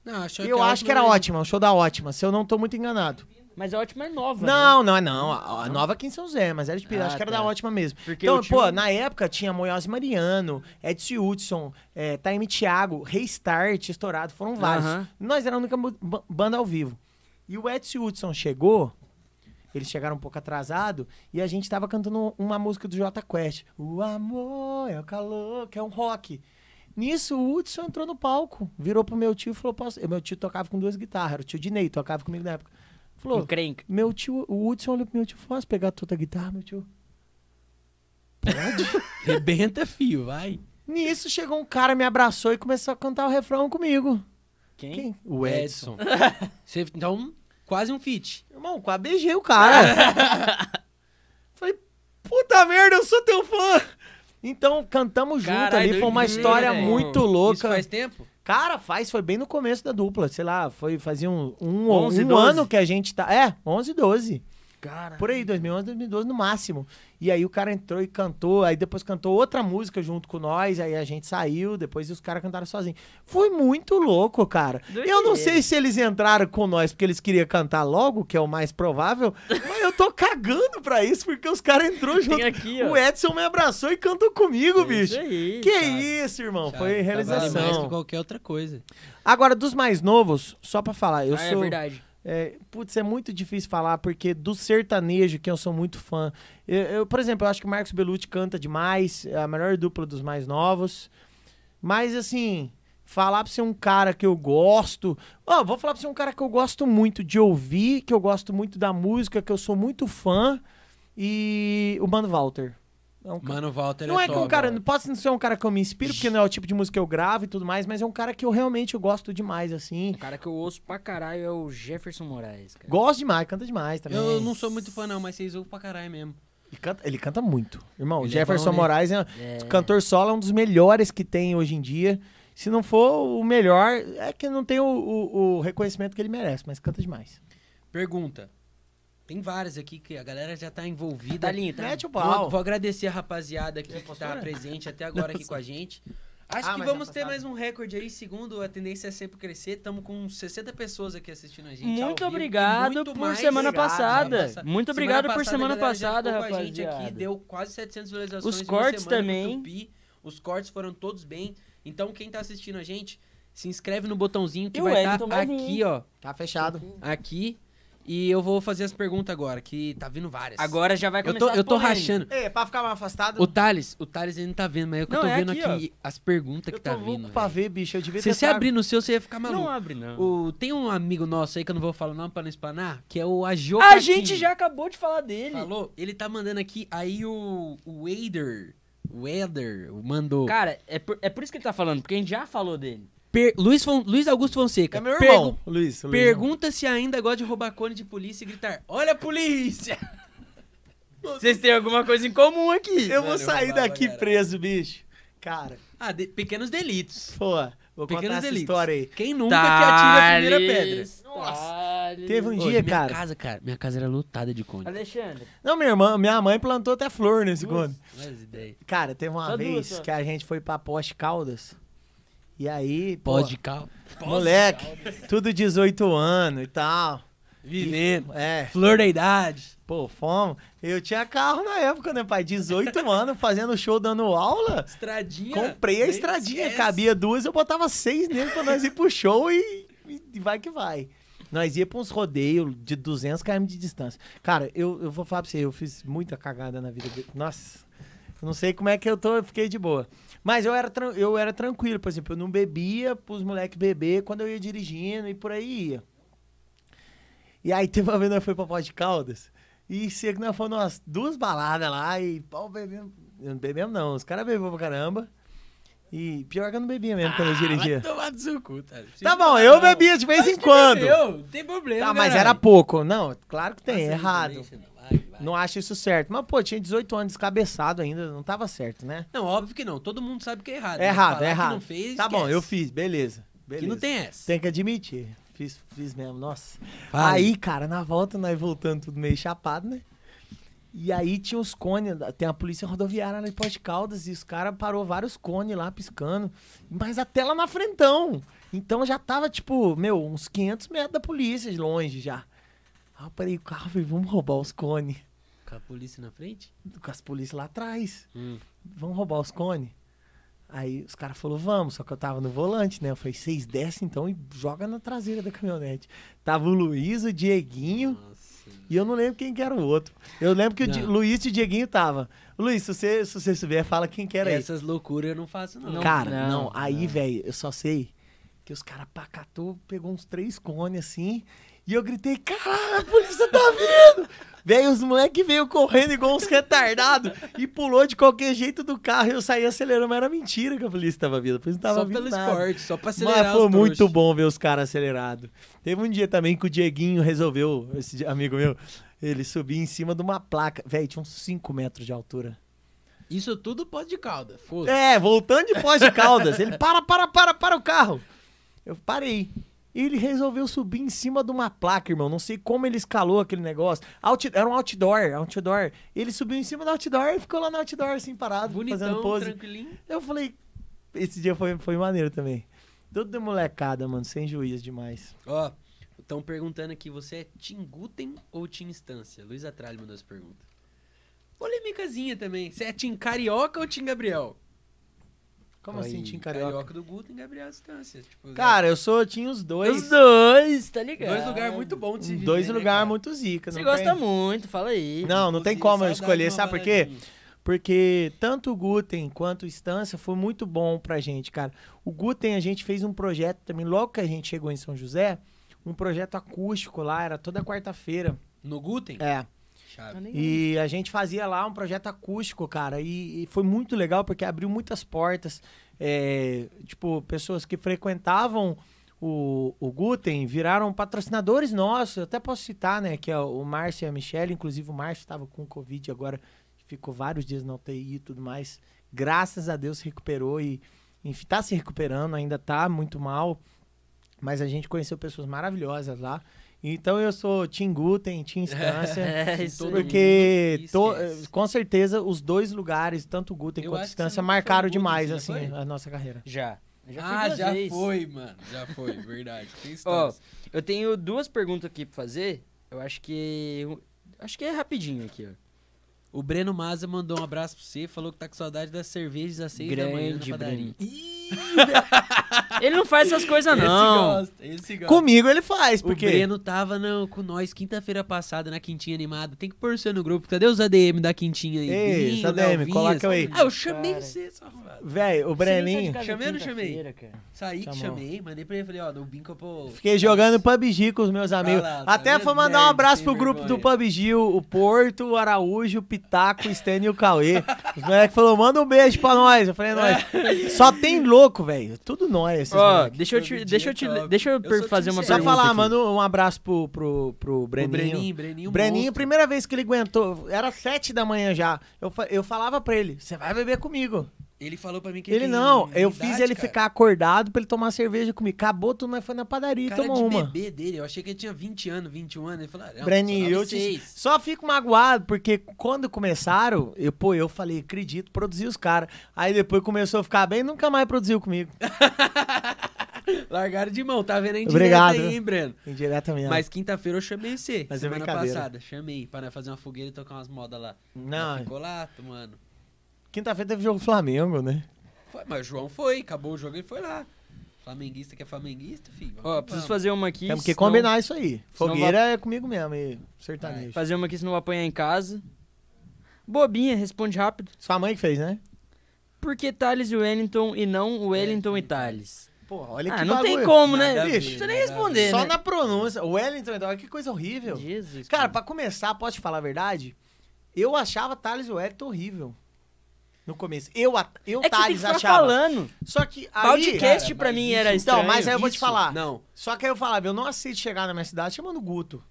Não, eu acho que era ótima, o show da ótima, se eu não tô muito enganado. Mas a ótima é nova. né? Não, não é não. A, a nova aqui em São José, mas era de Pinda. Ah, acho que era tá. da ótima mesmo. Porque então, pô, na época tinha Moiose Mariano, Edson Hudson, é, Taime Thiago, Restart, estourado, foram vários. Aham. Nós era a única banda ao vivo. E o Edson Hudson chegou, eles chegaram um pouco atrasado, e a gente tava cantando uma música do Jota Quest. O amor é o calor, que é um rock. Nisso, o Hudson entrou no palco, virou pro meu tio e falou: Posso... Meu tio tocava com duas guitarras, era o tio Dinei, tocava comigo na época. Falou: Encrenca. meu tio, o Hudson olhou pro meu tio, posso pegar a tua guitarra, meu tio? Pode? Rebenta, fio, vai. Nisso chegou um cara, me abraçou e começou a cantar o refrão comigo. Quem? Quem? O Edson. Você- então, quase um feat. Irmão, quase beijei o cara. Falei, puta merda, eu sou teu fã. Então, cantamos junto ali, foi uma história muito Isso louca. faz tempo? Cara, faz, foi bem no começo da dupla, sei lá, foi fazia um, um, 11, um 12? ano que a gente tá, é, 11, 12. Cara. Por aí, 2011, 2012 no máximo. E aí o cara entrou e cantou, aí depois cantou outra música junto com nós, aí a gente saiu, depois os caras cantaram sozinhos. Foi muito louco, cara. Eu não sei se eles entraram com nós porque eles queriam cantar logo, que é o mais provável, mas eu tô cagando pra isso, porque os caras entrou junto. Tem aqui, ó. O Edson me abraçou e cantou comigo, É bicho. Isso aí. Que cara. isso, irmão, Já foi Vale mais realização. que qualquer outra coisa. Agora, dos mais novos, só pra falar, eu Ah, é sou... verdade. É, putz, é muito difícil falar, porque do sertanejo, que eu sou muito fã. Eu, eu, por exemplo, eu acho que o Marcos Bellucci canta demais, é a melhor dupla dos mais novos. Mas, assim, falar pra ser um cara que eu gosto. Ó, vou falar pra ser um cara que eu gosto muito de ouvir, que eu gosto muito da música, que eu sou muito fã. E o Mano Walter. É um Mano, Walter não é que um cara, não pode não ser um cara que eu me inspiro, porque não é o tipo de música que eu gravo e tudo mais, mas é um cara que eu realmente gosto demais, assim. O cara que eu ouço pra caralho é o Jefferson Moraes, cara. Gosto demais, canta demais também. Eu não sou muito fã, não, mas vocês ouvem pra caralho mesmo. Ele canta, ele canta muito. Irmão, o Ele é Jefferson bom, né? Moraes é, É. cantor solo, é um dos melhores que tem hoje em dia. Se não for o melhor, é que não tem o, o- o reconhecimento que ele merece, mas canta demais. Pergunta. Tem várias aqui que a galera já tá envolvida. Tá lindo, tá Mete o Vou, pau. vou agradecer a rapaziada aqui que tá presente até agora aqui com a gente. Acho Ah, que vamos ter mais um recorde aí, segundo a tendência é sempre crescer. Estamos com 60 pessoas aqui assistindo a gente. Muito obrigado muito por semana Obrigado, passada. Semana Muito obrigado por semana galera já passada, com a gente rapaziada. aqui, deu quase 700 visualizações. Os cortes semana também. Os cortes foram todos bem. Então, quem tá assistindo a gente, se inscreve no botãozinho que E vai estar vir, aqui, ó. Tá fechado. Aqui. E eu vou fazer as perguntas agora, que tá vindo várias. Agora já vai eu começar tô, as eu tô rachando. Ei, pra ficar mais afastado, O Thales, o Thales ele não tá vendo, mas eu que Não, tô é vendo aqui, aqui, as perguntas eu que tô tá louco vindo. pra velho. ver, bicho. Eu devia Se você abrir no seu, você ia ficar maluco. Não abre, não. O, tem um amigo nosso aí que eu não vou falar o nome pra não espanar, que é o Agio A gente já acabou de falar dele. falou. Ele tá mandando aqui, aí o, o Wader, o Wader mandou. Cara, é por, é por isso que ele tá falando, porque a gente já falou dele. Per- Luiz, Fon- Luiz Augusto Fonseca. É meu pergu- irmão, Luiz. o Luiz. Pergunta se ainda gosta de roubar cone de polícia e gritar: Olha a polícia! Vocês têm alguma coisa em comum aqui. Eu vou Mano, eu sair roubava, daqui cara. preso, bicho. Cara, Ah, de- pequenos delitos. Pô, vou contar Pequenos essa delitos. história aí. Quem nunca que atira a primeira pedra? Thales. Teve um Ô, dia, minha cara. casa, cara, minha casa era lotada de conde. Alexandre. Não, minha irmã, minha mãe plantou até flor nesse ideias. Cara, teve uma Só duas, vez só. que a gente foi pra Poste Caldas. E aí, pô, Pós de cal. moleque, tudo 18 anos e tal. Vivendo. É, Flor da idade. pô, fomos. Eu tinha carro na época, né, pai? 18 anos, fazendo show, dando aula. Estradinha. Comprei a estradinha, esquece. cabia duas, eu botava seis nele pra nós ir pro show e, e vai que vai. Nós ia pra uns rodeios de 200 km de distância. Cara, eu, eu vou falar pra você, eu fiz muita cagada na vida dele. Nossa, eu não sei como é que eu tô, eu fiquei de boa. Mas eu era, eu era tranquilo, por exemplo, eu não bebia pros moleques beber quando eu ia dirigindo e por aí ia. E aí teve uma vez nós foi pra Pó de Caldas e sei que nós fomos umas duas baladas lá e pau bebemos. Não bebemos não, os caras beberam pra caramba. E pior que eu não bebia mesmo quando eu dirigia. Ah, Vai tomar do seu cu, tá? Tá bom, eu bebia de vez em quando. Eu, não tem problema, Tá, mas caralho. era pouco. Não, claro que tem, Passa aí errado. Vai, vai. Não acho isso certo. Mas, pô, tinha 18 anos descabeçado ainda, não tava certo, né? Não, óbvio que não. Todo mundo sabe que é errado. É mas errado, é errado. não fez, Tá bom, eu fiz, beleza. beleza. Que não tem essa. Tem que admitir. Fiz, fiz mesmo, nossa. Aí, cara, na volta, nós voltando tudo meio chapado, né? E aí tinha os cones, tem a polícia rodoviária lá em Pós Caldas, e os caras parou vários cones lá piscando, mas até lá na frentão. Então já tava, tipo, meu, uns 500 metros da polícia de longe já. Aí eu parei o carro e falei, vamos roubar os cones. Com a polícia na frente? Com as polícias lá atrás. Hum. Vamos roubar os cones? Aí os caras falaram, vamos, só que eu tava no volante, né? Eu falei, vocês descem então e joga na traseira da caminhonete. Tava o Luiz, o Dieguinho, Nossa. e eu não lembro quem que era o outro. Eu lembro que o Di- Não. Luiz e o Dieguinho tava. Luiz, se você, se você souber, fala quem que era aí. Essas loucuras eu não faço, não. Não. Cara, não, aí, não. velho, eu só sei que os caras pacatou, pegou uns três cones assim, e eu gritei, caralho, a polícia tá vindo! Velho, os moleques veio correndo igual uns retardados e pulou de qualquer jeito do carro e eu saí acelerando, mas era mentira que a polícia tava vindo, a polícia não tava Só vindo pelo nada. esporte, só pra acelerar Mas foi muito bom ver os caras acelerados. Teve um dia também que o Dieguinho resolveu, esse amigo meu, ele subir em cima de uma placa. Velho, tinha uns 5 metros de altura. Isso tudo pode de calda. Foda. É, voltando de Pós de Caldas. Ele, para, para, para, para o carro. Eu parei. E ele resolveu subir em cima de uma placa, irmão. Não sei como ele escalou aquele negócio. Out- era um outdoor, outdoor. Ele subiu em cima do outdoor e ficou lá no outdoor, assim, parado, fazendo Bonitão, pose. tranquilinho. Eu falei, esse dia foi, foi maneiro também. Tudo de molecada, mano, sem juiz demais. Ó, estão perguntando aqui, você é Team Guten ou Team Instância? Luiz Atralho mandou essa pergunta. Polêmicazinha também. Você é Team Carioca ou Team Gabriel? Como Aí, assim, Tim Carioca? do Guten, Gabriel Instância. Tipo, Cara, eu sou, tinha os dois. Os dois, tá ligado? dois lugares muito bons de se viver, Dois né, lugares muito zica. Você gosta tem? muito, fala aí. Não, não tem como eu escolher, sabe por quê? Porque tanto o Guten quanto o Estância foi muito bom pra gente, cara. O Guten, a gente fez um projeto também, logo que a gente chegou em São José, um projeto acústico lá, era toda quarta-feira. No Guten? É. Chave. E a gente fazia lá um projeto acústico, cara, e, e foi muito legal porque abriu muitas portas. É, tipo, pessoas que frequentavam o, o Guten viraram patrocinadores nossos. Eu até posso citar, né, que é o Márcio e a Michelle. Inclusive, o Márcio estava com Covid agora, ficou vários dias na UTI e tudo mais. Graças a Deus se recuperou e, enfim, tá se recuperando, ainda tá muito mal. Mas a gente conheceu pessoas maravilhosas lá. Então eu sou Tim Guten, Tim Instância. É. Porque mundo to- esquece. com certeza os dois lugares, tanto Guten Eu quanto a acho que você Distância, não marcaram Guten, demais assim foi? a nossa carreira. Já. Já Ah, já vezes. foi, mano. Já foi, verdade. Tem Ó, eu tenho duas perguntas aqui pra fazer. Eu acho que. Acho que é rapidinho aqui, ó. O Breno Maza mandou um abraço pra você, falou que tá com saudade das cervejas às seis da manhã na Grande, padaria. Ele não faz essas coisas, Esse não. gosta, esse gosta. Comigo ele faz, O porque Breno tava no- com nós quinta-feira passada na Quintinha Animada. Tem que pôr você no grupo. Cadê os ADM da Quintinha aí? Ei, Binho, os ADM, coloca aí. Ah, eu chamei Cara. você, safado. velho, o Breninho, Chamei ou não chamei? Saí que Chamou. chamei, mandei pra ele falei, ó, no Binco, pô. fiquei jogando PUBG com os meus amigos. lá, tá Até foi mandar um abraço pro grupo do vergonha. PUBG, o o Porto, o Araújo, o Pitaco, o Stênio e o Cauê. Os moleques falaram, manda um beijo pra nós. Eu falei, é nóis. Só tem louco, velho. Tudo nós, esses Ó, moleques. deixa eu te, deixa eu te, deixa eu, Eu fazer uma sério. Só pergunta falar, aqui. manda um abraço pro, pro, pro O Breninho. Breninho, Breninho, Breninho, monstro. primeira vez que ele aguentou, era sete da manhã já. Eu, eu falava pra ele, você vai beber comigo. Ele falou pra mim que Ele tem não, eu fiz ele cara. ficar acordado pra ele tomar cerveja comigo. Acabou, tu nós foi na padaria e Cara tomou de uma. bebê dele, eu achei que ele tinha 20 anos, 21 anos. Ele falou, ah, não, Breninho, só eu te... só fico magoado, porque quando começaram, eu, pô, eu falei, acredito, produzi os caras. Aí depois começou a ficar bem, nunca mais produziu comigo. Largaram de mão, tá vendo aí Obrigado. aí, hein, Breno? Indiretamente. Mas quinta-feira eu chamei você, Mas é semana passada. Chamei pra fazer uma fogueira e tocar umas modas lá. Não, Ela Ficou lá, mano. Quinta-feira teve jogo Flamengo, né? Foi, mas o João foi, acabou o jogo e foi lá. Flamenguista que é flamenguista, filho. Ó, que preciso vamos. fazer uma aqui. Temos que senão- combinar isso aí. Fogueira é comigo mesmo, e sertanejo. Fazer uma aqui, senão vou apanhar em casa. Bobinha, responde rápido. Sua mãe que fez, né? Por que Thales e Wellington e não Wellington e Thales? Pô, olha Ah, que não tem bagulho. como, Nada né? a Bicho, não precisa nem nada responder, Só né? na pronúncia. O Wellington, então, olha que coisa horrível. Jesus. Cara, pra começar, posso te falar a verdade? Eu achava Thales e Wellington horrível. No começo. Eu, a- eu é Thales, achava. falando. Só que aí... Podcast Cara, pra mas mim isso- era Então, estranho. mas aí eu vou te falar. Não. Só que aí eu falava, eu não aceito chegar na minha cidade chamando Guto.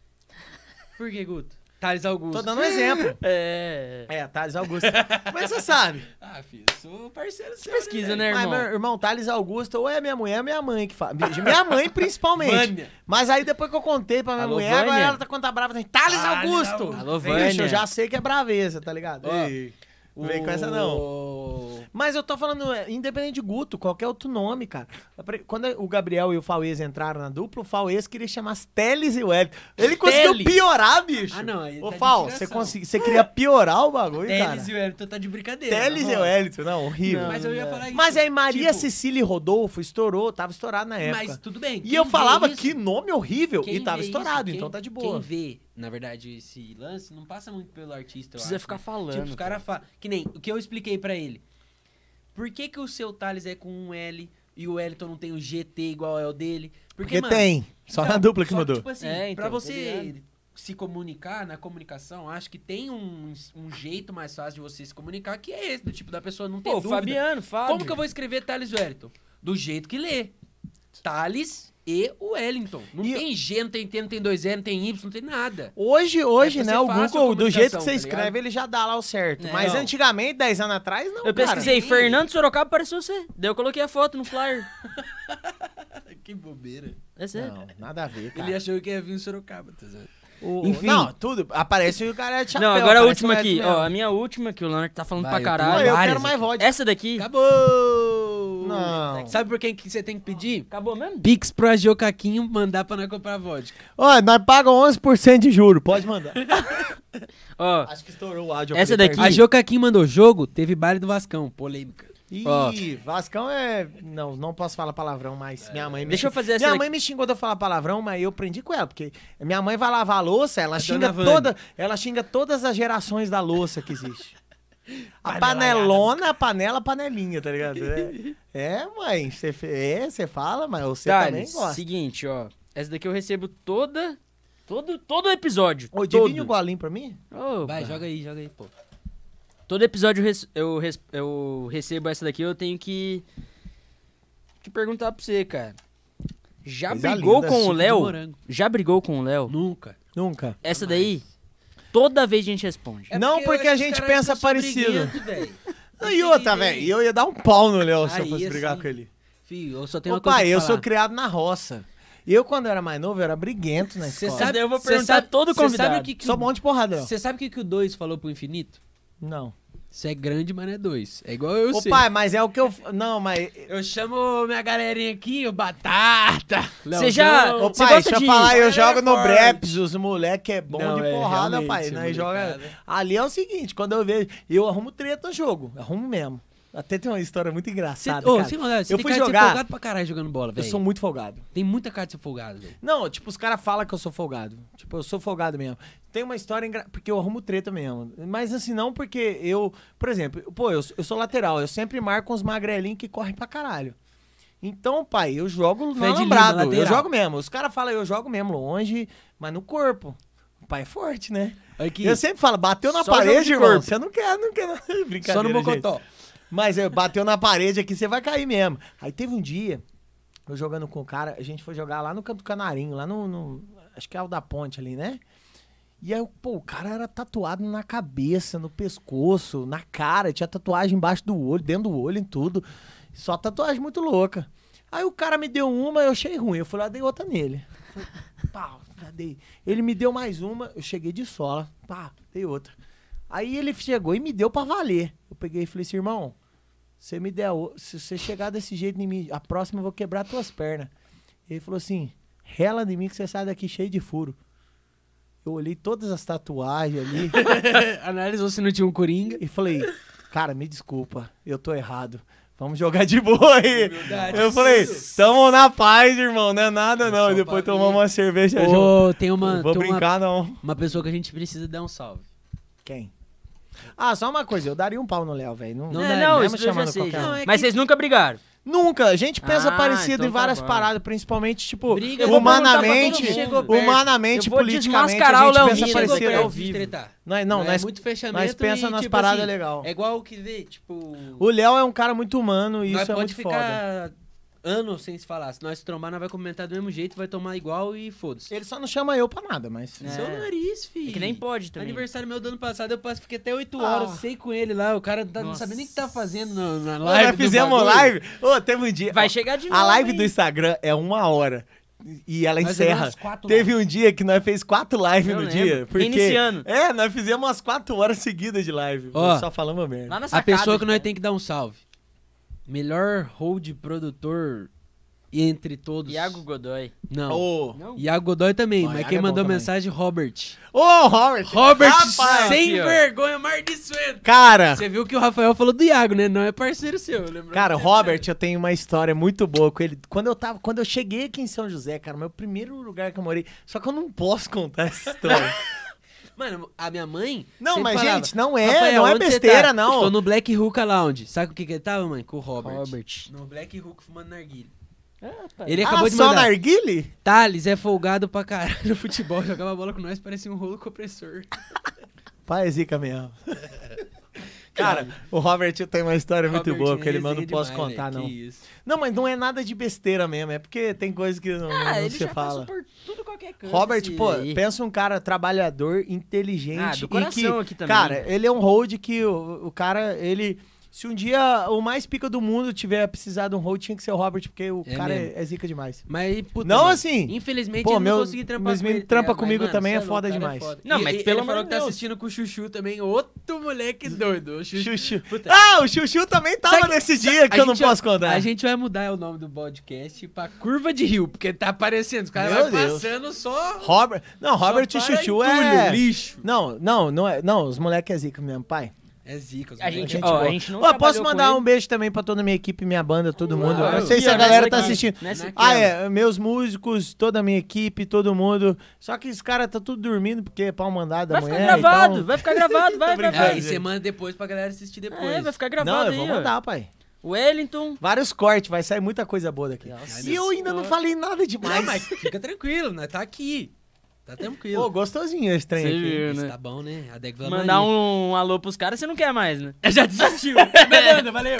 Por que, Guto? Thales Augusto. Tô dando um exemplo. É... É, Thales Augusto. Mas você sabe. Ah, filho, sou parceiro seu. Pesquisa, né, Mas, irmão? meu irmão, Thales Augusto, ou é minha mulher ou minha mãe que fala. Minha mãe, principalmente. Vânia. Mas aí depois que eu contei pra minha Alô, mulher, agora Vânia? ela tá quando tá brava, tem Thales Augusto. Alô, Bicho, Vânia. eu já sei que é braveza, tá ligado? Ó, Ei, Não vem com essa não. Mas eu tô falando, é, independente de Guto, qualquer outro nome, cara. Quando o Gabriel e o Fauês entraram na dupla, o Fauês queria chamar as Teles e o Hélio. Ele conseguiu Teles? piorar, bicho. Ah, não, aí Ô, tá tiração. você, consegui- você queria piorar o bagulho, cara. Teles e o Everton tá de brincadeira. Teles não e o rola. Hélio, não, horrível. Não, Mas eu ia falar isso. Mas aí Maria tipo, Cecília e Rodolfo estourou, tava estourado na época. Mas tudo bem. E eu falava que nome horrível quem e tava estourado, isso, então quem- tá de boa. Quem vê, na verdade, esse lance não passa muito pelo artista. Precisa acho, ficar né? falando. Tipo, os caras falam. Que nem o que eu expliquei pra ele. Por que, que o seu Thales é com um L e o Wellington não tem o GT igual é o dele? Porque, Porque mano, tem, só então, na dupla que só mudou. Tipo assim, É, então, pra tá você ligado? se comunicar na comunicação, acho que tem um, um jeito mais fácil de você se comunicar, que é esse, do tipo da pessoa não ter Pô, dúvida. Fabiano, Fábio. Como que eu vou escrever Thales Wellington? Do jeito que lê. Thales e o Wellington. Não E- tem G, não tem T, não tem dois E, não tem Y, não tem nada. Hoje, hoje, É né, o Google, do jeito que você tá escreve, ele já dá lá o certo. Não. Mas antigamente, 10 anos atrás, não, Eu cara. pesquisei. Fernando Sorocaba apareceu você. Daí eu coloquei a foto no flyer. que bobeira. É sério. Não, nada a ver, cara. Ele achou que ia vir em Sorocaba, tá certo? O- Enfim. Não, tudo. Aparece o cara de chapéu. Não, agora a última aqui. Ó, a minha última, que o Leonard tá falando Vai, pra eu caralho. eu várias quero mais vodka. Essa daqui. Acabou! Não. Sabe por quem que você tem que pedir? Acabou mesmo? Pix pro Agio Caquinho mandar pra nós comprar vodka. Ó, nós pagamos 11% de juro, pode mandar. Ó, Acho que estourou o áudio. Essa eu daqui-. A Gio Caquinho mandou jogo, teve baile do Vascão, polêmica. Ih, Ó. Vascão é... Não, não posso falar palavrão, mas minha mãe me deixa eu fazer essa Minha daqui. mãe me xingou de eu falar palavrão, mas eu prendi com ela, porque minha mãe vai lavar a louça, ela A xinga dona Vânia. toda, ela xinga todas as gerações da louça que existe. A panelona, a panela, a panelinha, tá ligado? É, é mãe, você é, você fala, mas você também gosta. seguinte, ó. Essa daqui eu recebo toda. Todo, todo episódio. Ô, todo. divide um golinho pra mim? Opa. Vai, joga aí, joga aí, pô. Todo episódio eu, eu, res- eu recebo essa daqui, eu tenho que. que perguntar pra você, cara. Já Coisa brigou linda, com o Léo? Já brigou com o Léo? Nunca. Nunca. Essa daí, toda vez a gente responde. Não, porque a gente pensa parecido. Não, e outra, velho, eu ia dar um pau no Léo se eu fosse brigar assim, com ele. Filho, eu só tenho Ô uma coisa eu falar. sou criado na roça. Eu, quando era mais novo, eu era briguento na escola. sabe, eu vou perguntar sabe- todo convidado. Sabe o que que o- bom de porrada. Você sabe o que, que o 2 falou pro infinito? Não. Você é grande, mas não é 2. É igual eu Ô sei. pai, mas é o que eu... Não, mas... Eu chamo minha galerinha aqui, o Batata. Você já-. Ô Você pai, gosta deixa eu de- falar, eu Olha, jogo no forte. Breps, os moleque é bom Não, de é, porrada, realmente, pai. Nós joga... molecada. Ali é o seguinte, quando eu vejo... Eu arrumo treta no jogo, arrumo mesmo. Até tem uma história muito Cê, engraçada, ô, cara. sem maldade, você Eu tem fui cara de ser jogar- folgado pra caralho jogando bola, Eu velho. sou muito folgado. Tem muita cara de ser folgado, velho. Não, tipo, os caras falam que eu sou folgado. Tipo, eu sou folgado mesmo. Tem uma história engra... porque eu arrumo treta mesmo. Mas assim, não porque eu. Por exemplo, pô, eu, eu sou lateral, eu sempre marco uns magrelinhos que correm pra caralho. Então, pai, eu jogo no alambrado. Lima, Eu jogo mesmo. Os caras falam, eu jogo mesmo longe, mas no corpo. O pai é forte, né? Aqui, Eu sempre falo, bateu na Só parede, de irmão. Você não quer, não quer. Não. Brincadeira, só no gente. Mocotó. Mas eu, bateu na parede aqui, você vai cair mesmo. Aí teve um dia, eu jogando com o cara, a gente foi jogar lá no Campo do Canarinho, lá no, no- Acho que é o da ponte ali, né? E aí, pô, o cara era tatuado na cabeça, no pescoço, na cara, tinha tatuagem embaixo do olho, dentro do olho, em tudo. Só tatuagem muito louca. Aí o cara me deu uma, eu achei ruim. Eu fui lá, dei outra nele. Já dei. Ele me deu mais uma, eu cheguei de sola, pá, dei outra. Aí ele chegou e me deu pra valer. Eu peguei e falei assim, irmão, você me der, se você chegar desse jeito em mim, a próxima eu vou quebrar tuas pernas. Ele falou assim, rela de mim que você sai daqui cheio de furo. Eu olhei todas as tatuagens ali Analisou se não tinha um coringa. e falei, cara, me desculpa, eu tô errado. Vamos jogar de boa aí. Eu falei, tamo na paz, irmão, não é nada não. E depois tomamos uma cerveja junto. Ô, tem uma, Não vou tem uma, brincar não. uma pessoa que a gente precisa dar um salve. Quem? Ah, só uma coisa, eu daria um pau no Léo, velho. Não, Não é, dá, não, mesmo isso eu já sei. Não, é Mas que- vocês nunca brigaram. Nunca, a gente pensa Ah, parecido então em tá várias bom. paradas, principalmente, tipo, Briga, humanamente, humanamente, Eu vou politicamente, a o gente Léo pensa parecido. ao vivo. Nós, não, é nós, muito fechamento nós pensa e, nas tipo paradas assim, legal. É igual o que vê, tipo... O Léo é um cara muito humano e nós isso é muito foda. Anos sem se falar. Se nós se trombar, nós vai comentar do mesmo jeito, vai tomar igual e foda-se. Ele só não chama eu pra nada, mas... É. Seu nariz, filho. É que nem pode também. Aniversário meu do ano passado, eu passei, fiquei até 8 Ah. horas, sei com ele lá, o cara tá- não sabia nem o que tá fazendo na, na live. nós fizemos live. Ô, teve um dia... Vai ó, chegar de novo. A live hein? do Instagram é uma hora. E ela Nós encerra. Teve um dia que nós fez quatro lives no lembro. dia. Porque, Reiniciando. É, nós fizemos umas quatro horas seguidas de live. Ó. só falamos merda. Lá na A pessoa que nós então. tem que dar um salve. Melhor hold produtor entre todos. Iago Godoy. Não. Ô, Não? Iago Godoy também, Ó, mas Iago quem é bom mandou também. mensagem, Robert. Ô, Robert. Robert, Rapaz, sem aqui, vergonha, mardiçoento. Cara, Você viu que o Rafael falou do Iago, né? Não é parceiro seu, lembra? cara, Robert, eu tenho uma história muito boa com ele. Quando eu tava, quando eu cheguei aqui em São José, cara, meu primeiro lugar que eu morei, só que eu não posso contar essa história. Mano, a minha mãe. Não, mas falava, gente, não é, "Rafael, não é você besteira, tá?" não. Tô no Black Hookah Lounge. Sabe o que que ele tava, mãe? Com o Robert. Robert. No Black Hookah fumando narguilha. Ah, Ele acabou ah, de só mandar. narguile? Thales é folgado pra caralho no futebol. Jogava bola com nós, parecia um rolo compressor. Pai é zica mesmo. Cara, o Robert tem uma história muito Robert boa é que ele mas não posso demais, contar, velho, não. que isso. Não, mas não é nada de besteira mesmo, é porque tem coisa que não, Ah, não ele se já fala. passou por tudo qualquer canto. Robert, esse pô, pensa um cara trabalhador, inteligente Ah, do e coração que, aqui também. cara, ele é um hold que o, o cara, ele se um dia o mais pica do mundo tiver precisar de um hold, tinha que ser o Robert, porque o É cara é, é zica demais. Mas, puta, Não mano, assim, Infelizmente, pô, eu meu- não consegui trampar com ele, trampa ligado? comigo Mas, também, cê é louco, foda cara, demais. foda. Não, E- mas e- pelo amor que tá assistindo com o Chuchu também, outro moleque doido. O Chuchu. Puta, Ah, o Xuxu também tava Sabe- nesse dia que eu não posso contar. A gente vai mudar o nome do podcast pra Curva de Rio, porque tá aparecendo. Os caras vão passando só. Robert, não, Robert e só entulho, é lixo. Não, não, não é, não, os moleques é zica mesmo, pai. É zica. os A gente, Gente ó, boa. a gente não Ó, posso mandar um beijo também pra toda a minha equipe, minha banda, todo mundo. Claro. Eu não sei se a galera tá assistindo. Nessa Ah, é, meus músicos, toda a minha equipe, todo mundo. Só que os caras tá tudo dormindo porque é pau mandado da Vai ficar gravado, então- vai ficar gravado, vai, vai, brincando. vai. Aí você manda depois pra galera assistir depois. É, vai ficar gravado Não, eu aí, vou ó. mandar, pai. Wellington. Vários cortes, vai sair muita coisa boa daqui. Nossa E eu ainda não falei nada demais. Não, mas fica tranquilo, né? Tá aqui. Tá tranquilo. Pô, gostosinho esse trem Você aqui. viu, Isso né? tá bom, né? A Deg Mandar Maria. um alô pros caras, você não quer mais, né? Já desistiu. Beleza, valeu.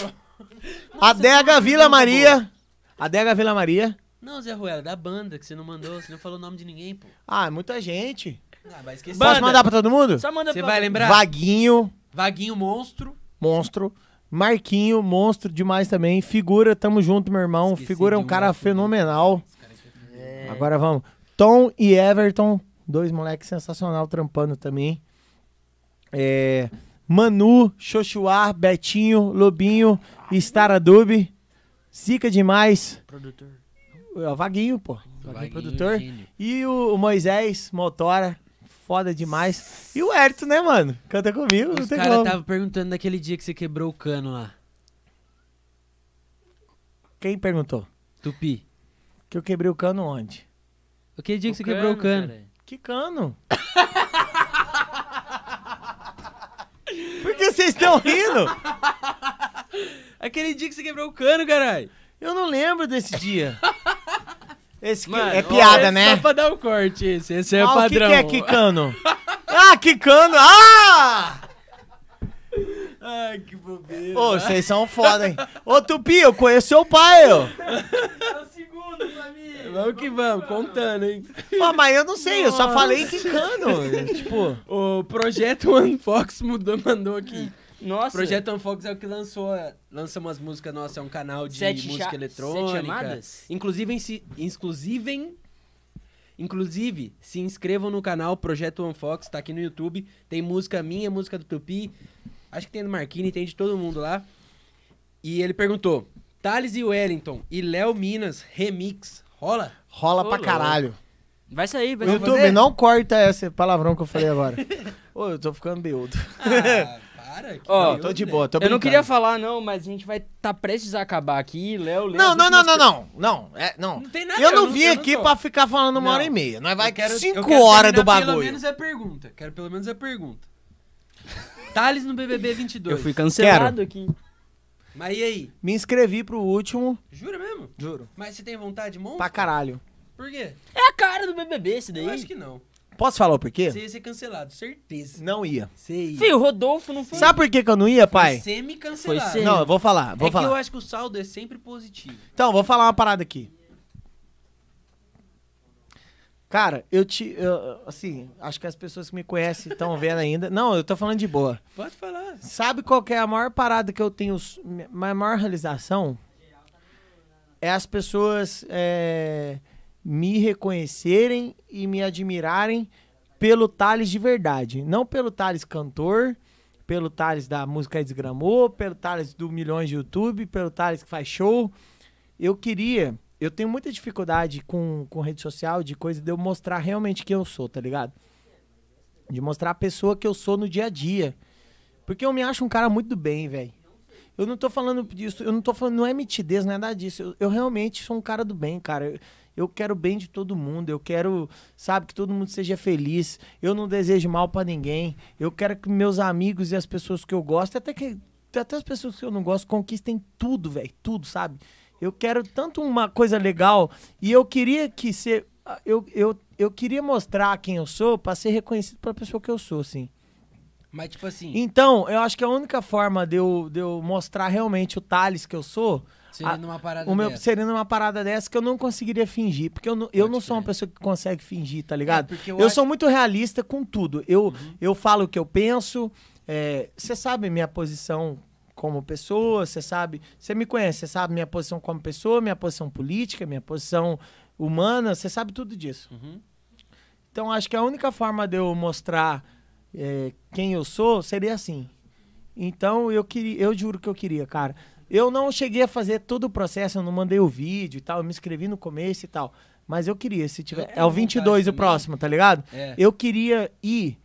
Adega Vila Maria. Adega Vila Maria. Não, Zé Ruela, da banda que você não mandou, você não falou o nome de ninguém, pô. Ah, é muita gente. Ah, vai esquecer. Posso Banda. mandar pra todo mundo? Só manda Você pra- vai lembrar? Vaguinho, Vaguinho Monstro. monstro. Marquinho, monstro demais também. Figura, tamo junto, meu irmão. Esqueci Figura é um um cara grafite. fenomenal. É. Agora vamos. Tom e Everton, dois moleques sensacional trampando também. É, Manu, Xoxuá, Betinho, Lobinho, Staradub. Zica demais. Produtor. É O Vaguinho, pô. Vaguinho, Vaguinho, produtor. gênio. E o, Moisés, Motora. Foda demais. E o Herto, né, mano? Canta comigo, não Os caras estavam perguntando daquele dia que você quebrou o cano lá. Quem perguntou? Tupi. Que eu quebrei o cano onde? Aquele dia que você quebrou o cano. cara. Que cano? Por que vocês estão rindo? Aquele dia que você quebrou o cano, caralho. Eu não lembro desse dia. Esse que- Mano, é ó, piada, Esse né? Só pra dar o corte, esse. Esse é ah, padrão. O que, que é Kikano? ah, Kikano! Ah! Ai, que bobeira. Ô, vocês são foda, hein? Ô, Tupi, eu conheço seu pai, ó. É família. Vamos que vamos, contando, hein? Ó, mas eu não sei, eu só falei quicando. tipo, O Projeto One Fox mudou, mandou aqui. Nossa. Projeto One Fox é o que lançou, lança umas músicas nossas, é um canal de Sete música eletrônica. sete chamadas? Inclusive, em se, inclusive, em- inclusive, se inscrevam no canal Projeto One Fox, tá aqui no YouTube. Tem música minha, música do Tupi. Acho que tem do Marquini, tem de todo mundo lá. E ele perguntou: Thales e Wellington e Léo Minas Remix, rola? rola Ô, pra caralho. Vai sair, vai YouTube, sair. não corta esse palavrão que eu falei agora. Ô, eu tô ficando beudo. Ah, para. que Ó, Tô de boa, tô Eu brincando. não queria falar, não, mas a gente vai tá prestes a acabar aqui. Léo, Léo. Não, não, não, não, não. Não, é, não. Não tem nada, Eu não eu vim eu aqui tô. pra ficar falando uma Não. hora e meia. Nós vai Eu quero- eu cinco quero horas do terminar Pelo bagulho. menos a pergunta. Quero pelo menos a pergunta. Thales no BBB 22. Eu fui cancelado aqui. Mas e aí? Me inscrevi pro último, Jura mesmo? juro. Mas você tem vontade, monstro? Pra caralho. Por quê? É a cara do BBB esse daí. Eu acho que não. Posso falar o porquê? Você ia ser cancelado, certeza. Não ia. Você ia. Fio, o Rodolfo não foi. Sabe por que, que eu não ia, Foi pai? semi-cancelado. Foi semi. Não, eu vou falar, vou é que eu falar. acho que o saldo é sempre positivo. Então, vou falar uma parada aqui. Cara, eu te. eu, assim, acho que as pessoas que me conhecem estão vendo ainda. Não, eu tô falando de boa. Pode falar. Sabe qual é a maior parada que eu tenho, minha maior realização? É as pessoas é, me reconhecerem e me admirarem pelo Thales de verdade. Não pelo Thales cantor, pelo Thales da música Desgramou, pelo Thales do Milhões de YouTube, pelo Thales que faz show. Eu queria, eu tenho muita dificuldade com, com rede social, de coisa de eu mostrar realmente quem eu sou, tá ligado? De mostrar a pessoa que eu sou no dia a dia. Porque eu me acho um cara muito bem, velho. Eu não tô falando disso, eu não tô falando, não é mitidez, não é nada disso. Eu, eu realmente sou um cara do bem, cara. Eu, eu quero o bem de todo mundo, eu quero, sabe, que todo mundo seja feliz. Eu não desejo mal pra ninguém. Eu quero que meus amigos e as pessoas que eu gosto, até que até as pessoas que eu não gosto conquistem tudo, velho, tudo, sabe? Eu quero tanto uma coisa legal e eu queria que ser eu, eu, eu queria mostrar quem eu sou pra ser reconhecido pela pessoa que eu sou, assim. Mas, tipo assim, Então, eu acho que a única forma de eu, de eu mostrar realmente o Thales que eu sou, seria a- numa parada o meu dessa. seria numa parada dessa que eu não conseguiria fingir. Porque eu não, eu Pode não sou uma pessoa que consegue fingir, tá ligado? É, eu eu acho- sou muito realista com tudo. Eu, Uhum. eu falo o que eu penso. Você sabe minha posição como pessoa, você sabe. Você me conhece, você sabe minha posição como pessoa, minha posição política, minha posição humana, você sabe tudo disso. Uhum. Então acho que a única forma de eu mostrar é, quem eu sou seria assim. Então eu queria, eu juro que eu queria, cara. Eu não cheguei a fazer todo o processo, eu não mandei o vídeo e tal, eu me inscrevi no começo e tal. Mas eu queria, se tiver. tenho É o 22 o próximo, tá ligado? É. Eu queria ir.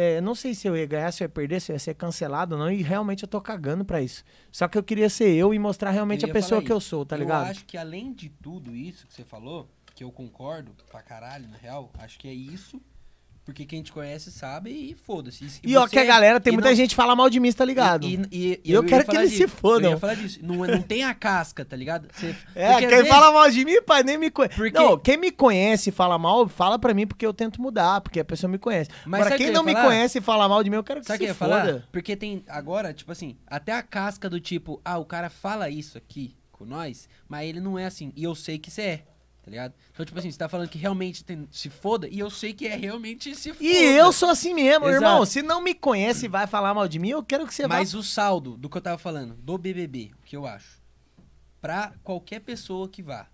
É, não sei se eu ia ganhar, se eu ia perder, se eu ia ser cancelado ou não, e realmente eu tô cagando pra isso. Só que eu queria ser eu e mostrar realmente Eu a pessoa que eu sou, tá eu ligado? acho que além de tudo isso que você falou, que eu concordo pra caralho, na real, acho que é isso. Porque quem te conhece sabe e foda-se. E, ó, você- que a galera, tem e muita não- gente que fala mal de mim, tá ligado? E, e- e E eu ia quero que eles se fodam. Eu ia falar disso. Não, não tem a casca, tá ligado? Você- É, quem vezes- fala mal de mim, pai, nem me conhece. Porque- Não, quem me conhece e fala mal, fala pra mim porque eu tento mudar, porque a pessoa me conhece. Mas Agora, quem que eu não me conhece e fala mal de mim, eu quero que Sabe que se eu ia falar? foda. Porque tem agora, tipo assim, até a casca do tipo, ah, o cara fala isso aqui com nós, mas ele não é assim. E eu sei que você é, tá ligado? Então, tipo assim, você tá falando que realmente tem- se foda, e eu sei que é realmente se foda. E eu sou assim mesmo, Exato. irmão. Se não me conhece e vai falar mal de mim, eu quero que você Mas o saldo do que eu tava falando, do BBB, o que eu acho, pra qualquer pessoa que vá,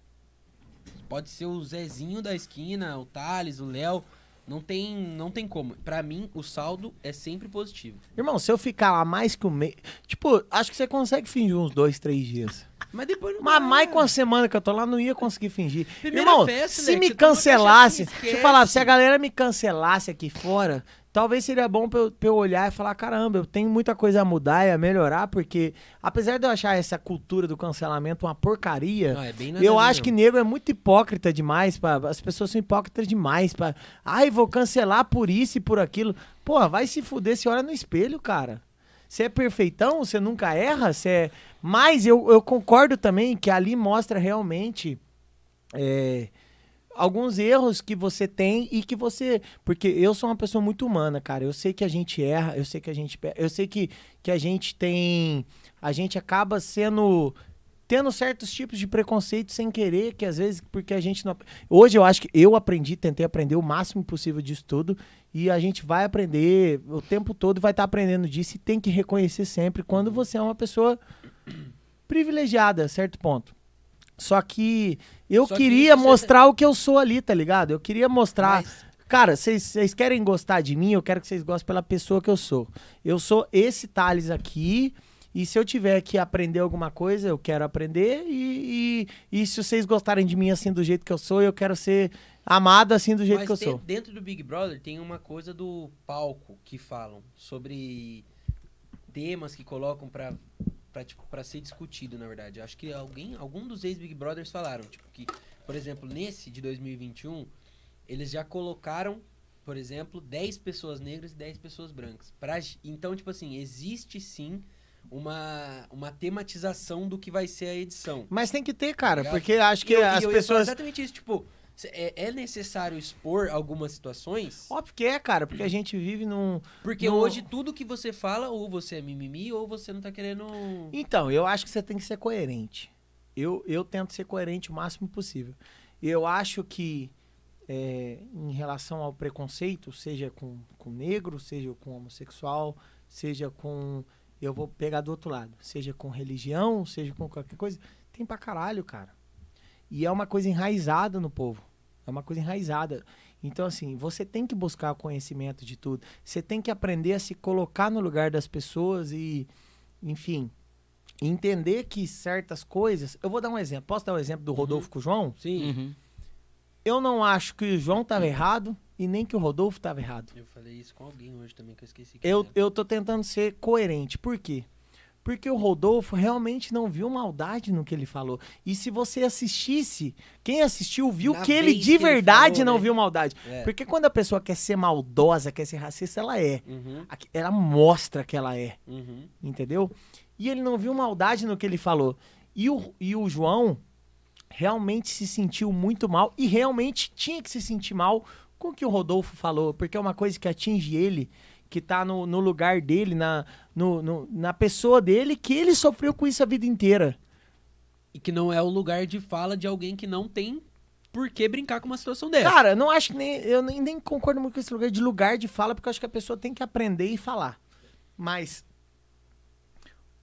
pode ser o Zezinho da esquina, o Thales, o Léo, não tem, não tem como. Pra mim, o saldo é sempre positivo. vá. Irmão, se eu ficar lá mais que um mês... Tipo, acho que você consegue fingir uns dois, três dias. Mas depois não Mas mais com a semana que eu tô lá, não ia conseguir fingir. Primeira Irmão, festa, se Leque, me cancelasse... Deixa eu falar, se a galera me cancelasse aqui fora, talvez seria bom pra eu, pra eu olhar e falar, caramba, eu tenho muita coisa a mudar e a melhorar, porque apesar de eu achar essa cultura do cancelamento uma porcaria... Não, é Eu acho que nego é muito hipócrita demais, pá. as pessoas são hipócritas demais, pá. Ai, vou cancelar por isso e por aquilo. Pô, vai se fuder, você olha no espelho, cara. Você é perfeitão, você nunca erra, você é... Mas eu, eu concordo também que ali mostra realmente é, alguns erros que você tem e que você... Porque eu sou uma pessoa muito humana, cara. Eu sei que a gente erra, eu sei que a gente... Eu sei que, que a gente tem... A gente acaba sendo tendo certos tipos de preconceito sem querer, que às vezes, porque a gente não. Hoje eu acho que eu aprendi, tentei aprender o máximo possível disso tudo, e a gente vai aprender o tempo todo, vai estar aprendendo disso, e tem que reconhecer sempre quando você é uma pessoa privilegiada, a certo ponto. Só que eu Só que queria você- mostrar o que eu sou ali, tá ligado? Eu queria mostrar. Mas- Cara, vocês querem gostar de mim, eu quero que vocês gostem pela pessoa que eu sou. Eu sou esse Thales aqui, e se eu tiver que aprender alguma coisa, eu quero aprender, e, e, e se vocês gostarem de mim assim do jeito que eu sou, eu quero ser amado assim do jeito Mas que eu tem- sou. dentro do Big Brother tem uma coisa do palco que falam sobre temas que colocam pra, pra, tipo, pra ser discutido, na verdade. Acho que alguém, algum dos ex-Big Brothers falaram, tipo, que, por exemplo, nesse de 2021, eles já colocaram, por exemplo, 10 pessoas negras e 10 pessoas brancas. Pra, então, tipo assim, existe sim uma, uma tematização do que vai ser a edição. Mas tem que ter, cara, Ligado? porque acho que eu- as eu pessoas. Exatamente isso, tipo, é, é necessário expor algumas situações? Óbvio que é, cara, porque a gente vive num. Porque No- hoje tudo que você fala, ou você é mimimi, ou você não tá querendo. Então, eu acho que você tem que ser coerente. Eu, eu tento ser coerente o máximo possível. Eu acho que é, em relação ao preconceito, seja com, com negro, seja com homossexual, seja com. Eu vou pegar do outro lado. Seja com religião, seja com qualquer coisa. Tem pra caralho, cara. E é uma coisa enraizada no povo. É uma coisa enraizada. Então, assim, você tem que buscar o conhecimento de tudo. Você tem que aprender a se colocar no lugar das pessoas e, enfim, entender que certas coisas. Eu vou dar um exemplo. Posso dar um exemplo do Rodolfo com o João? Sim. Uhum. Eu não acho que o João estava errado e nem que o Rodolfo estava errado. Eu falei isso com alguém hoje também, que eu esqueci. quem Eu, era. eu tô tentando ser coerente. Por quê? Porque o Rodolfo realmente não viu maldade no que ele falou. E se você assistisse, quem assistiu viu Na que ele de que ele verdade falou, não né? viu maldade. É. Porque quando a pessoa quer ser maldosa, quer ser racista, ela é. Uhum, Ela mostra que ela é. uhum. entendeu? E ele não viu maldade no que ele falou. E o, e o João realmente se sentiu muito mal e realmente tinha que se sentir mal com o que o Rodolfo falou, porque é uma coisa que atinge ele, que tá no, no lugar dele, na, no, no- na pessoa dele, que ele sofreu com isso a vida inteira. E que não é o lugar de fala de alguém que não tem por que brincar com uma situação dessa. Cara, não acho que nem. Eu nem, nem concordo muito com esse lugar de lugar de fala, porque eu acho que a pessoa tem que aprender e falar. Mas.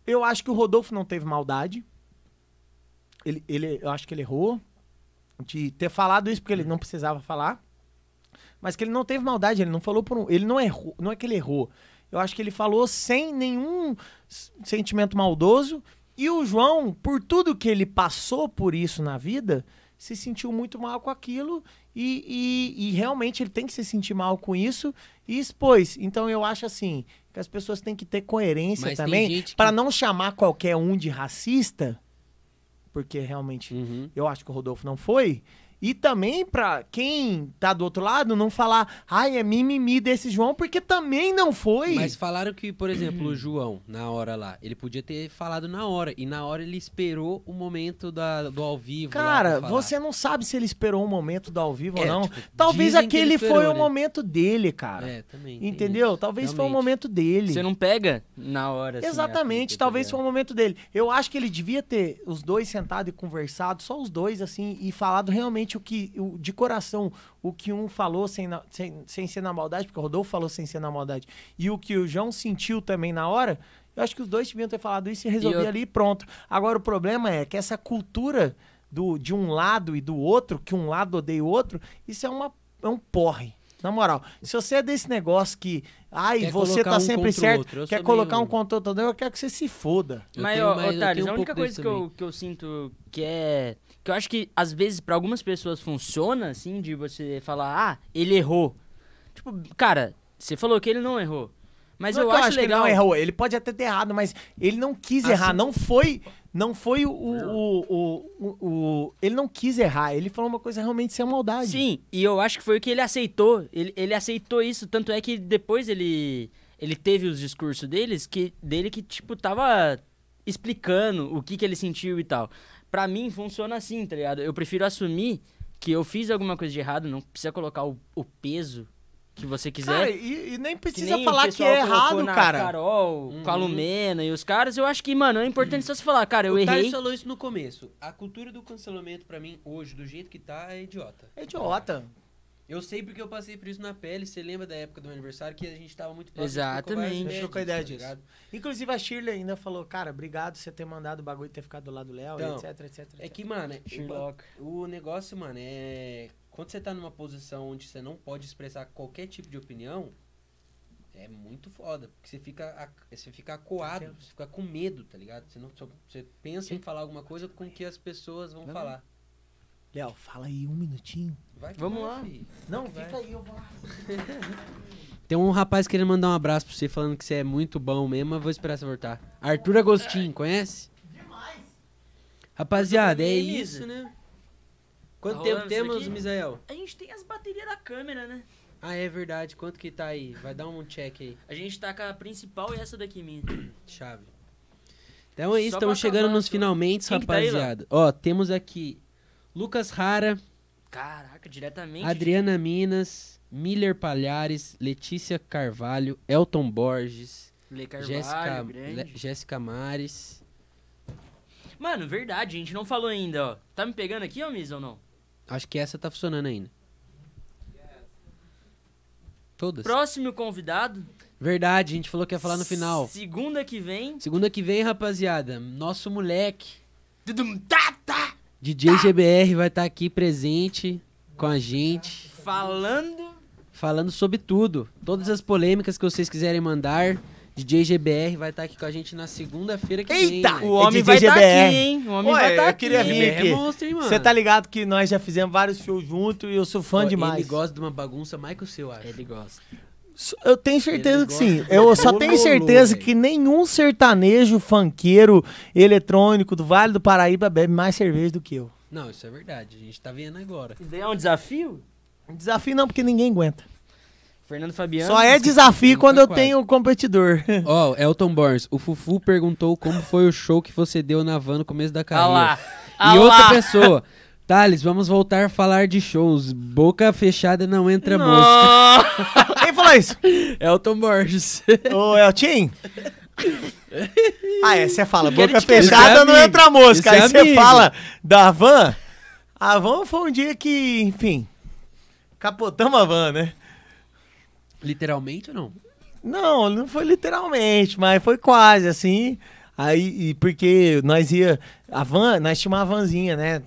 Eu acho que o Rodolfo não teve maldade. Ele, ele, eu acho que ele errou de ter falado isso porque ele não precisava falar. Mas que ele não teve maldade, ele não falou por um. Ele não errou. Não é que ele errou. Eu acho que ele falou sem nenhum sentimento maldoso. E o João, por tudo que ele passou por isso na vida, se sentiu muito mal com aquilo. E, e- e realmente ele tem que se sentir mal com isso e expôs. Então eu acho assim que as pessoas têm que ter coerência Mas também gente que- para não chamar qualquer um de racista, porque realmente Uhum. eu acho que o Rodolfo não foi. E também pra quem tá do outro lado não falar, ai, é mimimi desse João, porque também não foi. Mas falaram que, por exemplo, o João, na hora lá, ele podia ter falado na hora. E na hora ele esperou o momento da, do ao vivo. Cara, você não sabe se ele esperou um momento do ao vivo É, ou não. tipo, Talvez aquele esperou, foi o né? momento dele, cara. É, também. Entendeu? isso. Talvez foi o Realmente. momento dele. Você não pega na hora. assim, a Exatamente, talvez foi o momento dele. Eu acho que ele devia ter os dois sentado e conversado, só os dois, assim, e falado realmente o que, o, de coração, o que um falou sem, na- sem, sem ser na maldade, porque o Rodolfo falou sem ser na maldade, e o que o João sentiu também na hora. Eu acho que os dois deviam ter falado isso e resolver eu- ali e pronto. Agora, o problema é que essa cultura do, de um lado e do outro, que um lado odeia o outro, isso é, uma, é um porre. Na moral, se você é desse negócio que, ai, Quer você tá um sempre certo, outro, eu quer colocar meio- um contra o outro, eu quero que você se foda. Eu Mas, ó, eu um a única coisa que eu, que eu sinto que é. Que eu acho que às vezes pra algumas pessoas funciona, assim, de você falar, ah, ele errou. Tipo, cara, você falou que ele não errou. Mas Não é eu que acho que ele legal. não errou, ele pode até ter errado, mas ele não quis Assim- errar, não foi, não foi o, o, o, o, ele não quis errar, ele falou uma coisa realmente sem maldade. Sim, e eu acho que foi o que ele aceitou. Ele, ele aceitou isso, tanto é que depois ele ele teve os discursos deles que dele que tipo tava explicando o que que ele sentiu e tal. Pra mim funciona assim, tá ligado? Eu prefiro assumir que eu fiz alguma coisa de errado, não precisa colocar o, o peso que você quiser. Cara, e, e nem que precisa nem o falar que é errado, na cara. Carol, com a Lumena e os caras, eu acho que, mano, é importante só você falar, cara, eu o errei. falou isso no começo. A cultura do cancelamento, pra mim, hoje, do jeito que tá, é idiota. É idiota. Eu sei porque eu passei por isso na pele. Você lembra da época do meu aniversário que a gente tava muito próximo. Exatamente. A gente trocou ideia disso. tá? Inclusive a Shirley ainda falou, cara, obrigado por você ter mandado o bagulho e ter ficado do lado do Léo, Então, etc, etc, etc. É que, mano, é- Sherlock. o negócio, mano, é. Quando você tá numa posição onde você não pode expressar qualquer tipo de opinião, é muito foda. Porque você fica, você fica acuado, você fica com medo, tá ligado? Você, não, você pensa em falar alguma coisa com que as pessoas vão Não. falar. Léo, fala aí um minutinho. Vai que Vamos vai, lá. filho. Não, Vai fica vai. aí, eu vou lá. Tem um rapaz querendo mandar um abraço pra você, falando que você é muito bom mesmo, mas vou esperar você voltar. Arthur Agostinho, conhece? Rapaziada, é isso, Misa? né? Quanto Tá tempo temos? Misael? A gente tem as baterias da câmera, né? Ah, é verdade. Quanto que tá aí? Vai dar um check aí. A gente tá com a principal e essa daqui minha. Chave. Então é isso, Só estamos chegando acabar, nos só. finalmente, Quem que tá aí, rapaziada. Ó, temos aqui Lucas Rara, Caraca, diretamente. Adriana Minas, Miller Palhares, Letícia Carvalho, Elton Borges, Jéssica Jéssica Mares. Mano, verdade, a gente não falou ainda, ó. Tá me pegando aqui, ô Miz, ou não? Acho que essa tá funcionando ainda. Todas. Próximo convidado. Verdade, a gente falou que ia falar no final. Segunda que vem. Segunda que vem, rapaziada, nosso moleque, Tudum, tá, tá. DJ GBR, vai estar aqui presente com a gente, Falando. falando sobre tudo. Todas as polêmicas que vocês quiserem mandar, DJ GBR vai estar aqui com a gente na segunda-feira que vem. Eita! né? O homem DJ vai estar GBR. aqui, hein? O homem Ué, vai estar eu aqui. queria vir aqui. é mano? Você tá ligado que nós já fizemos vários shows juntos e eu sou fã Ó, demais. Ele gosta de uma bagunça mais que o seu, acho. Ele gosta. Eu tenho certeza que sim. Eu só tenho certeza que nenhum sertanejo, funkeiro, eletrônico do Vale do Paraíba bebe mais cerveja do que eu. Não, isso é verdade. A gente tá vendo agora. É um desafio? Desafio não, porque ninguém aguenta. Fernando Fabiano. Só é desafio quando eu quase. tenho competidor. Ó, Elton Borges, o Fufu perguntou como foi o show que você deu na van no começo da Ah carreira. lá. E Ah outra lá. pessoa. Thales, vamos voltar a falar de shows. Boca fechada não entra mosca. Nossa. Quem falou isso? Elton Borges. Ô, Eltim? Ah, é, você fala, boca fechada é não amigo. entra mosca. Esse é Aí você amigo. fala da van. A van foi um dia que, enfim, capotamos a van, né? Literalmente ou não? Não, não foi literalmente, mas foi quase assim. Aí, porque nós ia. A van, nós tínhamos uma vanzinha, né?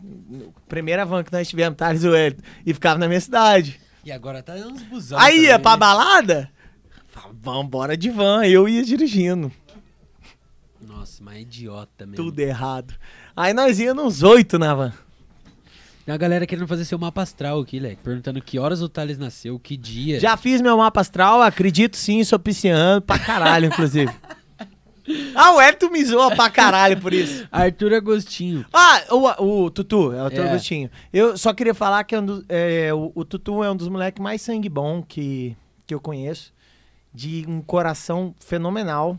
Primeira van que nós tivemos, Thales Hélio, e ficava na minha cidade. E agora tá uns busão. Aí ia pra balada, vambora de van, eu ia dirigindo. Nossa, mas é idiota mesmo. Tudo errado. Aí nós ia nos oito na van. Tem a galera querendo fazer seu mapa astral aqui, Leque. Perguntando que horas o Thales nasceu, que dia. Já fiz meu mapa astral, acredito sim, sou pisciano pra caralho, inclusive. ah, o Hélio me zoa pra caralho por isso. Arthur Agostinho. Ah, o, o Tutu, é o teu É. Agostinho. Eu só queria falar que é um dos- é, o, o Tutu é um dos moleques mais sangue bom que, que eu conheço. De um coração fenomenal.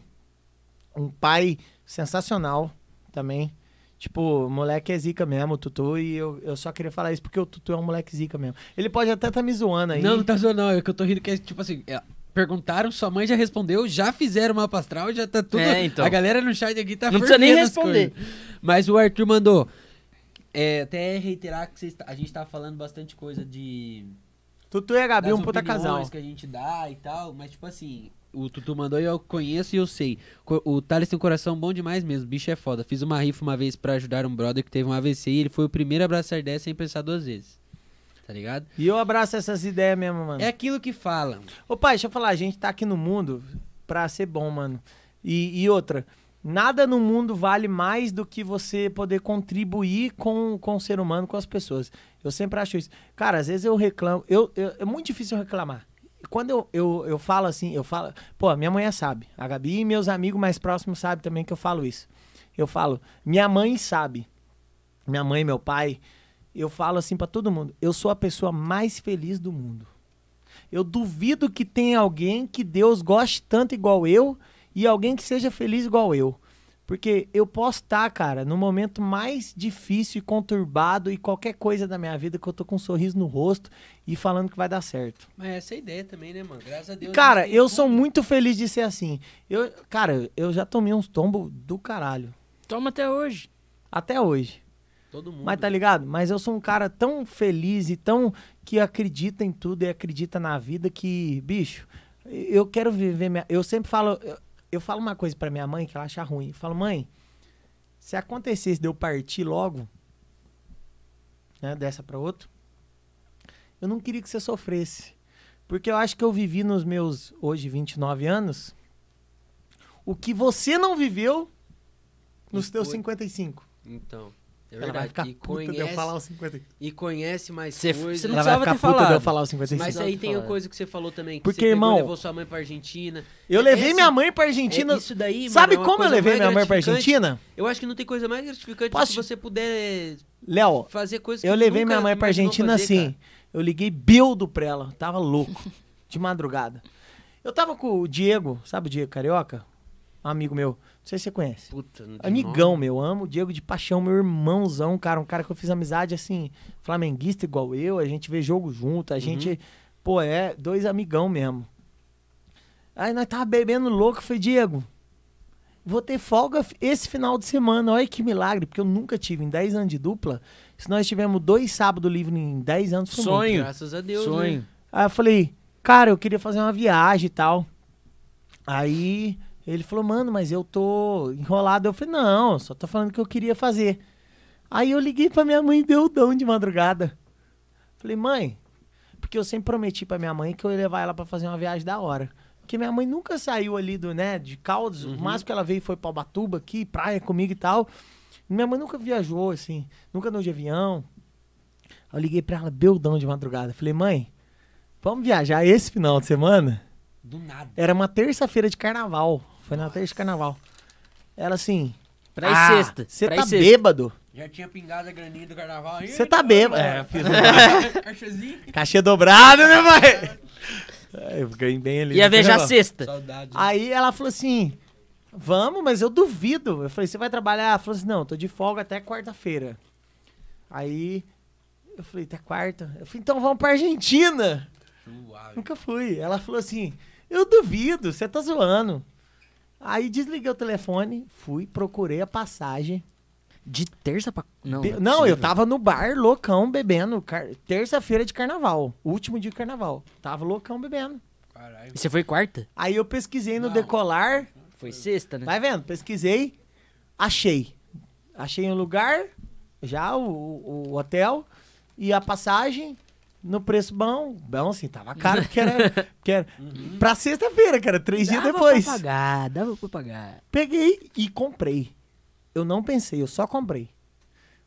Um pai sensacional também. Tipo, o moleque é zica mesmo, o Tutu, e eu, eu só queria falar isso porque o Tutu é um moleque zica mesmo. Ele pode até tá me zoando aí. Não, não tá zoando, não. É que eu tô rindo que é tipo assim. é, perguntaram, sua mãe já respondeu, já fizeram o mapa astral, já tá tudo. É, então. A galera no chat aqui tá Não precisa nem responder. Mas o Arthur mandou. É, até reiterar que vocês- a gente tava falando bastante coisa de. Tutu e a Gabi, das um puta opiniões casal. que a gente dá e tal, mas tipo assim, o Tutu mandou e eu conheço e eu sei. O Thales tem um coração bom demais mesmo, o bicho é foda. Fiz uma rifa uma vez pra ajudar um brother que teve um AVC e ele foi o primeiro a abraçar 10 sem pensar duas vezes. Tá ligado? E eu abraço essas ideias mesmo, mano. É aquilo que falam. Ô pai, deixa eu falar, a gente tá aqui no mundo pra ser bom, mano. E, e outra, nada no mundo vale mais do que você poder contribuir com, com o ser humano, com as pessoas. Eu sempre acho isso. Cara, às vezes eu reclamo, eu, eu- é muito difícil eu reclamar. Quando eu, eu, eu falo assim, eu falo, pô, minha mãe sabe, a Gabi e meus amigos mais próximos sabem também que eu falo isso. Eu falo, minha mãe sabe, minha mãe, meu pai, eu falo assim pra todo mundo, eu sou a pessoa mais feliz do mundo. Eu duvido que tenha alguém que Deus goste tanto igual eu e alguém que seja feliz igual eu. Porque eu posso estar, cara, no momento mais difícil e conturbado e qualquer coisa da minha vida que eu tô com um sorriso no rosto e falando que vai dar certo. Mas essa é a ideia também, né, mano? Graças a Deus. Cara, eu tudo. sou muito feliz de ser assim. Eu, cara, eu já tomei uns tombos do caralho. Toma até hoje. Até hoje. Todo mundo. Mas tá ligado? Mas eu sou um cara tão feliz e tão que acredita em tudo e acredita na vida que, bicho, eu quero viver minha. Eu sempre falo. Eu, falo uma coisa pra minha mãe que ela acha ruim. Eu falo, mãe, se acontecesse de eu partir logo, né, dessa pra outra, eu não queria que você sofresse. Porque eu acho que eu vivi nos meus, hoje, 29 anos, o que você não viveu nos E teus foi- 55. Então. É Ela vai ficar e, puta de eu conhece, falar os 55. e conhece mais Você- coisas. você não Ela vai precisava ficar ter puta de eu falado. falar os 55. Mas aí tem uma coisa que você falou também. Que Porque, você pegou irmão, levou sua mãe pra Argentina. Eu levei Esse- minha mãe pra Argentina. É, isso daí, Sabe mano, é uma como eu levei minha mãe pra. Argentina? Eu acho que não tem coisa mais gratificante Posso se você puder Léo, fazer coisas que eu levei minha mãe pra Argentina fazer, assim. cara. Eu liguei bildo pra ela. Tava louco. de madrugada. Eu tava com o Diego, sabe o Diego Carioca? Um amigo meu. Não sei se você conhece. Puta, não tem Amigão nome. meu, amo o Diego de paixão, meu irmãozão, cara, um cara que eu fiz amizade assim, flamenguista igual eu, a gente vê jogo junto, a gente, pô, é dois amigão mesmo. Aí nós tava bebendo louco, eu falei, Diego, vou ter folga esse final de semana, olha que milagre, porque eu nunca tive em 10 anos de dupla, se nós tivemos dois sábados livres em 10 anos, foi muito. Sonho. Graças a Deus, Sonho. né? Aí eu falei, cara, eu queria fazer uma viagem e tal. Aí ele falou, mano, mas eu tô enrolado. Eu falei, não, só tô falando que eu queria fazer. Aí eu liguei pra minha mãe beldão de madrugada. Falei, mãe, porque eu sempre prometi pra minha mãe que eu ia levar ela pra fazer uma viagem da hora. Porque minha mãe nunca saiu ali do, né, de Caldas. O máximo que ela veio foi pra Ubatuba aqui, praia comigo e tal. Minha mãe nunca viajou, assim, nunca andou de avião. Aí eu liguei pra ela beldão de madrugada. Falei, mãe, vamos viajar esse final de semana? Do nada. Era uma terça-feira de carnaval. Foi na terça de carnaval. Ela assim. Pra "Ah, sexta. Você tá sexta." bêbado? Já tinha pingado a graninha do carnaval aí. Você tá bêbado. É, fiz um Caixazinho. cachê dobrado, né, pai? É, Eu ganhei bem ali. Ia viajar sexta. Saudade. Aí ela falou assim: Vamos, mas eu duvido. Eu falei: Você vai trabalhar? Ela falou assim: Não, tô de folga até quarta-feira. Aí eu falei: Até quarta? Eu falei: Então vamos pra Argentina. Suave. Nunca fui. Ela falou assim: Eu duvido, você tá zoando. Aí desliguei o telefone, fui, procurei a passagem. De terça pra. Não, Be- é não, eu possível. tava no bar, loucão, bebendo. car- Terça-feira de carnaval. Último dia de carnaval. Tava loucão bebendo. Caralho. E você foi quarta? Aí eu pesquisei no Não. Decolar. Foi sexta, né? Vai vendo? Pesquisei. Achei. Achei um lugar, já o- o hotel e a passagem no preço bom. Bom, assim, tava caro porque era. porque era pra sexta-feira, cara, três dias Dava depois. pra pagar, dava pra pagar. Peguei e comprei. Eu não pensei, eu só comprei.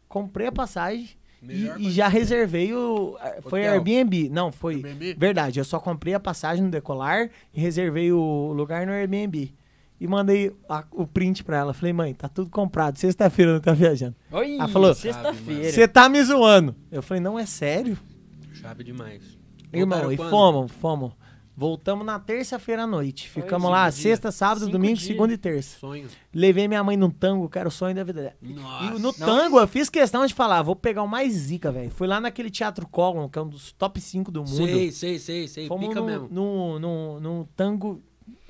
Comprei a passagem e, e já reservei o. Foi Hotel. Airbnb. Não, foi. Airbnb? Verdade, eu só comprei a passagem no Decolar e reservei o lugar no Airbnb. E mandei a- o print pra ela. Falei, mãe, tá tudo comprado. Sexta-feira eu não tá viajando. Oi, Ela falou, sexta-feira. Você tá me zoando. Eu falei, não, é sério? Chave demais. Irmão, Voltaram e quando? fomos, fomos. Voltamos na terça-feira à noite. Ficamos lá sexta, sábado, Cinco domingo, dias. segunda e terça. Sonho. Levei minha mãe num tango, que era o sonho da vida dela. Nossa. E no tango, eu fiz questão de falar, vou pegar o mais zica, velho. Fui lá naquele Teatro Colon, que é um dos top 5 do mundo. Sei, sei, sei, sei. Fomos Pica num, mesmo. num, num, num tango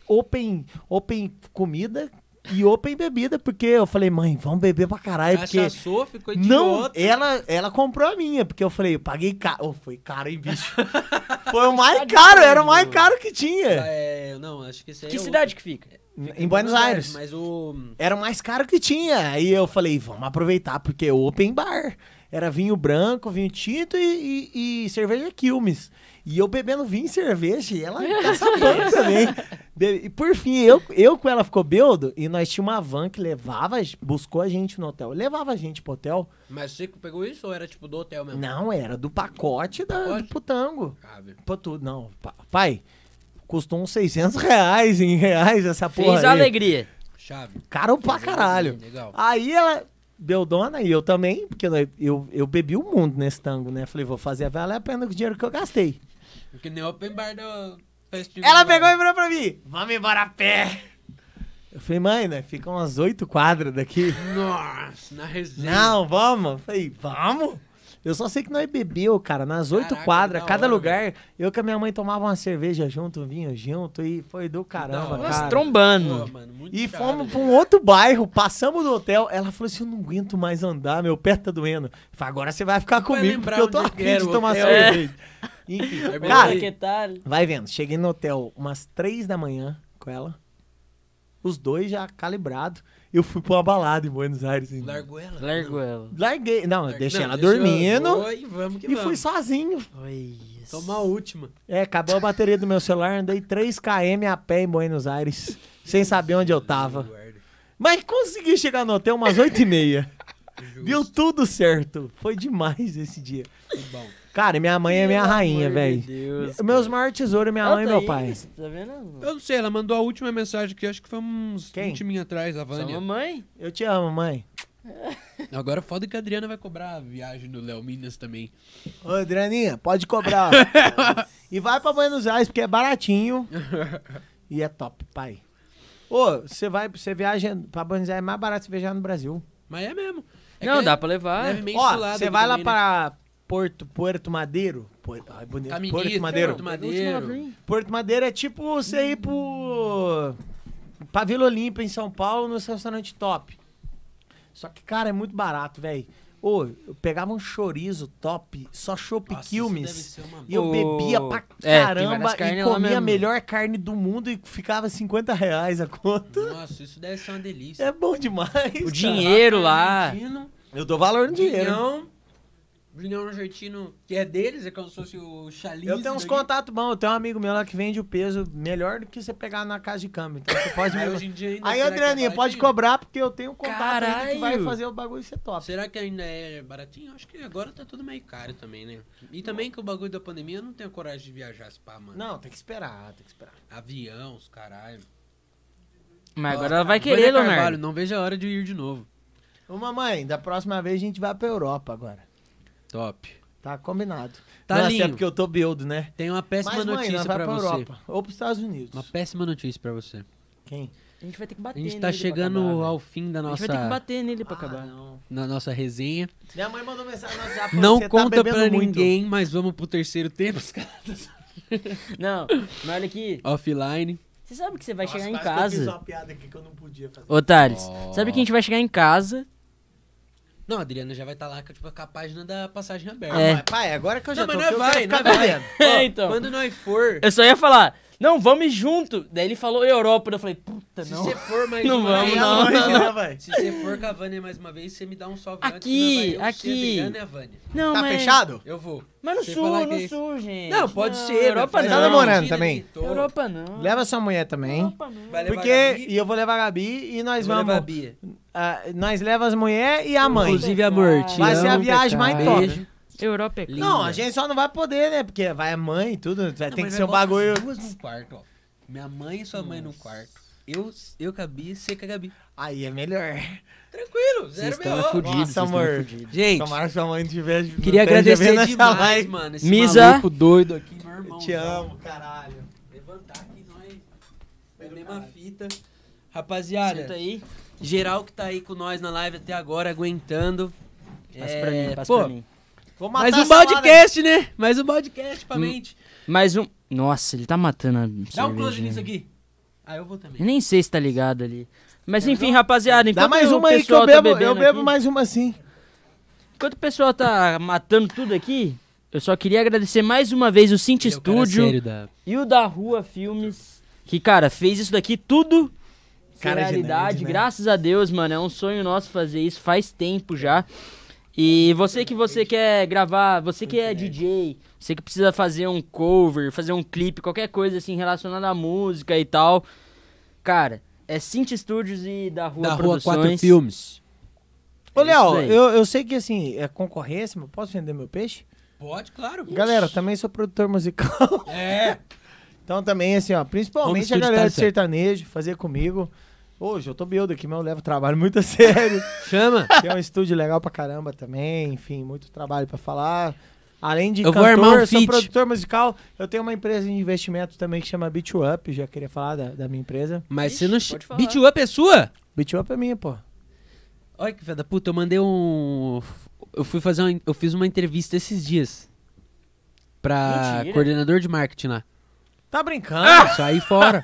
open, open comida e open bebida, porque eu falei, mãe, vamos beber pra caralho, porque... Cachaçou, ficou Não, idiota. ela, ela comprou a minha, porque eu falei, eu paguei caro. Oh, foi caro, hein, bicho? foi o mais caro, era o mais caro que tinha. É, não, acho que esse aí Que é cidade que fica? outro. Fica Em Buenos Aires. Mas o... Era o mais caro que tinha. Aí eu falei, vamos aproveitar, porque é open bar. Era vinho branco, vinho tinto e, e- e cerveja Quilmes. E eu bebendo vinho e cerveja, e ela caçapando também. Be- E por fim, eu, eu com ela ficou bêbado, e nós tínhamos uma van que levava, buscou a gente no hotel. Levava a gente pro hotel. Mas você pegou isso ou era tipo do hotel mesmo? Não, era do pacote da, Pacote? do putango. Ah. Não, pa- pai, custou uns 600 reais em reais essa porra Fez a alegria. Chave. Caro pra Fez a caralho. Legal. Aí ela, Beldona e eu também, porque nós- eu, eu bebi o mundo nesse tango, né? Falei, vou fazer valer a pena com o dinheiro que eu gastei. Porque nem open bar do festival. Ela pegou e virou pra mim, vamos embora a pé. Eu Falei, mãe, né? Fica umas oito quadras daqui. Nossa, na resenha. Não, vamos. Falei, vamos? Eu só sei que nós bebeu, cara, nas oito quadras, da cada hora, lugar. Eu com a minha mãe tomava uma cerveja junto, um vinho junto, e foi do caramba. Nós cara. trombando. Pô, mano, muito E fomos né? pra um outro bairro, passamos do hotel. Ela falou assim: Eu não aguento mais andar, meu pé tá doendo. Eu falei, agora você vai ficar comigo, porque eu tô é afim de tomar hotel. cerveja. Enfim, É cara, que tal? vai vendo. Cheguei no hotel umas três da manhã com ela. Os dois já calibrados. Eu fui pra uma balada em Buenos Aires. ainda. Largou ela? Largo ela. Larguei. Não, Largou- deixei Não, ela deixou- dormindo Foi, vamos que e fui vamos. sozinho. Oi. Tomar a última. É, acabou a bateria do meu celular, andei 3 km a pé em Buenos Aires, sem saber onde eu tava. Mas consegui chegar no hotel umas 8 e meia. Justo. Deu tudo certo. Foi demais esse dia. Que bom. Cara, e minha mãe é minha rainha, velho. Deus, Meus maiores tesouros é minha Ela mãe e tá meu aí, pai. Tá vendo? Eu não sei, ela mandou a última mensagem que acho que foi uns Quem? 20 minutos atrás, a Sua Vânia. mamãe? Eu te amo, mãe. Agora foda que a Adriana vai cobrar a viagem do Léo Minas também. Ô, Adrianinha, pode cobrar. e vai pra Buenos Aires, porque é baratinho. e é top, pai. Ô, você vai, você viaja pra Buenos Aires, é mais barato você viajar no Brasil. Mas é mesmo. É não, que dá é pra levar. Ó, você vai lá né? pra Porto, Porto Madeiro. Porto, ai, bonito. Caminito, Porto Madeiro. Porto Madeiro. Porto Madeiro é tipo você ir pro. pra Vila Olímpia, em São Paulo, nos restaurantes top. Só que, cara, é muito barato, velho. Ô, eu pegava um chorizo top, só chopp Nossa, isso Quilmes. deve ser uma E eu bebia pra é, caramba e comia a melhor carne do mundo e ficava 50 reais a conta. Nossa, isso deve ser uma delícia. É bom demais. O cara. dinheiro lá. Eu dou valor no dinheiro. Vinhão, vinhão argentino, que é deles, é como se fosse o chalice. Eu tenho uns contatos bons. Eu tenho um amigo meu lá que vende o peso melhor do que você pegar na casa de câmbio. Então você pode Aí me... hoje em dia ainda Aí, que é Adrianinha, pode cobrar porque eu tenho um contato ainda que vai Caralho! fazer o bagulho ser top. Será que ainda é baratinho? Acho que agora tá tudo meio caro também, né? E também que o bagulho da pandemia eu não tenho coragem de viajar se pá, mano. Não, tem que esperar, tem que esperar. Avião, os caralho. Mas Ó, agora ela vai querer, Carvalho, Leonardo. Não vejo a hora de ir de novo. Ô, mamãe, da próxima vez a gente vai pra Europa agora. Top. Tá combinado. Tá Nossa, lindo. é porque eu tô build, né? Tem uma péssima Mas, mãe, notícia vai pra, pra você. Europa. Ou pros Estados Unidos. Uma péssima notícia pra você. Quem? A gente vai ter que A bater gente nele tá chegando acabar, ao fim da A gente nossa, vai ter que bater nele pra Ah, acabar. não. na nossa resenha. Minha mãe mandou mensagem no WhatsApp. Não você tá conta bebendo pra muito. ninguém, mas vamos pro terceiro tempo, os caras. Não, mas olha aqui. Offline. Você sabe que você vai Nossa, chegar em que Eu fiz casa. uma piada aqui que eu não podia fazer. Ô, Thales, Ó. sabe que a gente vai chegar em casa. Não, a Adriana já vai estar lá com, tipo, com a página da passagem aberta. É. Mas, pai, agora que eu já Não, tô mas aqui, eu nós vai, nós vai. É, então. Quando nós for, Eu só ia falar, não, vamos ir junto. Daí ele falou Europa. daí Eu falei, puta, se não. você for mais Não uma vamos, vez, não, não. né, vai? Se você for com a Vânia mais uma vez, você me dá um salve antes, Aqui, você, aqui. a a Vânia. Não, Tá mas... fechado? Eu vou. Mas no Você sul, no que- sul, gente. Não, pode ser. Europa mas não. Tá namorando também? Europa não. Leva sua mulher também. Europa não. Vai levar Porque, a Gabi, e eu vou levar a Gabi e nós eu vou levar a vamos. Bia. ah, nós leva as mulheres e a mãe. Inclusive, amor, te Vai ser a amo, viagem mais top. Europa é Lindo. Não, a gente só não vai poder, né? Porque vai a mãe e tudo. Vai Não, ter mas que ser um bagulho. as duas no quarto, ó. Minha mãe e sua mãe no quarto. Eu, eu a Bia, você com a Gabi. Aí é melhor. Tranquilo, Vocês zero estão B.O. fudidos, Nossa, vocês estão amor. fudidos. Gente, Tomara que sua mãe tiver. queria agradecer demais, live. mano. Esse Misa. maluco doido aqui, meu irmão. Te amo, caralho. Levantar aqui nós. Na mesma fita. Rapaziada, Senta aí. geral que tá aí com nós na live até agora, aguentando. Passa É, pra mim, passa pô, pra mim. Vou Mais matar um essa salada. podcast, né? Mais um podcast pra Hum, mente. Mais um... Nossa, ele tá matando a Dá um close cerveja. nisso aqui. Ah, eu vou também. Eu nem sei se tá ligado ali. Mas enfim, rapaziada, enquanto Dá mais o uma aí que pessoal eu tá bebo. eu bebendo bebo aqui- mais uma assim. Enquanto o pessoal tá matando tudo aqui, eu só queria agradecer mais uma vez o Cinti é o Studio e o da Rua Filmes, que, cara, fez isso daqui tudo ser Cara de realidade. nerd, né? Graças a Deus, mano, é um sonho nosso fazer isso faz tempo já. E você que você quer gravar, você que é DJ, você que precisa fazer um cover, fazer um clipe, qualquer coisa assim relacionada à música e tal, cara, é Cinti Studios e da Rua Da Rua Produções. 4 Filmes. Ô, É Léo, eu, eu sei que assim, é concorrência, mas posso vender meu peixe? Pode, claro. Galera, também sou produtor musical. É. Então também, assim, ó, principalmente a galera de sertanejo, fazer comigo. Hoje eu tô build aqui, mas eu levo o trabalho muito a sério. Chama. que é um estúdio legal pra caramba também, enfim, muito trabalho pra falar. Além de Eu vou cantor, armar um eu sou produtor musical. Eu tenho uma empresa de investimento também que chama Beat Up. Já queria falar da, da minha empresa. Mas Ixi, você não. pode falar. Beat Up é sua? Beat Up é minha, pô. Olha que filha da puta, eu mandei um. Eu fui fazer uma, Eu fiz uma entrevista esses dias. Pra Mentira. coordenador de marketing lá. Tá brincando? Saí fora.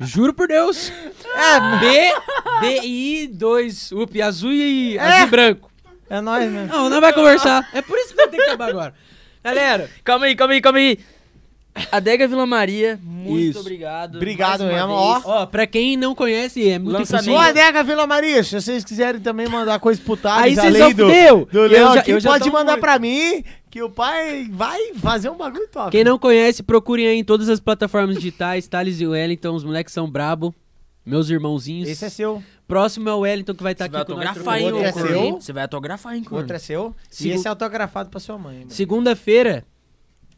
Juro por Deus. É, B, B, I, 2, UP, azul e É. azul e branco. é nóis, né? Não, não vai conversar. É por isso que tenho que acabar agora. Galera, Calma aí, calma aí, calma aí. Adega Vila Maria, muito Isso. obrigado. Obrigado mesmo, ó. ó, pra quem não conhece, é muito Lançamento. Ô. Adega Vila Maria, se vocês quiserem também mandar coisa pro Thales, Aí vocês além do, do Léo aqui, pode mandar muito. pra mim, que o pai vai fazer um bagulho top. Quem não conhece, procurem aí em todas as plataformas digitais. Thales e Wellington, os moleques são brabo. Meus irmãozinhos. Esse é seu, Próximo é o Wellington que vai estar vai aqui com nós. outro é seu. Você vai autografar, hein, outro é seu. E esse é autografado pra sua mãe. mano. Segunda-feira,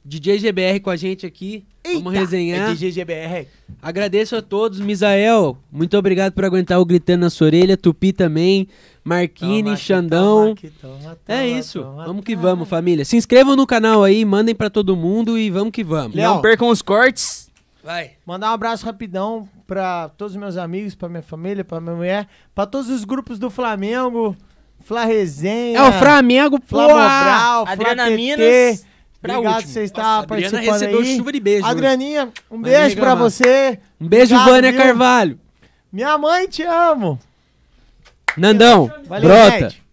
DJ GBR com a gente aqui. Vamos Eita, resenhar. É de GGBR. Agradeço a todos. Misael, muito obrigado por aguentar o gritando na sua orelha. Tupi também. Marquine, Toma Xandão. toma aqui, toma, É isso. toma, Vamos que vamos, família. Se inscrevam no canal aí, mandem pra todo mundo e vamos que vamos. Léo. Não percam os cortes. Vai. Mandar um abraço rapidão pra todos os meus amigos, pra minha família, pra minha mulher, pra todos os grupos do Flamengo, Fla Resenha, É o Flamengo, Fla porra! Mobral, Fla Adriana. Minas, pra Obrigado por você estar Nossa, a Adriana participando recebeu aí. chuva de beijo. Adrianinha, um Vai beijo pra reclamar. você. Um beijo, Obrigado, Vânia viu? Carvalho. Minha mãe te amo. Nandão, Valeu, brota. gente.